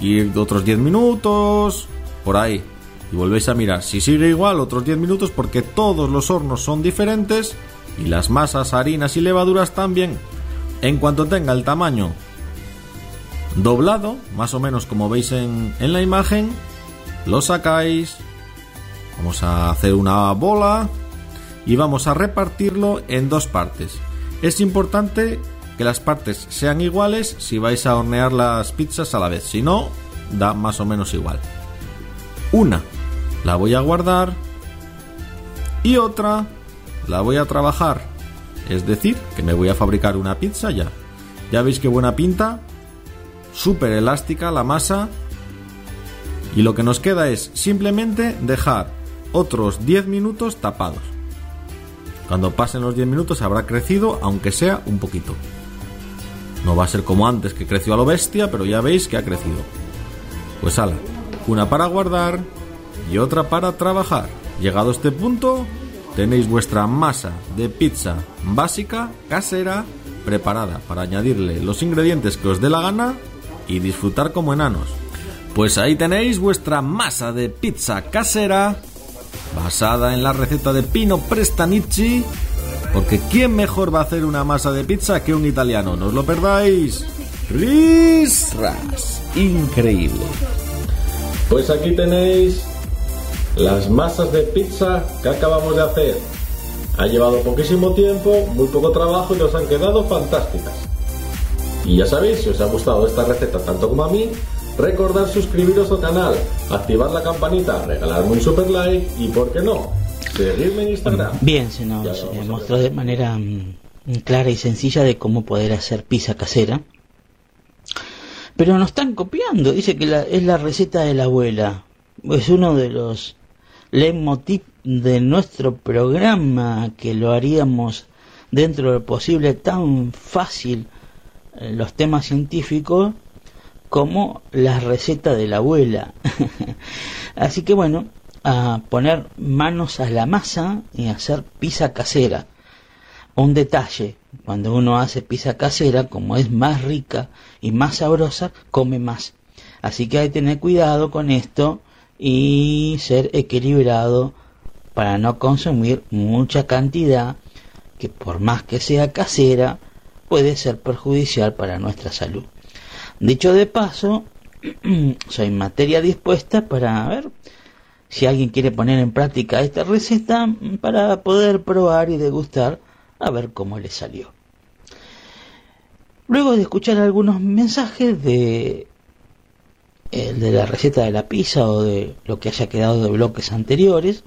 Y otros 10 minutos, por ahí. Y volvéis a mirar. Si sigue igual, otros 10 minutos porque todos los hornos son diferentes y las masas, harinas y levaduras también. En cuanto tenga el tamaño doblado, más o menos como veis en, en la imagen, lo sacáis, vamos a hacer una bola y vamos a repartirlo en dos partes. Es importante que las partes sean iguales si vais a hornear las pizzas a la vez, si no, da más o menos igual. Una la voy a guardar y otra la voy a trabajar. Es decir, que me voy a fabricar una pizza ya. Ya veis qué buena pinta, súper elástica la masa. Y lo que nos queda es simplemente dejar otros 10 minutos tapados. Cuando pasen los 10 minutos habrá crecido, aunque sea un poquito. No va a ser como antes que creció a lo bestia, pero ya veis que ha crecido. Pues ala, una para guardar y otra para trabajar. Llegado este punto, tenéis vuestra masa de pizza básica, casera, preparada para añadirle los ingredientes que os dé la gana y disfrutar como enanos. Pues ahí tenéis vuestra masa de pizza casera, basada en la receta de Pino Prestanici, porque ¿quién mejor va a hacer una masa de pizza que un italiano? No os lo perdáis. Risras, increíble. Pues aquí tenéis las masas de pizza que acabamos de hacer. Ha llevado poquísimo tiempo, muy poco trabajo y nos han quedado fantásticas. Y ya sabéis, si os ha gustado esta receta tanto como a mí, recordad suscribiros al canal, activar la campanita, regalarme un super like y, ¿por qué no?, seguirme en Instagram. Bien, se nos mostró de manera mm, clara y sencilla de cómo poder hacer pizza casera. Pero nos están copiando, dice que la- es la receta de la abuela. Es uno de los leitmotiv de nuestro programa que lo haríamos dentro de lo posible tan fácil eh, los temas científicos como la receta de la abuela. *laughs* Así que bueno, a poner manos a la masa y hacer pizza casera. Un detalle, cuando uno hace pizza casera, como es más rica y más sabrosa, come más. Así que hay que tener cuidado con esto y ser equilibrado para no consumir mucha cantidad que por más que sea casera puede ser perjudicial para nuestra salud. Dicho de paso, *clears throat* soy materia dispuesta para ver si alguien quiere poner en práctica esta receta para poder probar y degustar a ver cómo le salió. Luego de escuchar algunos mensajes de el de la receta de la pizza o de lo que haya quedado de bloques anteriores,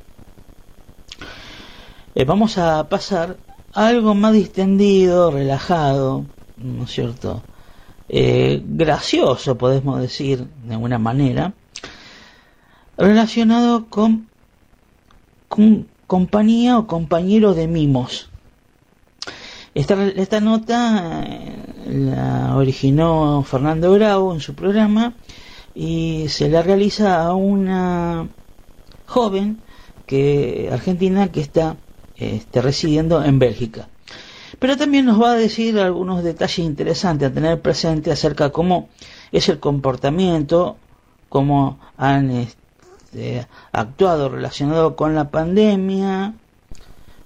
eh, vamos a pasar a algo más distendido, relajado, ¿no es cierto? Eh, gracioso, podemos decir de alguna manera, relacionado con, compañía o compañero de mimos. Esta, esta nota eh, la originó Fernando Bravo en su programa y se la realiza a una joven que argentina que está este, residiendo en Bélgica. Pero también nos va a decir algunos detalles interesantes a tener presente acerca de cómo es el comportamiento, cómo han este, actuado relacionado con la pandemia,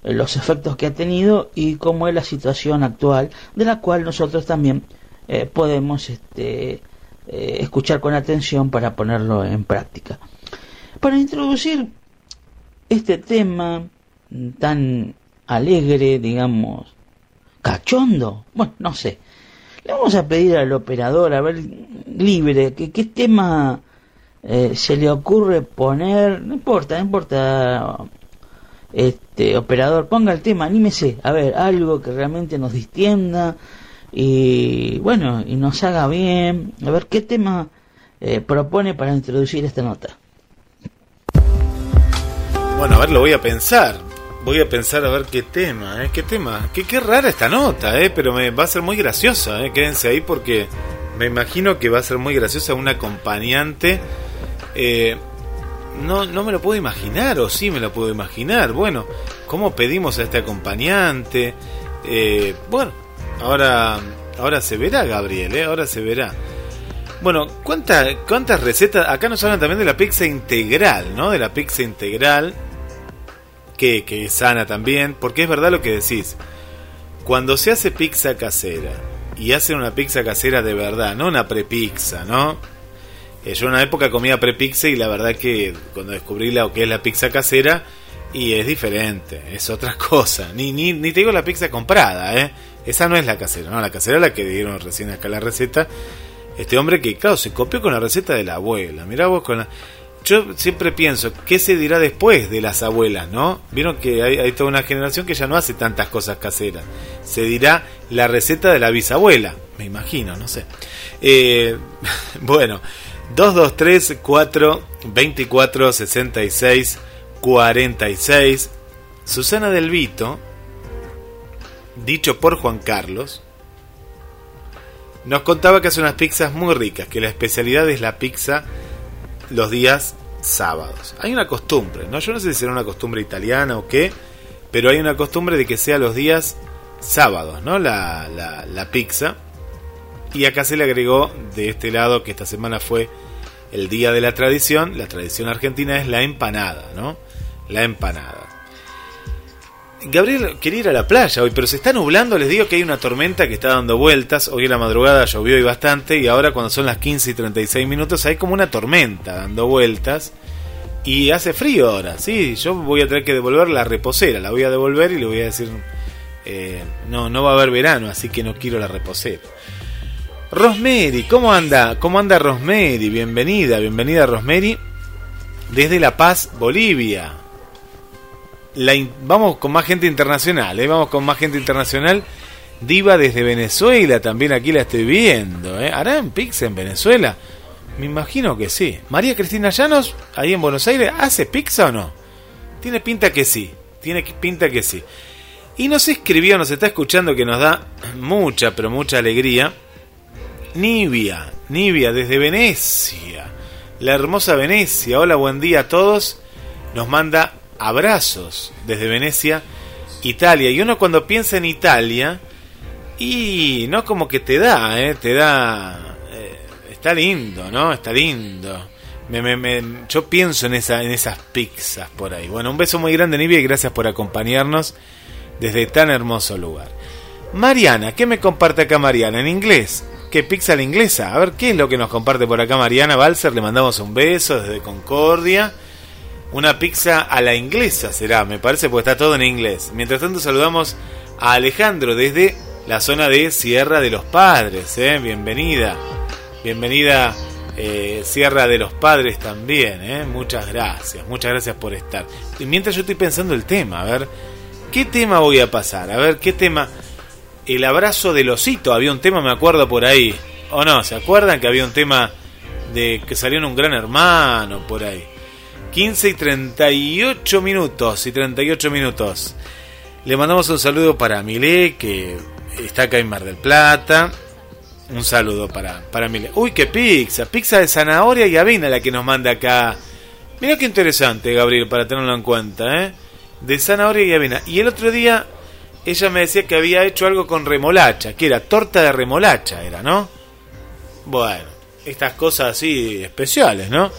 eh, los efectos que ha tenido y cómo es la situación actual, de la cual nosotros también eh, podemos este, eh, escuchar con atención para ponerlo en práctica. Para introducir este tema tan alegre, digamos, cachondo, bueno, no sé. Le vamos a pedir al operador, a ver, libre, que qué tema eh, se le ocurre poner, no importa, no importa, este operador, ponga el tema, anímese, a ver, algo que realmente nos distienda y bueno, y nos haga bien, a ver qué tema eh, propone para introducir esta nota. Bueno, a ver, lo voy a pensar. Voy a pensar a ver qué tema, ¿eh? ¿Qué tema? Qué, qué rara esta nota, ¿eh? Pero me va a ser muy graciosa, ¿eh? Quédense ahí porque me imagino que va a ser muy graciosa un acompañante. Eh, no, no me lo puedo imaginar, o sí me lo puedo imaginar. Bueno, ¿cómo pedimos a este acompañante? Eh, bueno, ahora, ahora se verá, Gabriel, ¿eh? Ahora se verá. Bueno, ¿cuántas, ¿cuántas recetas? Acá nos hablan también de la pizza integral, ¿no? De la pizza integral que, que es sana también, porque es verdad lo que decís. Cuando se hace pizza casera y hacen una pizza casera de verdad, no una prepizza, ¿no? Eh, yo en una época comía prepizza y la verdad que cuando descubrí lo que es la pizza casera y es diferente, es otra *laughs* cosa. Ni, ni, ni te digo la pizza comprada, ¿eh? Esa no es la casera, no, la casera es la que dieron recién acá la receta. Este hombre que, claro, se copió con la receta de la abuela. Mirá vos con la yo siempre pienso, ¿qué se dirá después de las abuelas, no? Vieron que hay, toda una generación que ya no hace tantas cosas caseras. Se dirá la receta de la bisabuela, me imagino, no sé. Eh, *laughs* bueno, 223 4 24 66 46. Susana del Vito, dicho por Juan Carlos, nos contaba que hace unas pizzas muy ricas, que la especialidad es la pizza los días sábados. Hay una costumbre, ¿no? Yo no sé si será una costumbre italiana o qué, pero hay una costumbre de que sea los días sábados, ¿no? La, la, la pizza. Y acá se le agregó de este lado que esta semana fue el día de la tradición. La tradición argentina es la empanada, ¿no? La empanada. Gabriel quería ir a la playa hoy, pero se está nublando. Les digo que hay una tormenta que está dando vueltas. Hoy en la madrugada llovió y bastante. Y ahora, cuando son las 15 y 36 minutos, hay como una tormenta dando vueltas. Y hace frío ahora. Sí, yo voy a tener que devolver la reposera. La voy a devolver y le voy a decir: eh, No, no va a haber verano, así que no quiero la reposera. Rosemary, ¿cómo anda? ¿Cómo anda Rosemary? Bienvenida, bienvenida Rosemary. Desde La Paz, Bolivia vamos con más gente internacional, ¿eh? vamos con más gente internacional. Diva desde Venezuela, también aquí la estoy viendo. ¿eh? ¿Harán pizza en Venezuela? Me imagino que sí. María Cristina Llanos, ahí en Buenos Aires, ¿hace pizza o no? Tiene pinta que sí, tiene pinta que sí. Y nos escribió, nos está escuchando que nos da mucha, pero mucha alegría. Nivia, Nivia desde Venecia, la hermosa Venecia. Hola, buen día a todos nos manda abrazos desde Venecia, Italia. Y uno cuando piensa en Italia, y no como que te da, ¿eh? te da... eh, está lindo, ¿no? Está lindo. Me, me- me- yo pienso en, esa, en esas pizzas por ahí. Bueno, un beso muy grande, Nivia, y gracias por acompañarnos desde tan hermoso lugar. Mariana, ¿qué me comparte acá Mariana? En inglés. ¿Qué pizza la inglesa? A ver, ¿qué es lo que nos comparte por acá Mariana Balser? Le mandamos un beso desde Concordia. Una pizza a la inglesa será, me parece, porque está todo en inglés. Mientras tanto, saludamos a Alejandro desde la zona de Sierra de los Padres. ¿eh? Bienvenida. Bienvenida, eh, Sierra de los Padres también. ¿eh? Muchas gracias, muchas gracias por estar. Y mientras yo estoy pensando el tema, a ver, ¿qué tema voy a pasar? A ver, ¿qué tema? El abrazo del osito, había un tema, me acuerdo por ahí. ¿O no? ¿Se acuerdan que había un tema de que salió en un gran hermano por ahí? 15 y 38 minutos y 38 minutos. Le mandamos un saludo para Milé, que está acá en Mar del Plata. Un saludo para, para Milé. Uy, qué pizza. Pizza de zanahoria y avena la que nos manda acá. Mira qué interesante, Gabriel, para tenerlo en cuenta, ¿eh? De zanahoria y avena. Y el otro día ella me decía que había hecho algo con remolacha, que era torta de remolacha, era, ¿no? Bueno, estas cosas así especiales, ¿no?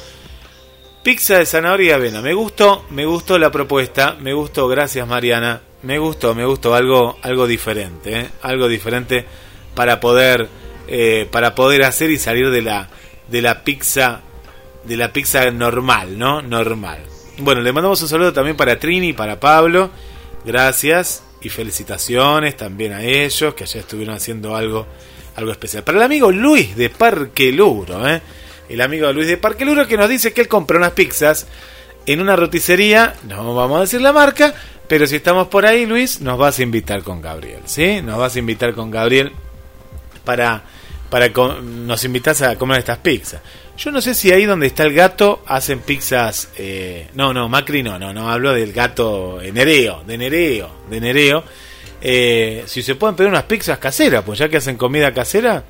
Pizza de zanahoria y avena. Me gustó, me gustó la propuesta, me gustó, gracias Mariana. Me gustó, me gustó algo, algo diferente, ¿eh? algo diferente para poder, eh, para poder hacer y salir de la, de la pizza, de la pizza normal, ¿no? Normal. Bueno, le mandamos un saludo también para Trini para Pablo. Gracias y felicitaciones también a ellos que allá estuvieron haciendo algo, algo especial. Para el amigo Luis de Parque Luro, ¿eh? El amigo Luis de Parque Luro que nos dice que él compró unas pizzas en una roticería, no vamos a decir la marca, pero si estamos por ahí, Luis, nos vas a invitar con Gabriel, ¿sí? Nos vas a invitar con Gabriel para, para nos invitas a comer estas pizzas. Yo no sé si ahí donde está el gato hacen pizzas. eh, no, no, Macri no, no, no, hablo del gato eh, Nereo, de Nereo, de Nereo. Eh, si se pueden pedir unas pizzas caseras, pues ya que hacen comida casera,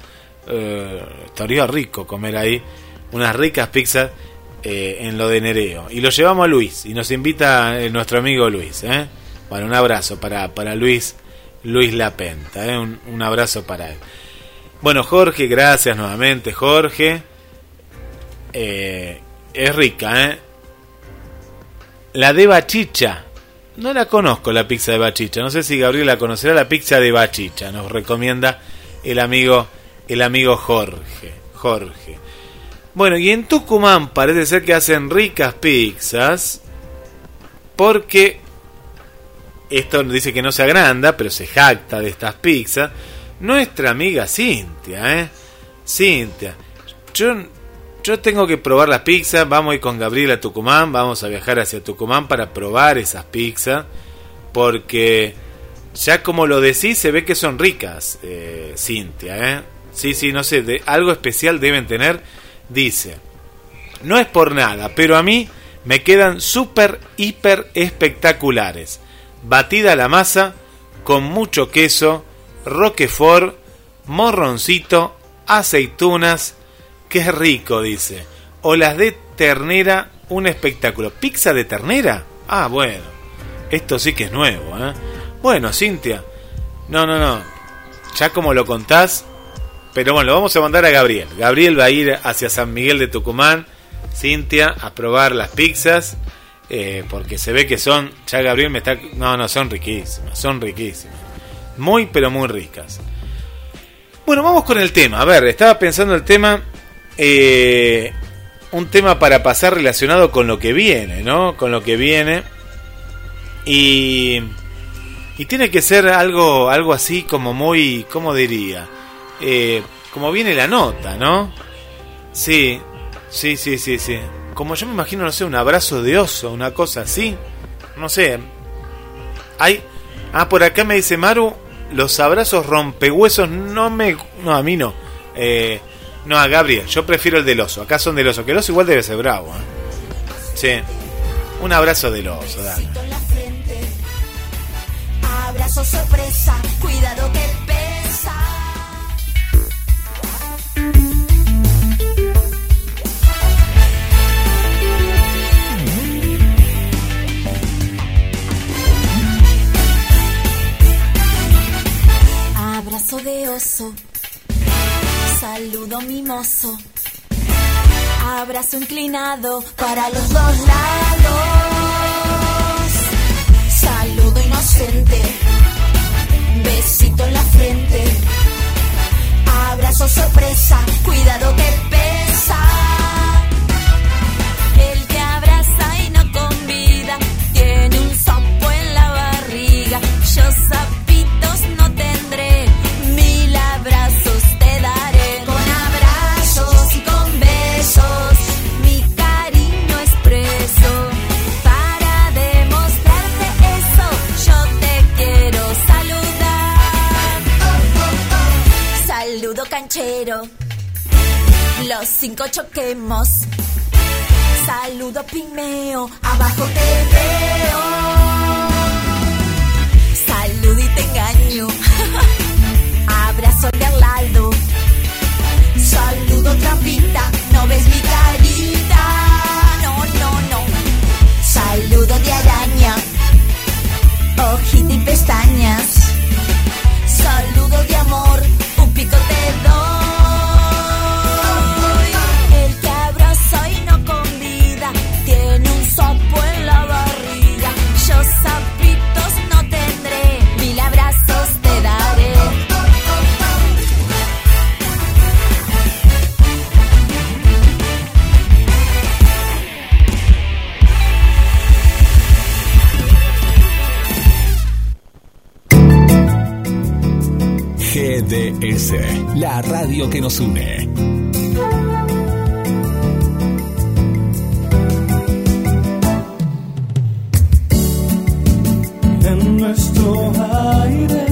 eh, estaría rico comer ahí unas ricas pizzas eh, en lo de Nereo. Y lo llevamos a Luis, y nos invita eh, nuestro amigo Luis. ¿eh? Bueno, un abrazo para, para Luis, Luis Lapenta, ¿eh? un, un abrazo para él. Bueno, Jorge, gracias nuevamente, Jorge. Es rica, ¿eh? La de bachicha. No la conozco, la pizza de bachicha. No sé si Gabriel la conocerá, la pizza de bachicha. Nos recomienda el amigo, el amigo Jorge. Jorge. Bueno, y en Tucumán parece ser que hacen ricas pizzas. Porque esto dice que no se agranda, pero se jacta de estas pizzas. Nuestra amiga Cintia, ¿eh? Cintia. Yo, yo tengo que probar las pizzas. Vamos a ir con Gabriel a Tucumán. Vamos a viajar hacia Tucumán para probar esas pizzas. Porque ya como lo decís, se ve que son ricas, eh, Cintia, ¿eh? Sí, sí, no sé, de, algo especial deben tener. Dice, no es por nada, pero a mí me quedan súper, hiper espectaculares. Batida la masa, con mucho queso, roquefort, morroncito, aceitunas. Qué rico, dice. O las de ternera, un espectáculo. ¿Pizza de ternera? Ah, bueno. Esto sí que es nuevo, ¿eh? Bueno, Cintia. No, no, no. Ya como lo contás. Pero bueno, lo vamos a mandar a Gabriel. Gabriel va a ir hacia San Miguel de Tucumán. Cintia, a probar las pizzas. eh, porque se ve que son. Ya Gabriel me está. No, no, son riquísimas. Son riquísimas. Muy, pero muy ricas. Bueno, vamos con el tema. A ver, estaba pensando el tema. eh, un tema para pasar relacionado con lo que viene, ¿no? Con lo que viene. Y. Y tiene que ser algo, algo así como muy. ¿Cómo diría? Eh, como viene la nota, ¿no? Sí, sí, sí, sí, sí. Como yo me imagino, no sé, un abrazo de oso, una cosa así. No sé. Hay. Ah, por acá me dice Maru, los abrazos rompehuesos no me. No, a mí no. Eh, no, a Gabriel, yo prefiero el del oso. Acá son del oso, que el oso igual debe ser bravo. ¿eh? Sí. Un abrazo del oso. Abrazo sorpresa, cuidado que de oso. Saludo mimoso. Abrazo inclinado para los dos lados. Saludo inocente. Besito en la frente. Abrazo sorpresa. Cuidado que pesa. El que abraza y no convida tiene un sapo en la barriga. Yo sab canchero, los cinco choquemos. Saludo pimeo, abajo te veo. Saludo y te engaño. *laughs* Abrazo de al. Saludo trapita, no ves mi carita. No, no, no. Saludo de araña. Ojita y pestañas. GDS, la radio que nos une. en nuestro aire.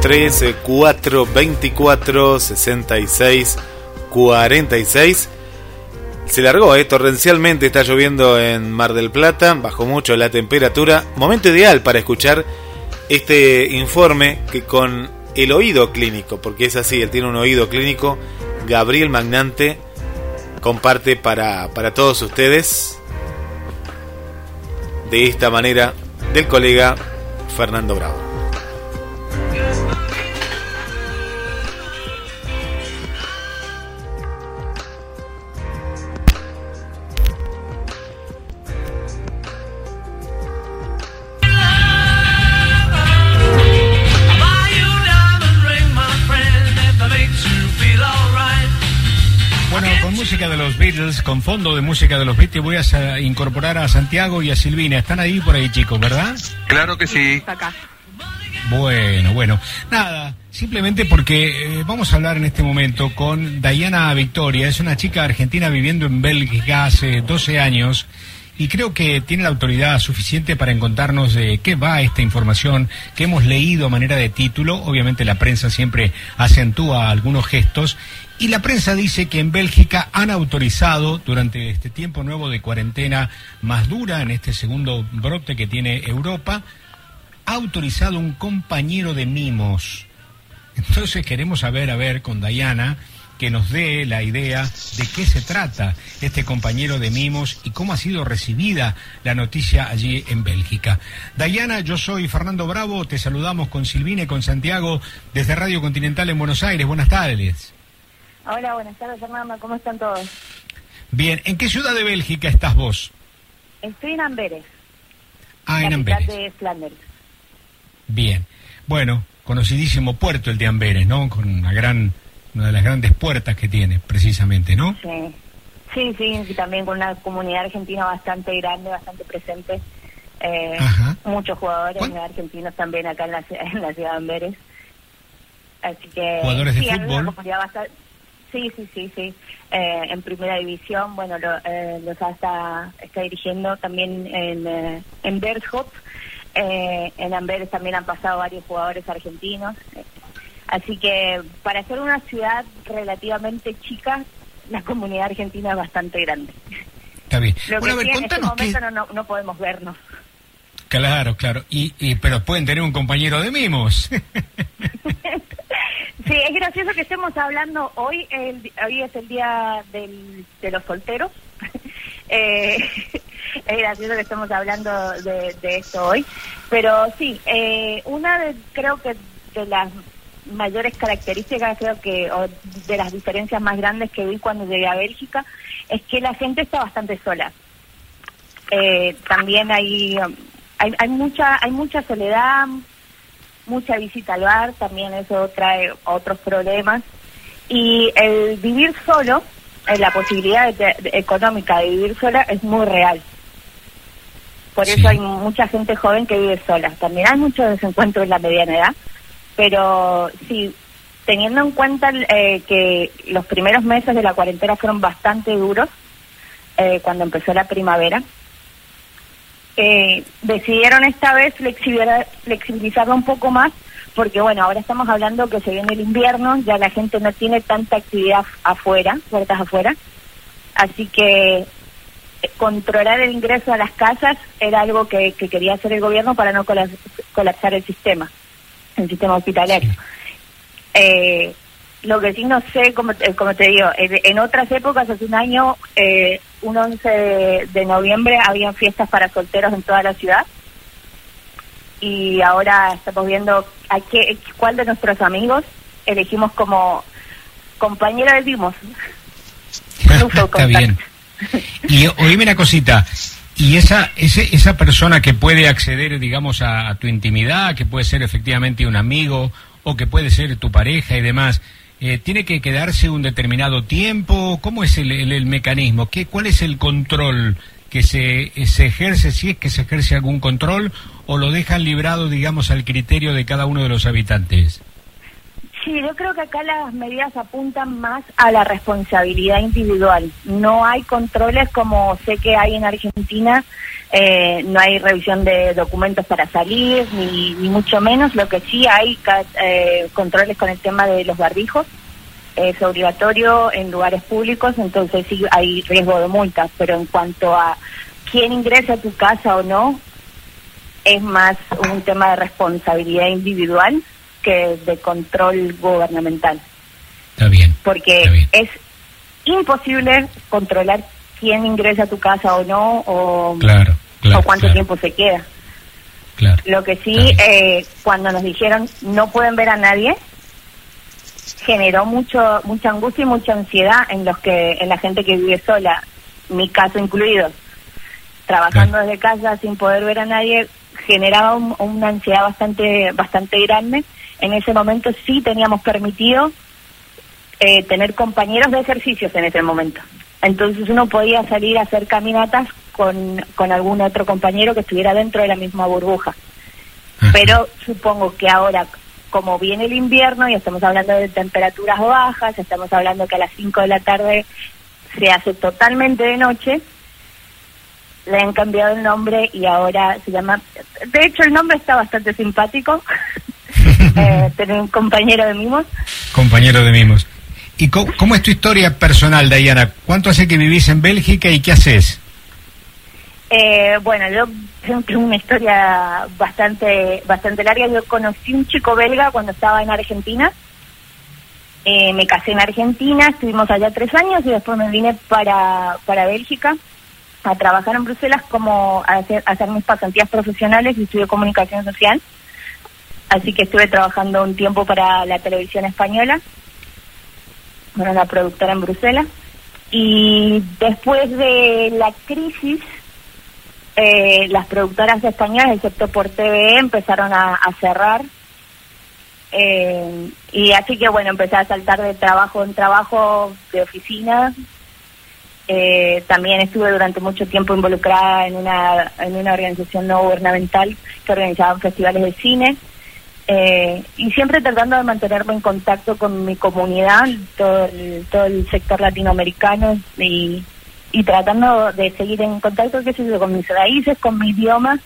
223 424 66 46. Se largó, eh, torrencialmente está lloviendo en Mar del Plata, bajó mucho la temperatura. Momento ideal para escuchar este informe que con el oído clínico, porque es así, él tiene un oído clínico, Gabriel Magnante comparte para, para todos ustedes de esta manera del colega Fernando Bravo. Beatles, con fondo de música de los Beatles, voy a sa- incorporar a Santiago y a Silvina. Están ahí por ahí, chicos, ¿verdad? Claro que sí. Bueno, bueno. Nada, simplemente porque eh, vamos a hablar en este momento con Diana Victoria. Es una chica argentina viviendo en Bélgica hace 12 años y creo que tiene la autoridad suficiente para encontrarnos de qué va esta información que hemos leído a manera de título. Obviamente la prensa siempre acentúa algunos gestos y la prensa dice que en Bélgica han autorizado durante este tiempo nuevo de cuarentena más dura, en este segundo brote que tiene Europa, ha autorizado un compañero de mimos. Entonces queremos saber, a ver, con Dayana, que nos dé la idea de qué se trata este compañero de mimos y cómo ha sido recibida la noticia allí en Bélgica. Dayana, yo soy Fernando Bravo, te saludamos con Silvina y con Santiago desde Radio Continental en Buenos Aires. Buenas tardes. Hola, buenas tardes, Fernando. ¿Cómo están todos? Bien, ¿en qué ciudad de Bélgica estás vos? Estoy en Amberes, Ah, en Amberes. de Flanders. Bien. Bueno, conocidísimo puerto el de Amberes, ¿no? Con una gran, una de las grandes puertas que tiene, precisamente, ¿no? Sí, Sí, sí, y también con una comunidad argentina bastante grande, bastante presente. Eh, muchos jugadores argentinos también acá en la, en la ciudad de Amberes. Así que. ¿Jugadores de sí, hay una fútbol? comunidad bastante- Sí, sí, sí, sí. Eh, en primera división, bueno, lo, eh, los está, está dirigiendo también en, eh, en Bershop. Eh, en Amberes también han pasado varios jugadores argentinos. Así que para ser una ciudad relativamente chica, la comunidad argentina es bastante grande. Está bien. Lo Bueno, a que ver, sí, en este momento no, no, no podemos vernos. Claro, claro. Y, y, pero pueden tener un compañero de mimos. *laughs* Sí, es gracioso que estemos hablando hoy, hoy es el día del, de los solteros. *laughs* Eh, *laughs* es gracioso que estemos hablando de, de esto hoy. Pero sí, eh, una de, creo que de las mayores características, creo que, o de las diferencias más grandes que vi cuando llegué a Bélgica, es que la gente está bastante sola. Eh, también hay, hay, hay mucha, hay mucha soledad, mucha visita al bar, también eso trae otros problemas. Y el vivir solo, eh, la posibilidad de- de- económica de vivir sola es muy real. Por eso hay mucha gente joven que vive sola. También hay muchos desencuentros en la mediana edad, pero sí, teniendo en cuenta eh, que los primeros meses de la cuarentena fueron bastante duros, eh, cuando empezó la primavera, eh, decidieron esta vez flexibilizar, flexibilizarlo un poco más, porque bueno, ahora estamos hablando que se viene el invierno, ya la gente no tiene tanta actividad afuera, puertas afuera, así que eh, controlar el ingreso a las casas era algo que, que quería hacer el gobierno para no colapsar el sistema, el sistema hospitalario. Eh, lo que sí no sé, como, te- como te digo, en, en otras épocas, hace un año, eh, un 11 de, de noviembre, habían fiestas para solteros en toda la ciudad. Y ahora estamos viendo a qué, cuál de nuestros amigos elegimos como compañero de Dimos. *laughs* Está bien. Y oíme una cosita. Y esa, ese, esa persona que puede acceder, digamos, a, a tu intimidad, que puede ser efectivamente un amigo o que puede ser tu pareja y demás, eh, ¿tiene que quedarse un determinado tiempo? ¿Cómo es el, el- el mecanismo? ¿Qué, ¿Cuál es el control que se, se ejerce, si es que se ejerce algún control, o lo dejan librado, digamos, al criterio de cada uno de los habitantes? Sí, yo creo que acá las medidas apuntan más a la responsabilidad individual. No hay controles como sé que hay en Argentina, eh, no hay revisión de documentos para salir, ni, mucho menos. Lo que sí hay eh, controles con el tema de los barbijos. Es obligatorio en lugares públicos, entonces sí hay riesgo de multas. Pero en cuanto a quién ingresa a tu casa o no, es más un tema de responsabilidad individual que de control gubernamental. Está bien. Porque es imposible controlar quién ingresa a tu casa o no, o, Claro, claro, o cuánto claro. tiempo se queda. Claro. Lo que sí, eh, cuando nos dijeron no pueden ver a nadie, generó mucho mucha angustia y mucha ansiedad en los que en la gente que vive sola, mi caso incluido. Trabajando desde casa sin poder ver a nadie generaba un- una ansiedad bastante bastante grande. En ese momento sí teníamos permitido eh, tener compañeros de ejercicios en ese momento. Entonces uno podía salir a hacer caminatas con, con algún otro compañero que estuviera dentro de la misma burbuja. Pero supongo que ahora, como viene el invierno y estamos hablando de temperaturas bajas, estamos hablando que a las 5 de la tarde se hace totalmente de noche, le han cambiado el nombre y ahora se llama... De hecho, el nombre está bastante simpático. *laughs* *laughs* eh, tener un compañero de mimos. Compañero de mimos. ¿Y co- cómo, es tu historia personal, Diana? ¿Cuánto hace que vivís en Bélgica y qué haces? Eh, bueno, yo tengo una historia bastante bastante larga. Yo conocí un chico belga cuando estaba en Argentina. Eh, me casé en Argentina, estuvimos allá tres años y después me vine para, para Bélgica a trabajar en Bruselas como a hacer, a hacer mis pasantías profesionales y estudié comunicación social. Así que estuve trabajando un tiempo para la televisión española, para una productora en Bruselas. Y después de la crisis, eh, las productoras españolas, excepto por TVE, empezaron a, cerrar. Eh, y así que bueno, empecé a saltar de trabajo en trabajo de oficina Eh, también estuve durante mucho tiempo involucrada en una, en una organización no gubernamental que organizaba festivales de cine. Eh, y siempre tratando de mantenerme en contacto con mi comunidad, todo el, todo el sector latinoamericano y, y tratando de seguir en contacto qué sé yo, con mis raíces, con mi idioma.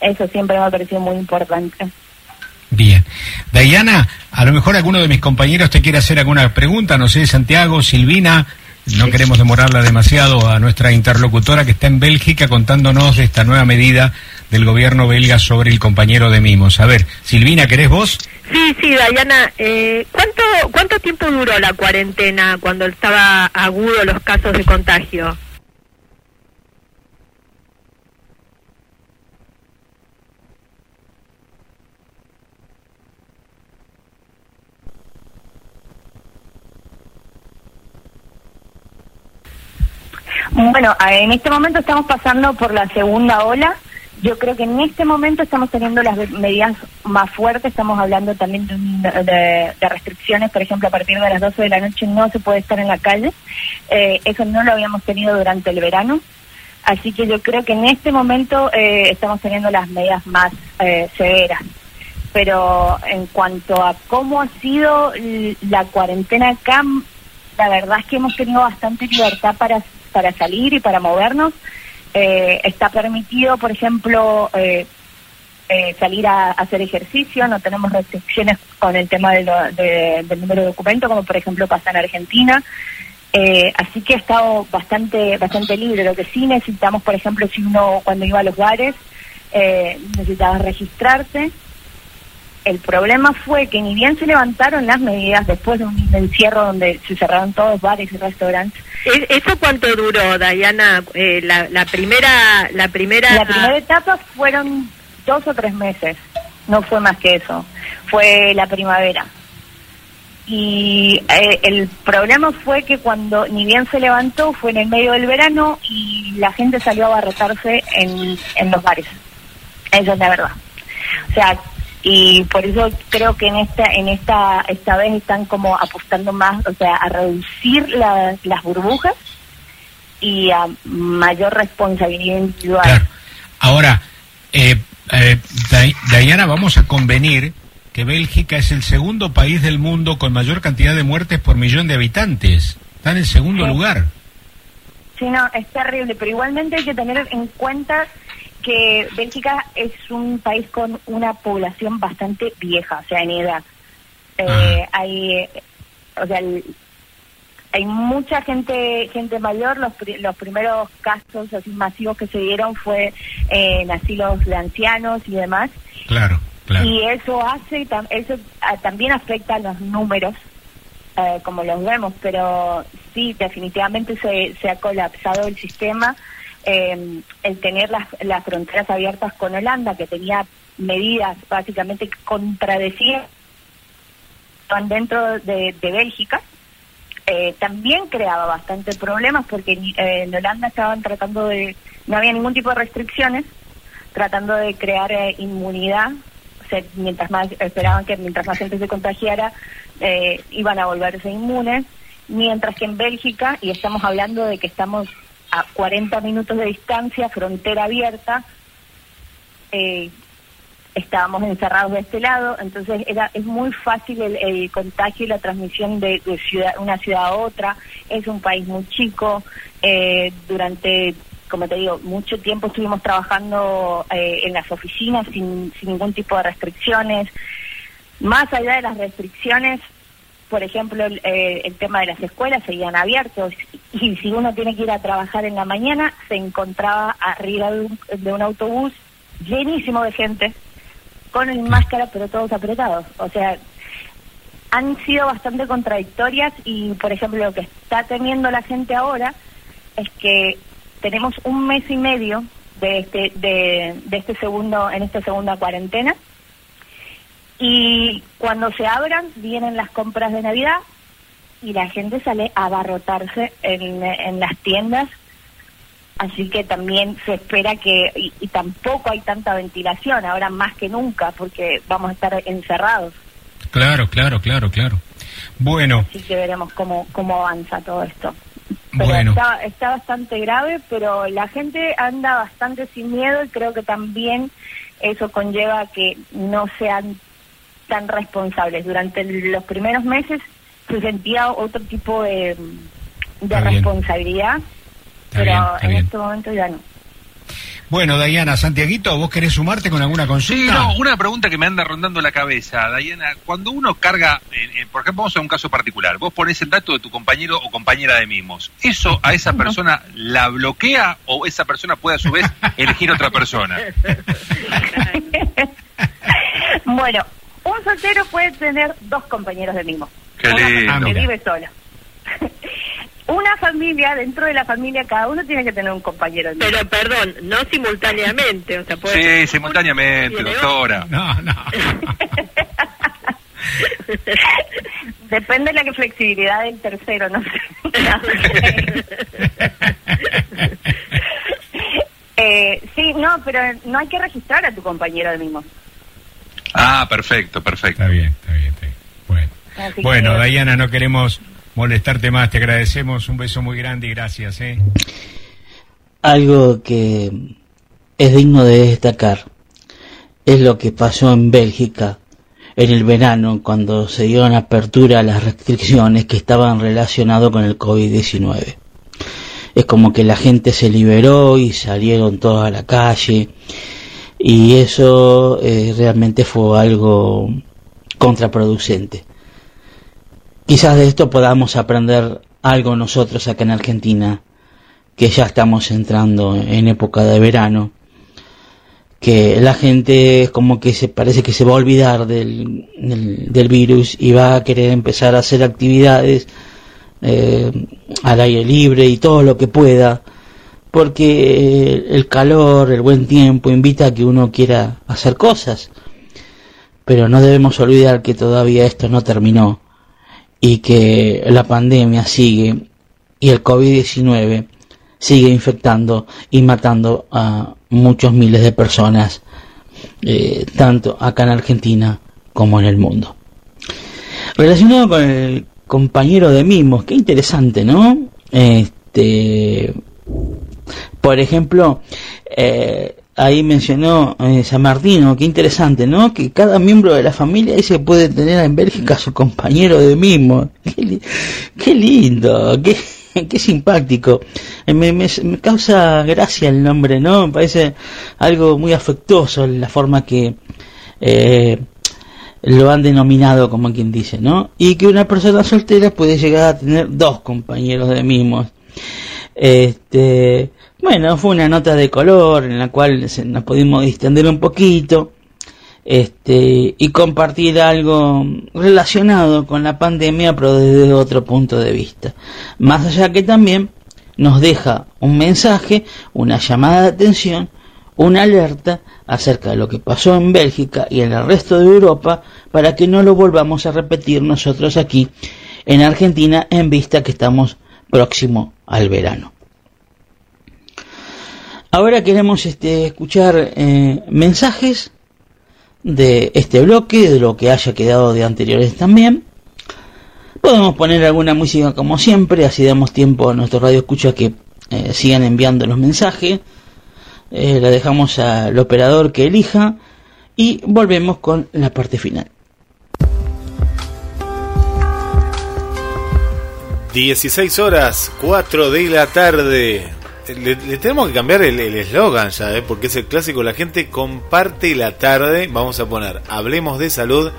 Eso siempre me ha parecido muy importante. Bien. Diana, a lo mejor alguno de mis compañeros te quiere hacer alguna pregunta, no sé, Santiago, Silvina. No queremos demorarla demasiado a nuestra interlocutora que está en Bélgica contándonos de esta nueva medida del gobierno belga sobre el compañero de mimos. A ver, Silvina, ¿querés vos? Sí, sí, Dayana, eh, ¿cuánto, ¿cuánto tiempo duró la cuarentena cuando estaba agudo los casos de contagio? Bueno, a- en este momento estamos pasando por la segunda ola. Yo creo que en este momento estamos teniendo las medidas más fuertes. Estamos hablando también de, de- de restricciones. Por ejemplo, a partir de las 12 de la noche no se puede estar en la calle. Eh, eso no lo habíamos tenido durante el verano. Así que yo creo que en este momento eh, estamos teniendo las medidas más eh, severas. Pero en cuanto a cómo ha sido la cuarentena acá, la verdad es que hemos tenido bastante libertad para, para salir y para movernos. Eh, está permitido, por ejemplo, eh, eh, salir a, hacer ejercicio, no tenemos restricciones con el tema del número de documento, como por ejemplo pasa en Argentina. Eh, así que ha estado bastante bastante libre. Lo que sí necesitamos, por ejemplo, si uno cuando iba a los bares eh, necesitaba registrarse. El problema fue que ni bien se levantaron las medidas después de un encierro donde se cerraron todos bares y restaurantes. ¿E- ¿Eso cuánto duró, Dayana? Eh, la, la primera, la primera, La primera etapa fueron dos o tres meses, no fue más que eso, fue la primavera. Y eh, el problema fue que cuando ni bien se levantó fue en el medio del verano y la gente salió a abarrotarse en, en los bares. Esa es la verdad. O sea, y por eso creo que en esta en esta esta vez están como apostando más, o sea, a reducir las las burbujas y a mayor responsabilidad individual. Ahora, eh, eh, Di- Diana, vamos a convenir que Bélgica es el segundo país del mundo con mayor cantidad de muertes por millón de habitantes. Está en el segundo Sí. lugar. Sí, no, es terrible, pero igualmente hay que tener en cuenta que Bélgica es un país con una población bastante vieja, o sea, en edad. Eh, hay, o sea, el- hay mucha gente gente mayor. Los, pri- los primeros casos así masivos que se dieron fue eh, en asilos de ancianos y demás. Claro, claro. Y eso hace, eso ah, también afecta a los números, eh, como los vemos, pero sí, definitivamente se, se ha colapsado el sistema. Eh, el tener las, las fronteras abiertas con Holanda, que tenía medidas básicamente que contradecían dentro de, Bélgica, eh, también creaba bastante problemas porque eh, en Holanda estaban tratando de, no había ningún tipo de restricciones, tratando de crear eh, inmunidad, o sea, mientras más esperaban que mientras más gente se contagiara eh, iban a volverse inmunes, mientras que en Bélgica, y estamos hablando de que estamos a 40 minutos de distancia, frontera abierta, eh, estábamos encerrados de este lado, entonces era es muy fácil el, el contagio y la transmisión de, ciudad, una ciudad a otra. Es un país muy chico. eh, durante, como te digo, mucho tiempo estuvimos trabajando eh, en las oficinas sin ningún tipo de restricciones. Más allá de las restricciones, por ejemplo, el, eh, el tema de las escuelas seguían abiertos y si uno tiene que ir a trabajar en la mañana, se encontraba arriba de un, de un autobús llenísimo de gente con el máscara, pero todos apretados. O sea, han sido bastante contradictorias y, por ejemplo, lo que está temiendo la gente ahora es que tenemos un mes y medio de este de, de este segundo en esta segunda cuarentena y cuando se abran vienen las compras de Navidad y la gente sale a abarrotarse en, en las tiendas Así que también se espera que, y, y tampoco hay tanta ventilación ahora más que nunca, porque vamos a estar encerrados. Claro, claro, claro, claro. Bueno, Así que veremos cómo, cómo avanza todo esto. Pero Bueno. está, está bastante grave, pero la gente anda bastante sin miedo y creo que también eso conlleva que no sean tan responsables. Durante los primeros meses se sentía otro tipo de, de Está bien. responsabilidad, Está pero bien, en bien. este momento ya no. Bueno, Dayana, Santiaguito, ¿vos querés sumarte con alguna Sí, consulta? no, una pregunta que me anda rondando la cabeza, Dayana. Cuando uno carga, en- en- por ejemplo, vamos a un caso particular, vos pones el dato de tu compañero o compañera de mimos, ¿eso a esa persona la bloquea o esa persona puede a su vez elegir otra persona? *laughs* *laughs* Bueno, un soltero puede tener dos compañeros de mimo. Qué Una lindo. persona Ah, que vive sola. *laughs* Una familia, dentro de la familia, cada uno tiene que tener un compañero de mimo. Pero perdón, no simultáneamente, o sea, puede Sí, simultáneamente, ¿Tiene doctora. No, no. *laughs* Depende de la flexibilidad del tercero, no sé. *laughs* eh, sí, no, pero no hay que registrar a tu compañero de mimo. Ah, perfecto, perfecto. Está bien, está bien, está bien. Bueno, Así bueno que- Dayana, no queremos molestarte más, te agradecemos, un beso muy grande y gracias, ¿eh? Algo que es digno de destacar es lo que pasó en Bélgica en el verano cuando se dieron apertura a las restricciones que estaban relacionadas con el COVID-19. Es como que la gente se liberó y salieron todos a la calle y eso eh, realmente fue algo contraproducente. Quizás de esto podamos aprender algo nosotros acá en Argentina, que ya estamos entrando en época de verano, que la gente como que se parece que se va a olvidar del, del, del virus y va a querer empezar a hacer actividades eh, al aire libre y todo lo que pueda, porque el calor, el buen tiempo invita a que uno quiera hacer cosas, pero no debemos olvidar que todavía esto no terminó y que la pandemia sigue y el COVID-19 sigue infectando y matando a muchos miles de personas, eh, tanto acá en Argentina como en el mundo. Relacionado con el compañero de mimos, qué interesante, ¿no? Este, por ejemplo, eh, ahí mencionó eh, San Martino, qué interesante, ¿no? Que cada miembro de la familia ahí se puede tener en Bélgica su compañero de mimos. Qué, li- qué lindo, qué, *laughs* qué simpático. Eh, Me, me- me causa gracia el nombre, ¿no? Me parece algo muy afectuoso la forma que eh, lo han denominado, como quien dice, ¿no? Y que una persona soltera puede llegar a tener dos compañeros de mimos. Este, bueno, fue una nota de color en la cual nos pudimos distender un poquito este, y compartir algo relacionado con la pandemia, pero desde otro punto de vista. Más allá que también nos deja un mensaje, una llamada de atención, una alerta acerca de lo que pasó en Bélgica y en el resto de Europa para que no lo volvamos a repetir nosotros aquí en Argentina en vista que estamos próximo al verano. Ahora queremos este, escuchar eh, mensajes de este bloque, de lo que haya quedado de anteriores también. Podemos poner alguna música como siempre, así damos tiempo a nuestro radio escucha que eh, sigan enviando los mensajes. Eh, la dejamos al operador que elija y volvemos con la parte final. 16 horas, 4 de la tarde. Le, le tenemos que cambiar el eslogan ya, ¿eh? porque es el clásico. La gente comparte la tarde. Vamos a poner, hablemos de salud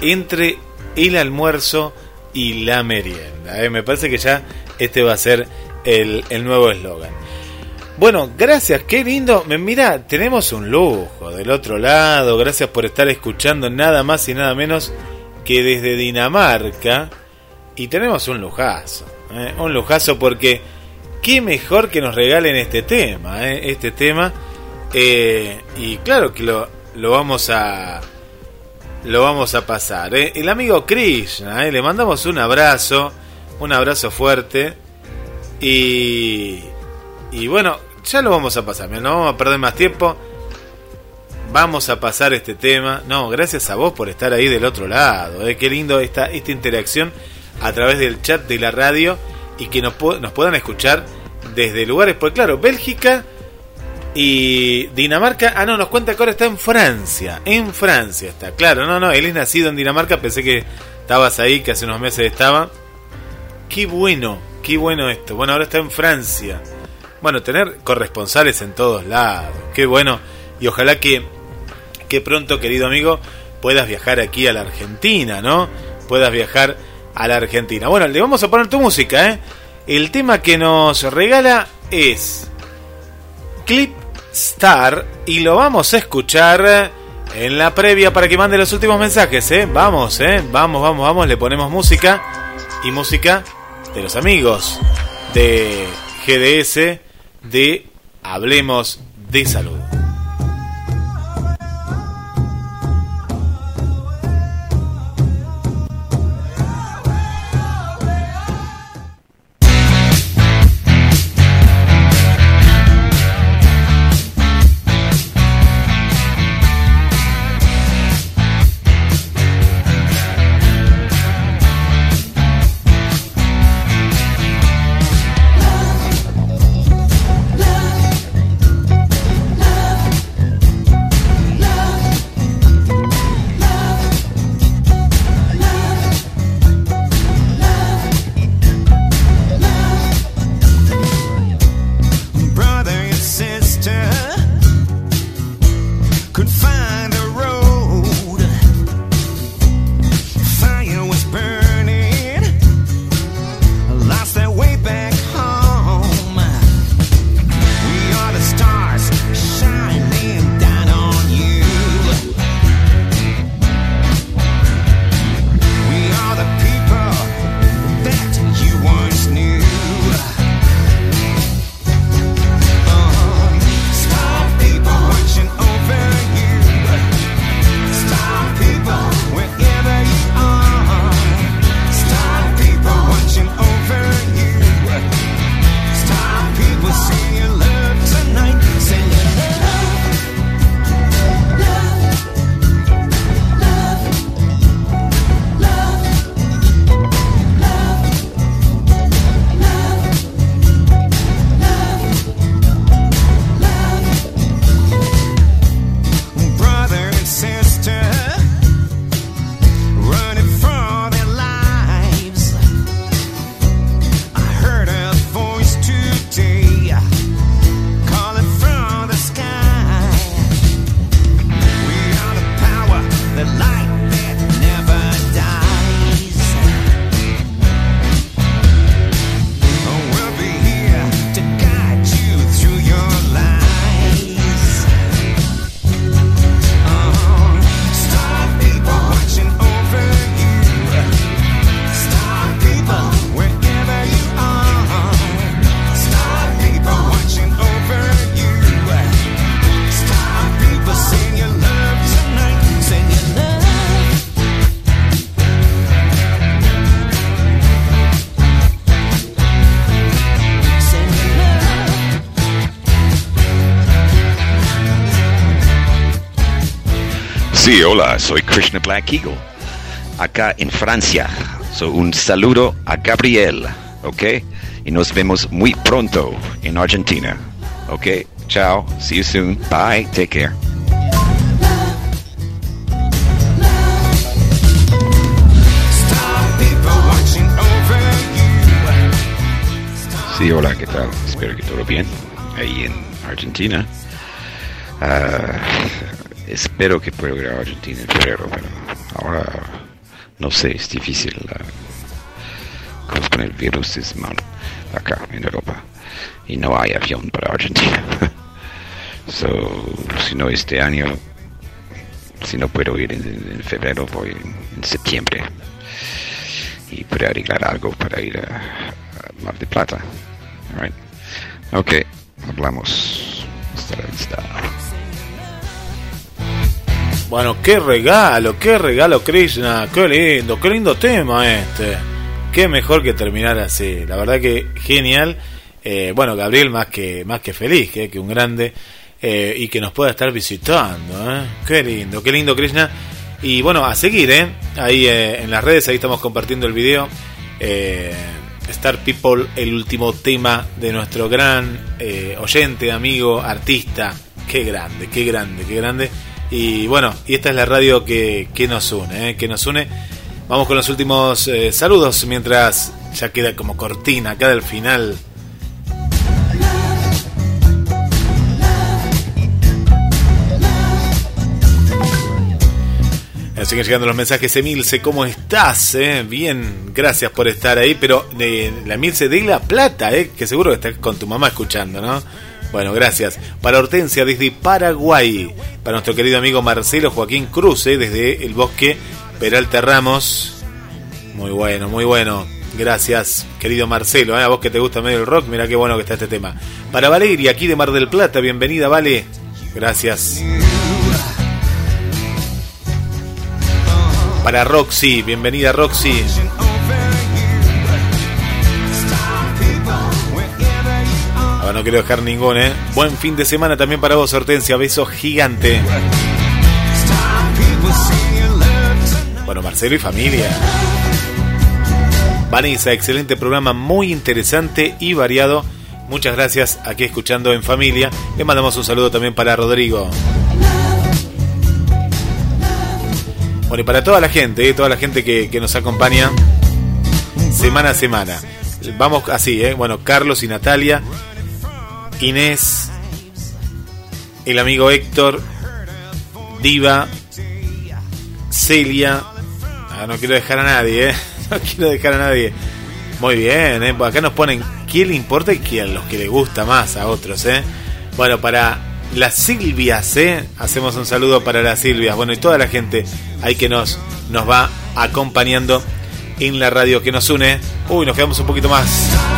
entre el almuerzo y la merienda. ¿eh? Me parece que ya este va a ser el, el nuevo eslogan. Bueno, gracias, qué lindo. Mira, tenemos un lujo del otro lado. Gracias por estar escuchando nada más y nada menos que desde Dinamarca. Y tenemos un lujazo, ¿eh? un lujazo porque qué mejor que nos regalen este tema, ¿eh? este tema. eh, y claro que lo, lo vamos a lo vamos a pasar. El amigo Krishna, le mandamos un abrazo, un abrazo fuerte. Y, y bueno, ya lo vamos a pasar, no vamos a perder más tiempo. Vamos a pasar este tema. No, gracias a vos por estar ahí del otro lado. Qué lindo esta, esta interacción a través del chat de la radio y que nos, pu- nos puedan escuchar desde lugares, pues claro, Bélgica y Dinamarca. Ah, no, nos cuenta que ahora está en Francia. En Francia está, claro, no, no, él es nacido en Dinamarca, pensé que estabas ahí, que hace unos meses estaba. Qué bueno, qué bueno esto. Bueno, ahora está en Francia. Bueno, tener corresponsales en todos lados. Qué bueno. Y ojalá que, que pronto, querido amigo, puedas viajar aquí a la Argentina, ¿no? Puedas viajar a la Argentina. Bueno, le vamos a poner tu música, ¿eh? El tema que nos regala es Clip Star y lo vamos a escuchar en la previa para que mande los últimos mensajes, ¿eh? Vamos, ¿eh? Vamos, vamos, vamos, le ponemos música y música de los amigos de GDS de Hablemos de Salud. Krishna Black Eagle, acá en Francia. So, un saludo a Gabriel, ¿ok? Y nos vemos muy pronto en Argentina, ¿ok? Chao, see you soon, bye, take care. Sí, hola, ¿qué tal? Espero que todo bien ahí en Argentina. Ah, espero que pueda a Argentina en febrero, pero ahora no sé, es difícil. como con el virus es mal acá en Europa y no hay avión para Argentina. *laughs* so, si no este año, si no puedo ir en, en febrero, voy en, en septiembre y puedo arreglar algo para ir a, Mar de Plata. Alright. Ok, hablamos. Hasta la vista. Bueno, qué regalo, qué regalo, Krishna. Qué lindo, qué lindo tema este. Qué mejor que terminar así. La verdad que genial. Eh, bueno, Gabriel más que más que feliz, que, que un grande. eh, y que nos pueda estar visitando. ¿eh? Qué lindo, qué lindo, Krishna. Y bueno, a seguir, ¿eh? Ahí eh, en las redes, ahí estamos compartiendo el video. eh, Star People, el último tema de nuestro gran eh, oyente, amigo, artista. Qué grande, qué grande, qué grande. Y bueno, y esta es la radio que, que nos une, eh, que nos une. Vamos con los últimos eh, saludos mientras ya queda como cortina acá del final. Siguen llegando los mensajes, Emilce, ¿cómo estás? eh? Bien, gracias por estar ahí, pero de la Emilce de La Plata, eh, que seguro que estás con tu mamá escuchando, ¿no? Bueno, gracias. Para Hortensia desde Paraguay, para nuestro querido amigo Marcelo Joaquín Cruz, eh, desde el bosque Peralta Ramos. Muy bueno, muy bueno. Gracias, querido Marcelo. ¿eh? A vos que te gusta medio el rock, mira qué bueno que está este tema. Para Valeria, aquí de Mar del Plata, bienvenida, Vale. Gracias. Para Roxy, bienvenida Roxy. No quiero dejar ningún, ¿eh? Buen fin de semana también para vos, Hortensia. Beso gigante. Bueno, Marcelo y familia. Vanessa, excelente programa, muy interesante y variado. Muchas gracias aquí escuchando en familia. Le mandamos un saludo también para Rodrigo. Bueno, y para toda la gente, ¿eh? toda la gente que, que nos acompaña semana a semana. Vamos así, ¿eh? Bueno, Carlos y Natalia, Inés, el amigo Héctor, Diva, Celia. Ah, no quiero dejar a nadie, ¿eh? *laughs* No quiero dejar a nadie. Muy bien, ¿eh? Acá nos ponen quién le importa y quién los que le gusta más a otros, ¿eh? Bueno, para las Silvias. Hacemos un saludo para las Silvias. Bueno, y toda la gente ahí que nos, nos va acompañando en la radio que nos une. Uy, nos quedamos un poquito más.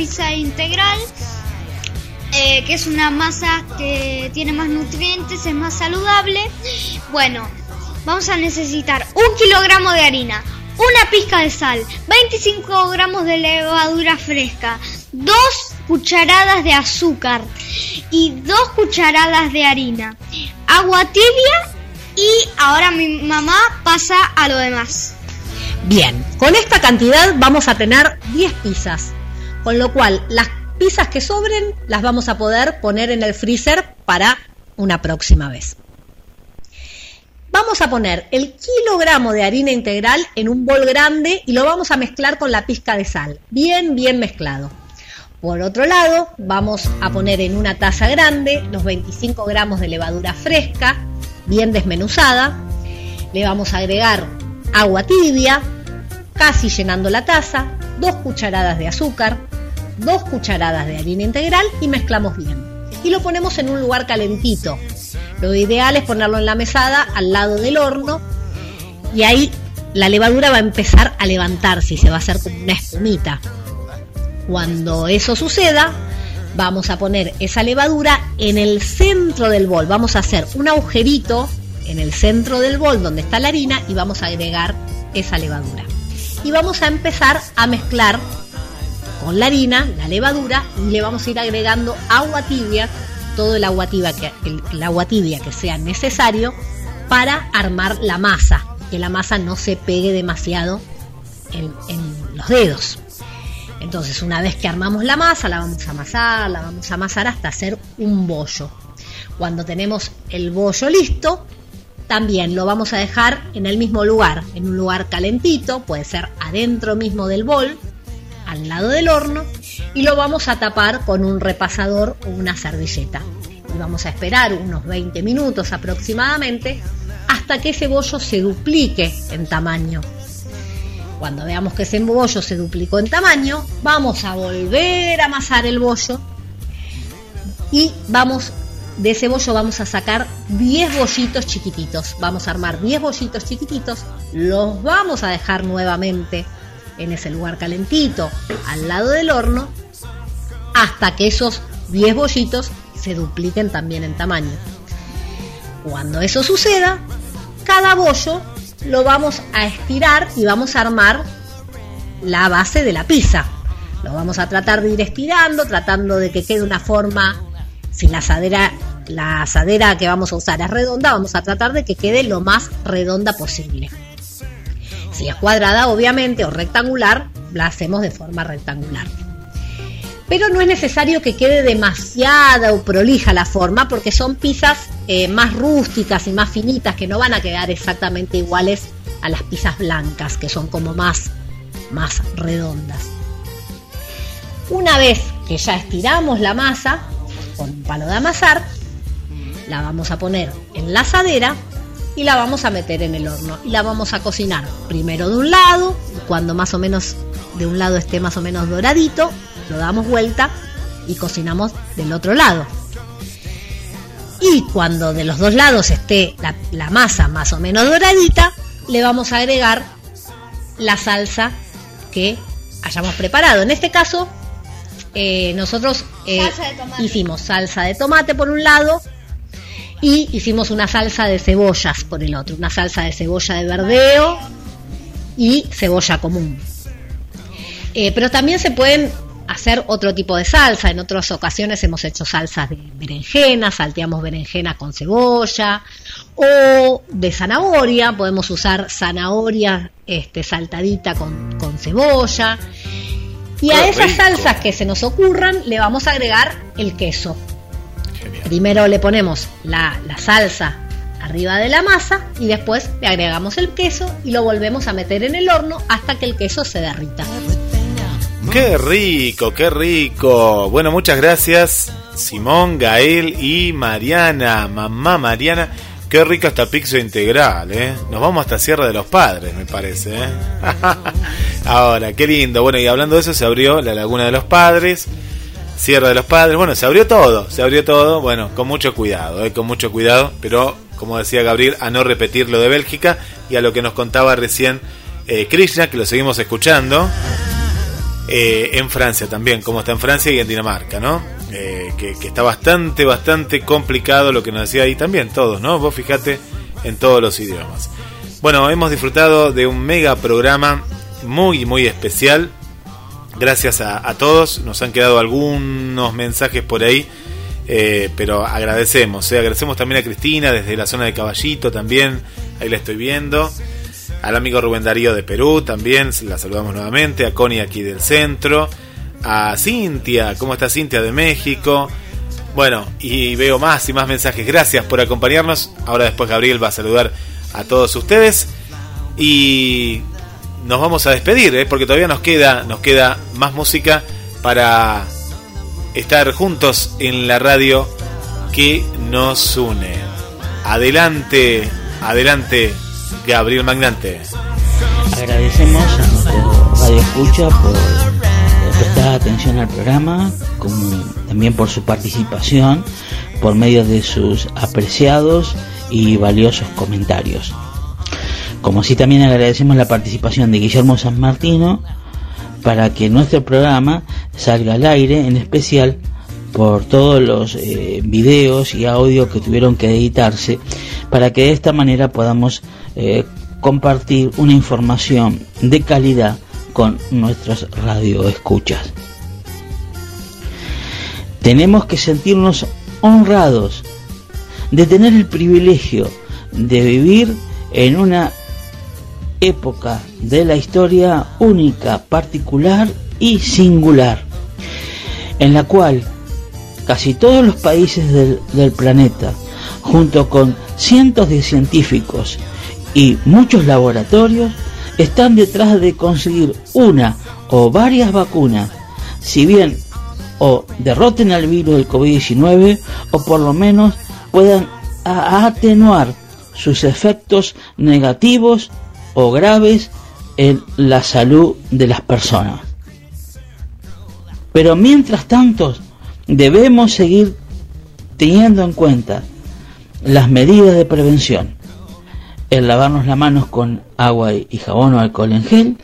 Pizza integral, eh, que es una masa que tiene más nutrientes, es más saludable. Bueno, vamos a necesitar un kilogramo de harina, una pizca de sal, 25 gramos de levadura fresca, dos cucharadas de azúcar y dos cucharadas de harina, agua tibia y ahora mi mamá pasa a lo demás. Bien, con esta cantidad vamos a tener 10 pizzas, con lo cual las pizzas que sobren las vamos a poder poner en el freezer para una próxima vez. Vamos a poner el kilogramo de harina integral en un bol grande y lo vamos a mezclar con la pizca de sal, bien, bien mezclado. Por otro lado, vamos a poner en una taza grande los 25 gramos de levadura fresca, bien desmenuzada. Le vamos a agregar agua tibia, casi llenando la taza, dos cucharadas de azúcar, dos cucharadas de harina integral y mezclamos bien. Y lo ponemos en un lugar calentito. Lo ideal es ponerlo en la mesada al lado del horno y ahí la levadura va a empezar a levantarse y se va a hacer como una espumita. Cuando eso suceda, vamos a poner esa levadura en el centro del bol. Vamos a hacer un agujerito en el centro del bol donde está la harina y vamos a agregar esa levadura. Y vamos a empezar a mezclar con la harina, la levadura y le vamos a ir agregando agua tibia, todo el agua tibia que, el, agua tibia que sea necesario para armar la masa, que la masa no se pegue demasiado en los dedos. Entonces, una vez que armamos la masa, la vamos a amasar, la vamos a amasar hasta hacer un bollo. Cuando tenemos el bollo listo, también lo vamos a dejar en el mismo lugar, en un lugar calentito, puede ser adentro mismo del bol, al lado del horno, y lo vamos a tapar con un repasador o una servilleta. Y vamos a esperar unos 20 minutos aproximadamente hasta que ese bollo se duplique en tamaño. Cuando veamos que ese bollo se duplicó en tamaño, vamos a volver a amasar el bollo y vamos de ese bollo vamos a sacar 10 bollitos chiquititos. Vamos a armar 10 bollitos chiquititos, los vamos a dejar nuevamente en ese lugar calentito, al lado del horno, hasta que esos 10 bollitos se dupliquen también en tamaño. Cuando eso suceda, cada bollo lo vamos a estirar y vamos a armar la base de la pizza. Lo vamos a tratar de ir estirando, tratando de que quede una forma, si la asadera, la asadera que vamos a usar es redonda, vamos a tratar de que quede lo más redonda posible. Si es cuadrada, obviamente, o rectangular, la hacemos de forma rectangular. Pero no es necesario que quede demasiada o prolija la forma, porque son pizzas eh, más rústicas y más finitas que no van a quedar exactamente iguales a las pizzas blancas, que son como más, más redondas. Una vez que ya estiramos la masa con un palo de amasar, la vamos a poner en la asadera y la vamos a meter en el horno y la vamos a cocinar primero de un lado, cuando más o menos de un lado esté más o menos doradito, lo damos vuelta y cocinamos del otro lado. Y cuando de los dos lados esté la, la masa más o menos doradita, le vamos a agregar la salsa que hayamos preparado. En este caso, eh, nosotros eh, Salsa hicimos salsa de tomate por un lado y hicimos una salsa de cebollas por el otro, una salsa de cebolla de verdeo y cebolla común. Eh, pero también se pueden hacer otro tipo de salsa. En otras ocasiones hemos hecho salsas de berenjena, salteamos berenjena con cebolla o de zanahoria. Podemos usar zanahoria este, saltadita con, con cebolla. Y a esas salsas que se nos ocurran le vamos a agregar el queso. Primero le ponemos la, la salsa arriba de la masa y después le agregamos el queso y lo volvemos a meter en el horno hasta que el queso se derrita. Qué rico, qué rico. Bueno, muchas gracias Simón, Gael y Mariana, mamá Mariana. Qué rica esta pizza integral, ¿eh? Nos vamos hasta Sierra de los Padres, me parece, ¿eh? *laughs* Ahora, qué lindo. Bueno, y hablando de eso, se abrió la Laguna de los Padres, Sierra de los Padres. Bueno, se abrió todo, se abrió todo. Bueno, con mucho cuidado, ¿eh? Con mucho cuidado. Pero, como decía Gabriel, a no repetir lo de Bélgica y a lo que nos contaba recién eh, Krishna, que lo seguimos escuchando. Eh, en Francia también, como está en Francia y en Dinamarca, ¿no? Eh, que, que está bastante, bastante complicado lo que nos decía ahí también, todos, ¿no? Vos fijate en todos los idiomas. Bueno, hemos disfrutado de un mega programa muy, muy especial. Gracias a, todos, nos han quedado algunos mensajes por ahí, eh, pero agradecemos, ¿eh? agradecemos también a Cristina desde la zona de Caballito también, ahí la estoy viendo. Al amigo Rubén Darío de Perú también, la saludamos nuevamente, a Connie aquí del centro, a Cintia, ¿cómo está Cintia de México? Bueno, y veo más y más mensajes, gracias por acompañarnos, ahora después Gabriel va a saludar a todos ustedes. Y nos vamos a despedir, ¿eh? porque todavía nos queda, nos queda más música para estar juntos en la radio que nos une. Adelante, adelante, Gabriel Magnante. Agradecemos a nuestro Radio Escucha por prestar atención al programa, también por su participación por medio de sus apreciados y valiosos comentarios. Como así también agradecemos la participación de Guillermo San Martino para que nuestro programa salga al aire, en especial por todos los eh, videos y audios que tuvieron que editarse, para que de esta manera podamos eh, compartir una información de calidad con nuestros radioescuchas. Tenemos que sentirnos honrados de tener el privilegio de vivir en una época de la historia única, particular y singular, en la cual casi todos los países del, del planeta junto con cientos de científicos y muchos laboratorios, están detrás de conseguir una o varias vacunas, si bien o derroten al virus del COVID-19 o por lo menos puedan atenuar sus efectos negativos o graves en la salud de las personas. Pero mientras tanto, debemos seguir teniendo en cuenta las medidas de prevención. El lavarnos las manos con agua y jabón o alcohol en gel.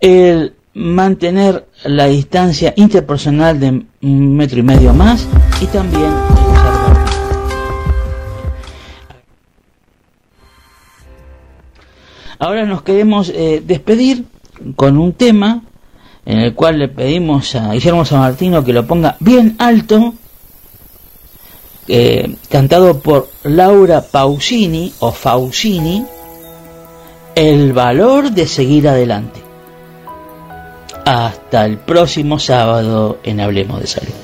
El mantener la distancia interpersonal de un metro y medio más. Y también Ahora nos queremos eh, despedir con un tema en el cual le pedimos a Guillermo San Martino que lo ponga bien alto, eh, cantado por Laura Pausini o Fausini, El valor de seguir adelante. Hasta el próximo sábado en Hablemos de Salud.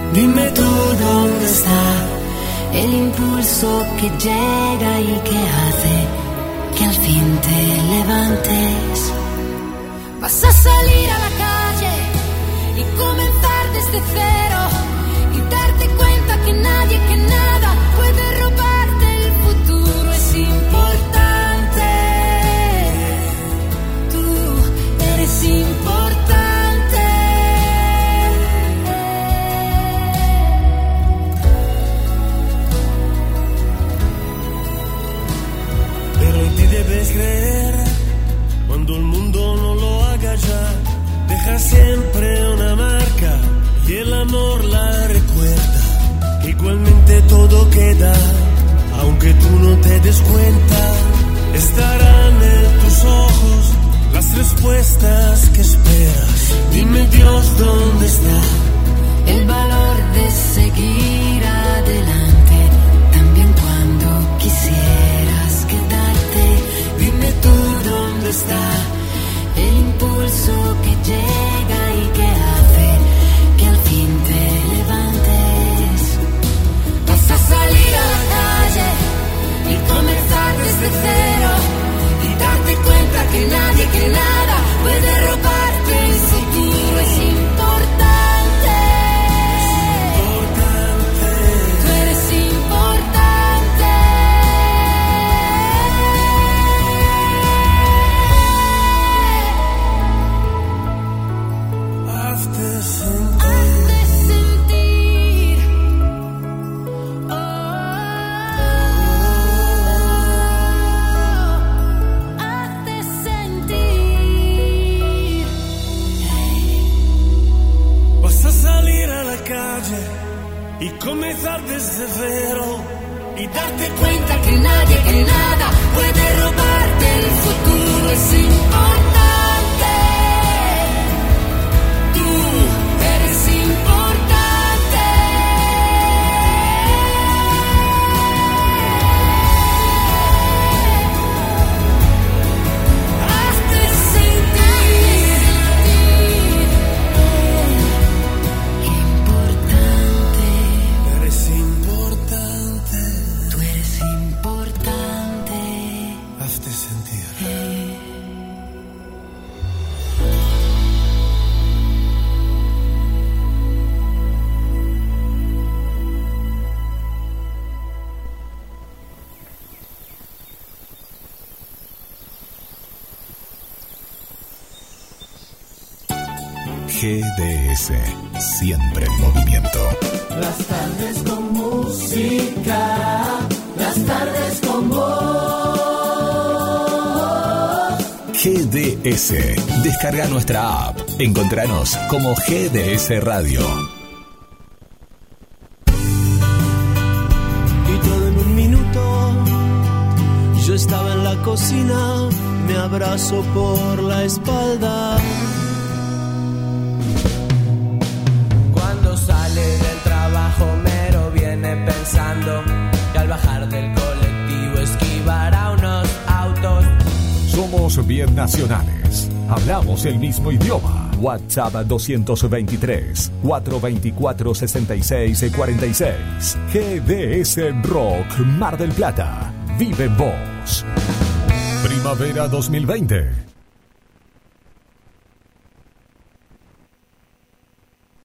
Dime tú dónde está el impulso que llega y que hace que al fin te levantes. Vas a salir a la calle y comenzar desde cero y darte cuenta que nadie, que nada Deja siempre una marca y el amor la recuerda. Igualmente todo queda, aunque tú no te des cuenta. Estarán en tus ojos las respuestas que esperas. Dime Dios dónde está. el valor de seguir adelante, también cuando quisieras quedarte. Dime tú dónde está el que llega y que hace que al fin te levantes. Vas a salir a comenzar desde cero y darte cuenta que nadie, que nada puede robarte comenzar desde cero y darte cuenta que nadie, que nada puede robarte el futuro. Es Descarga nuestra app. Encontranos como GDS Radio. y todo en un minuto. Yo estaba en la cocina, me abrazo por Hablamos el mismo idioma. WhatsApp 223 424 66 46. GDS Rock Mar del Plata. Vive vos. Primavera 2020.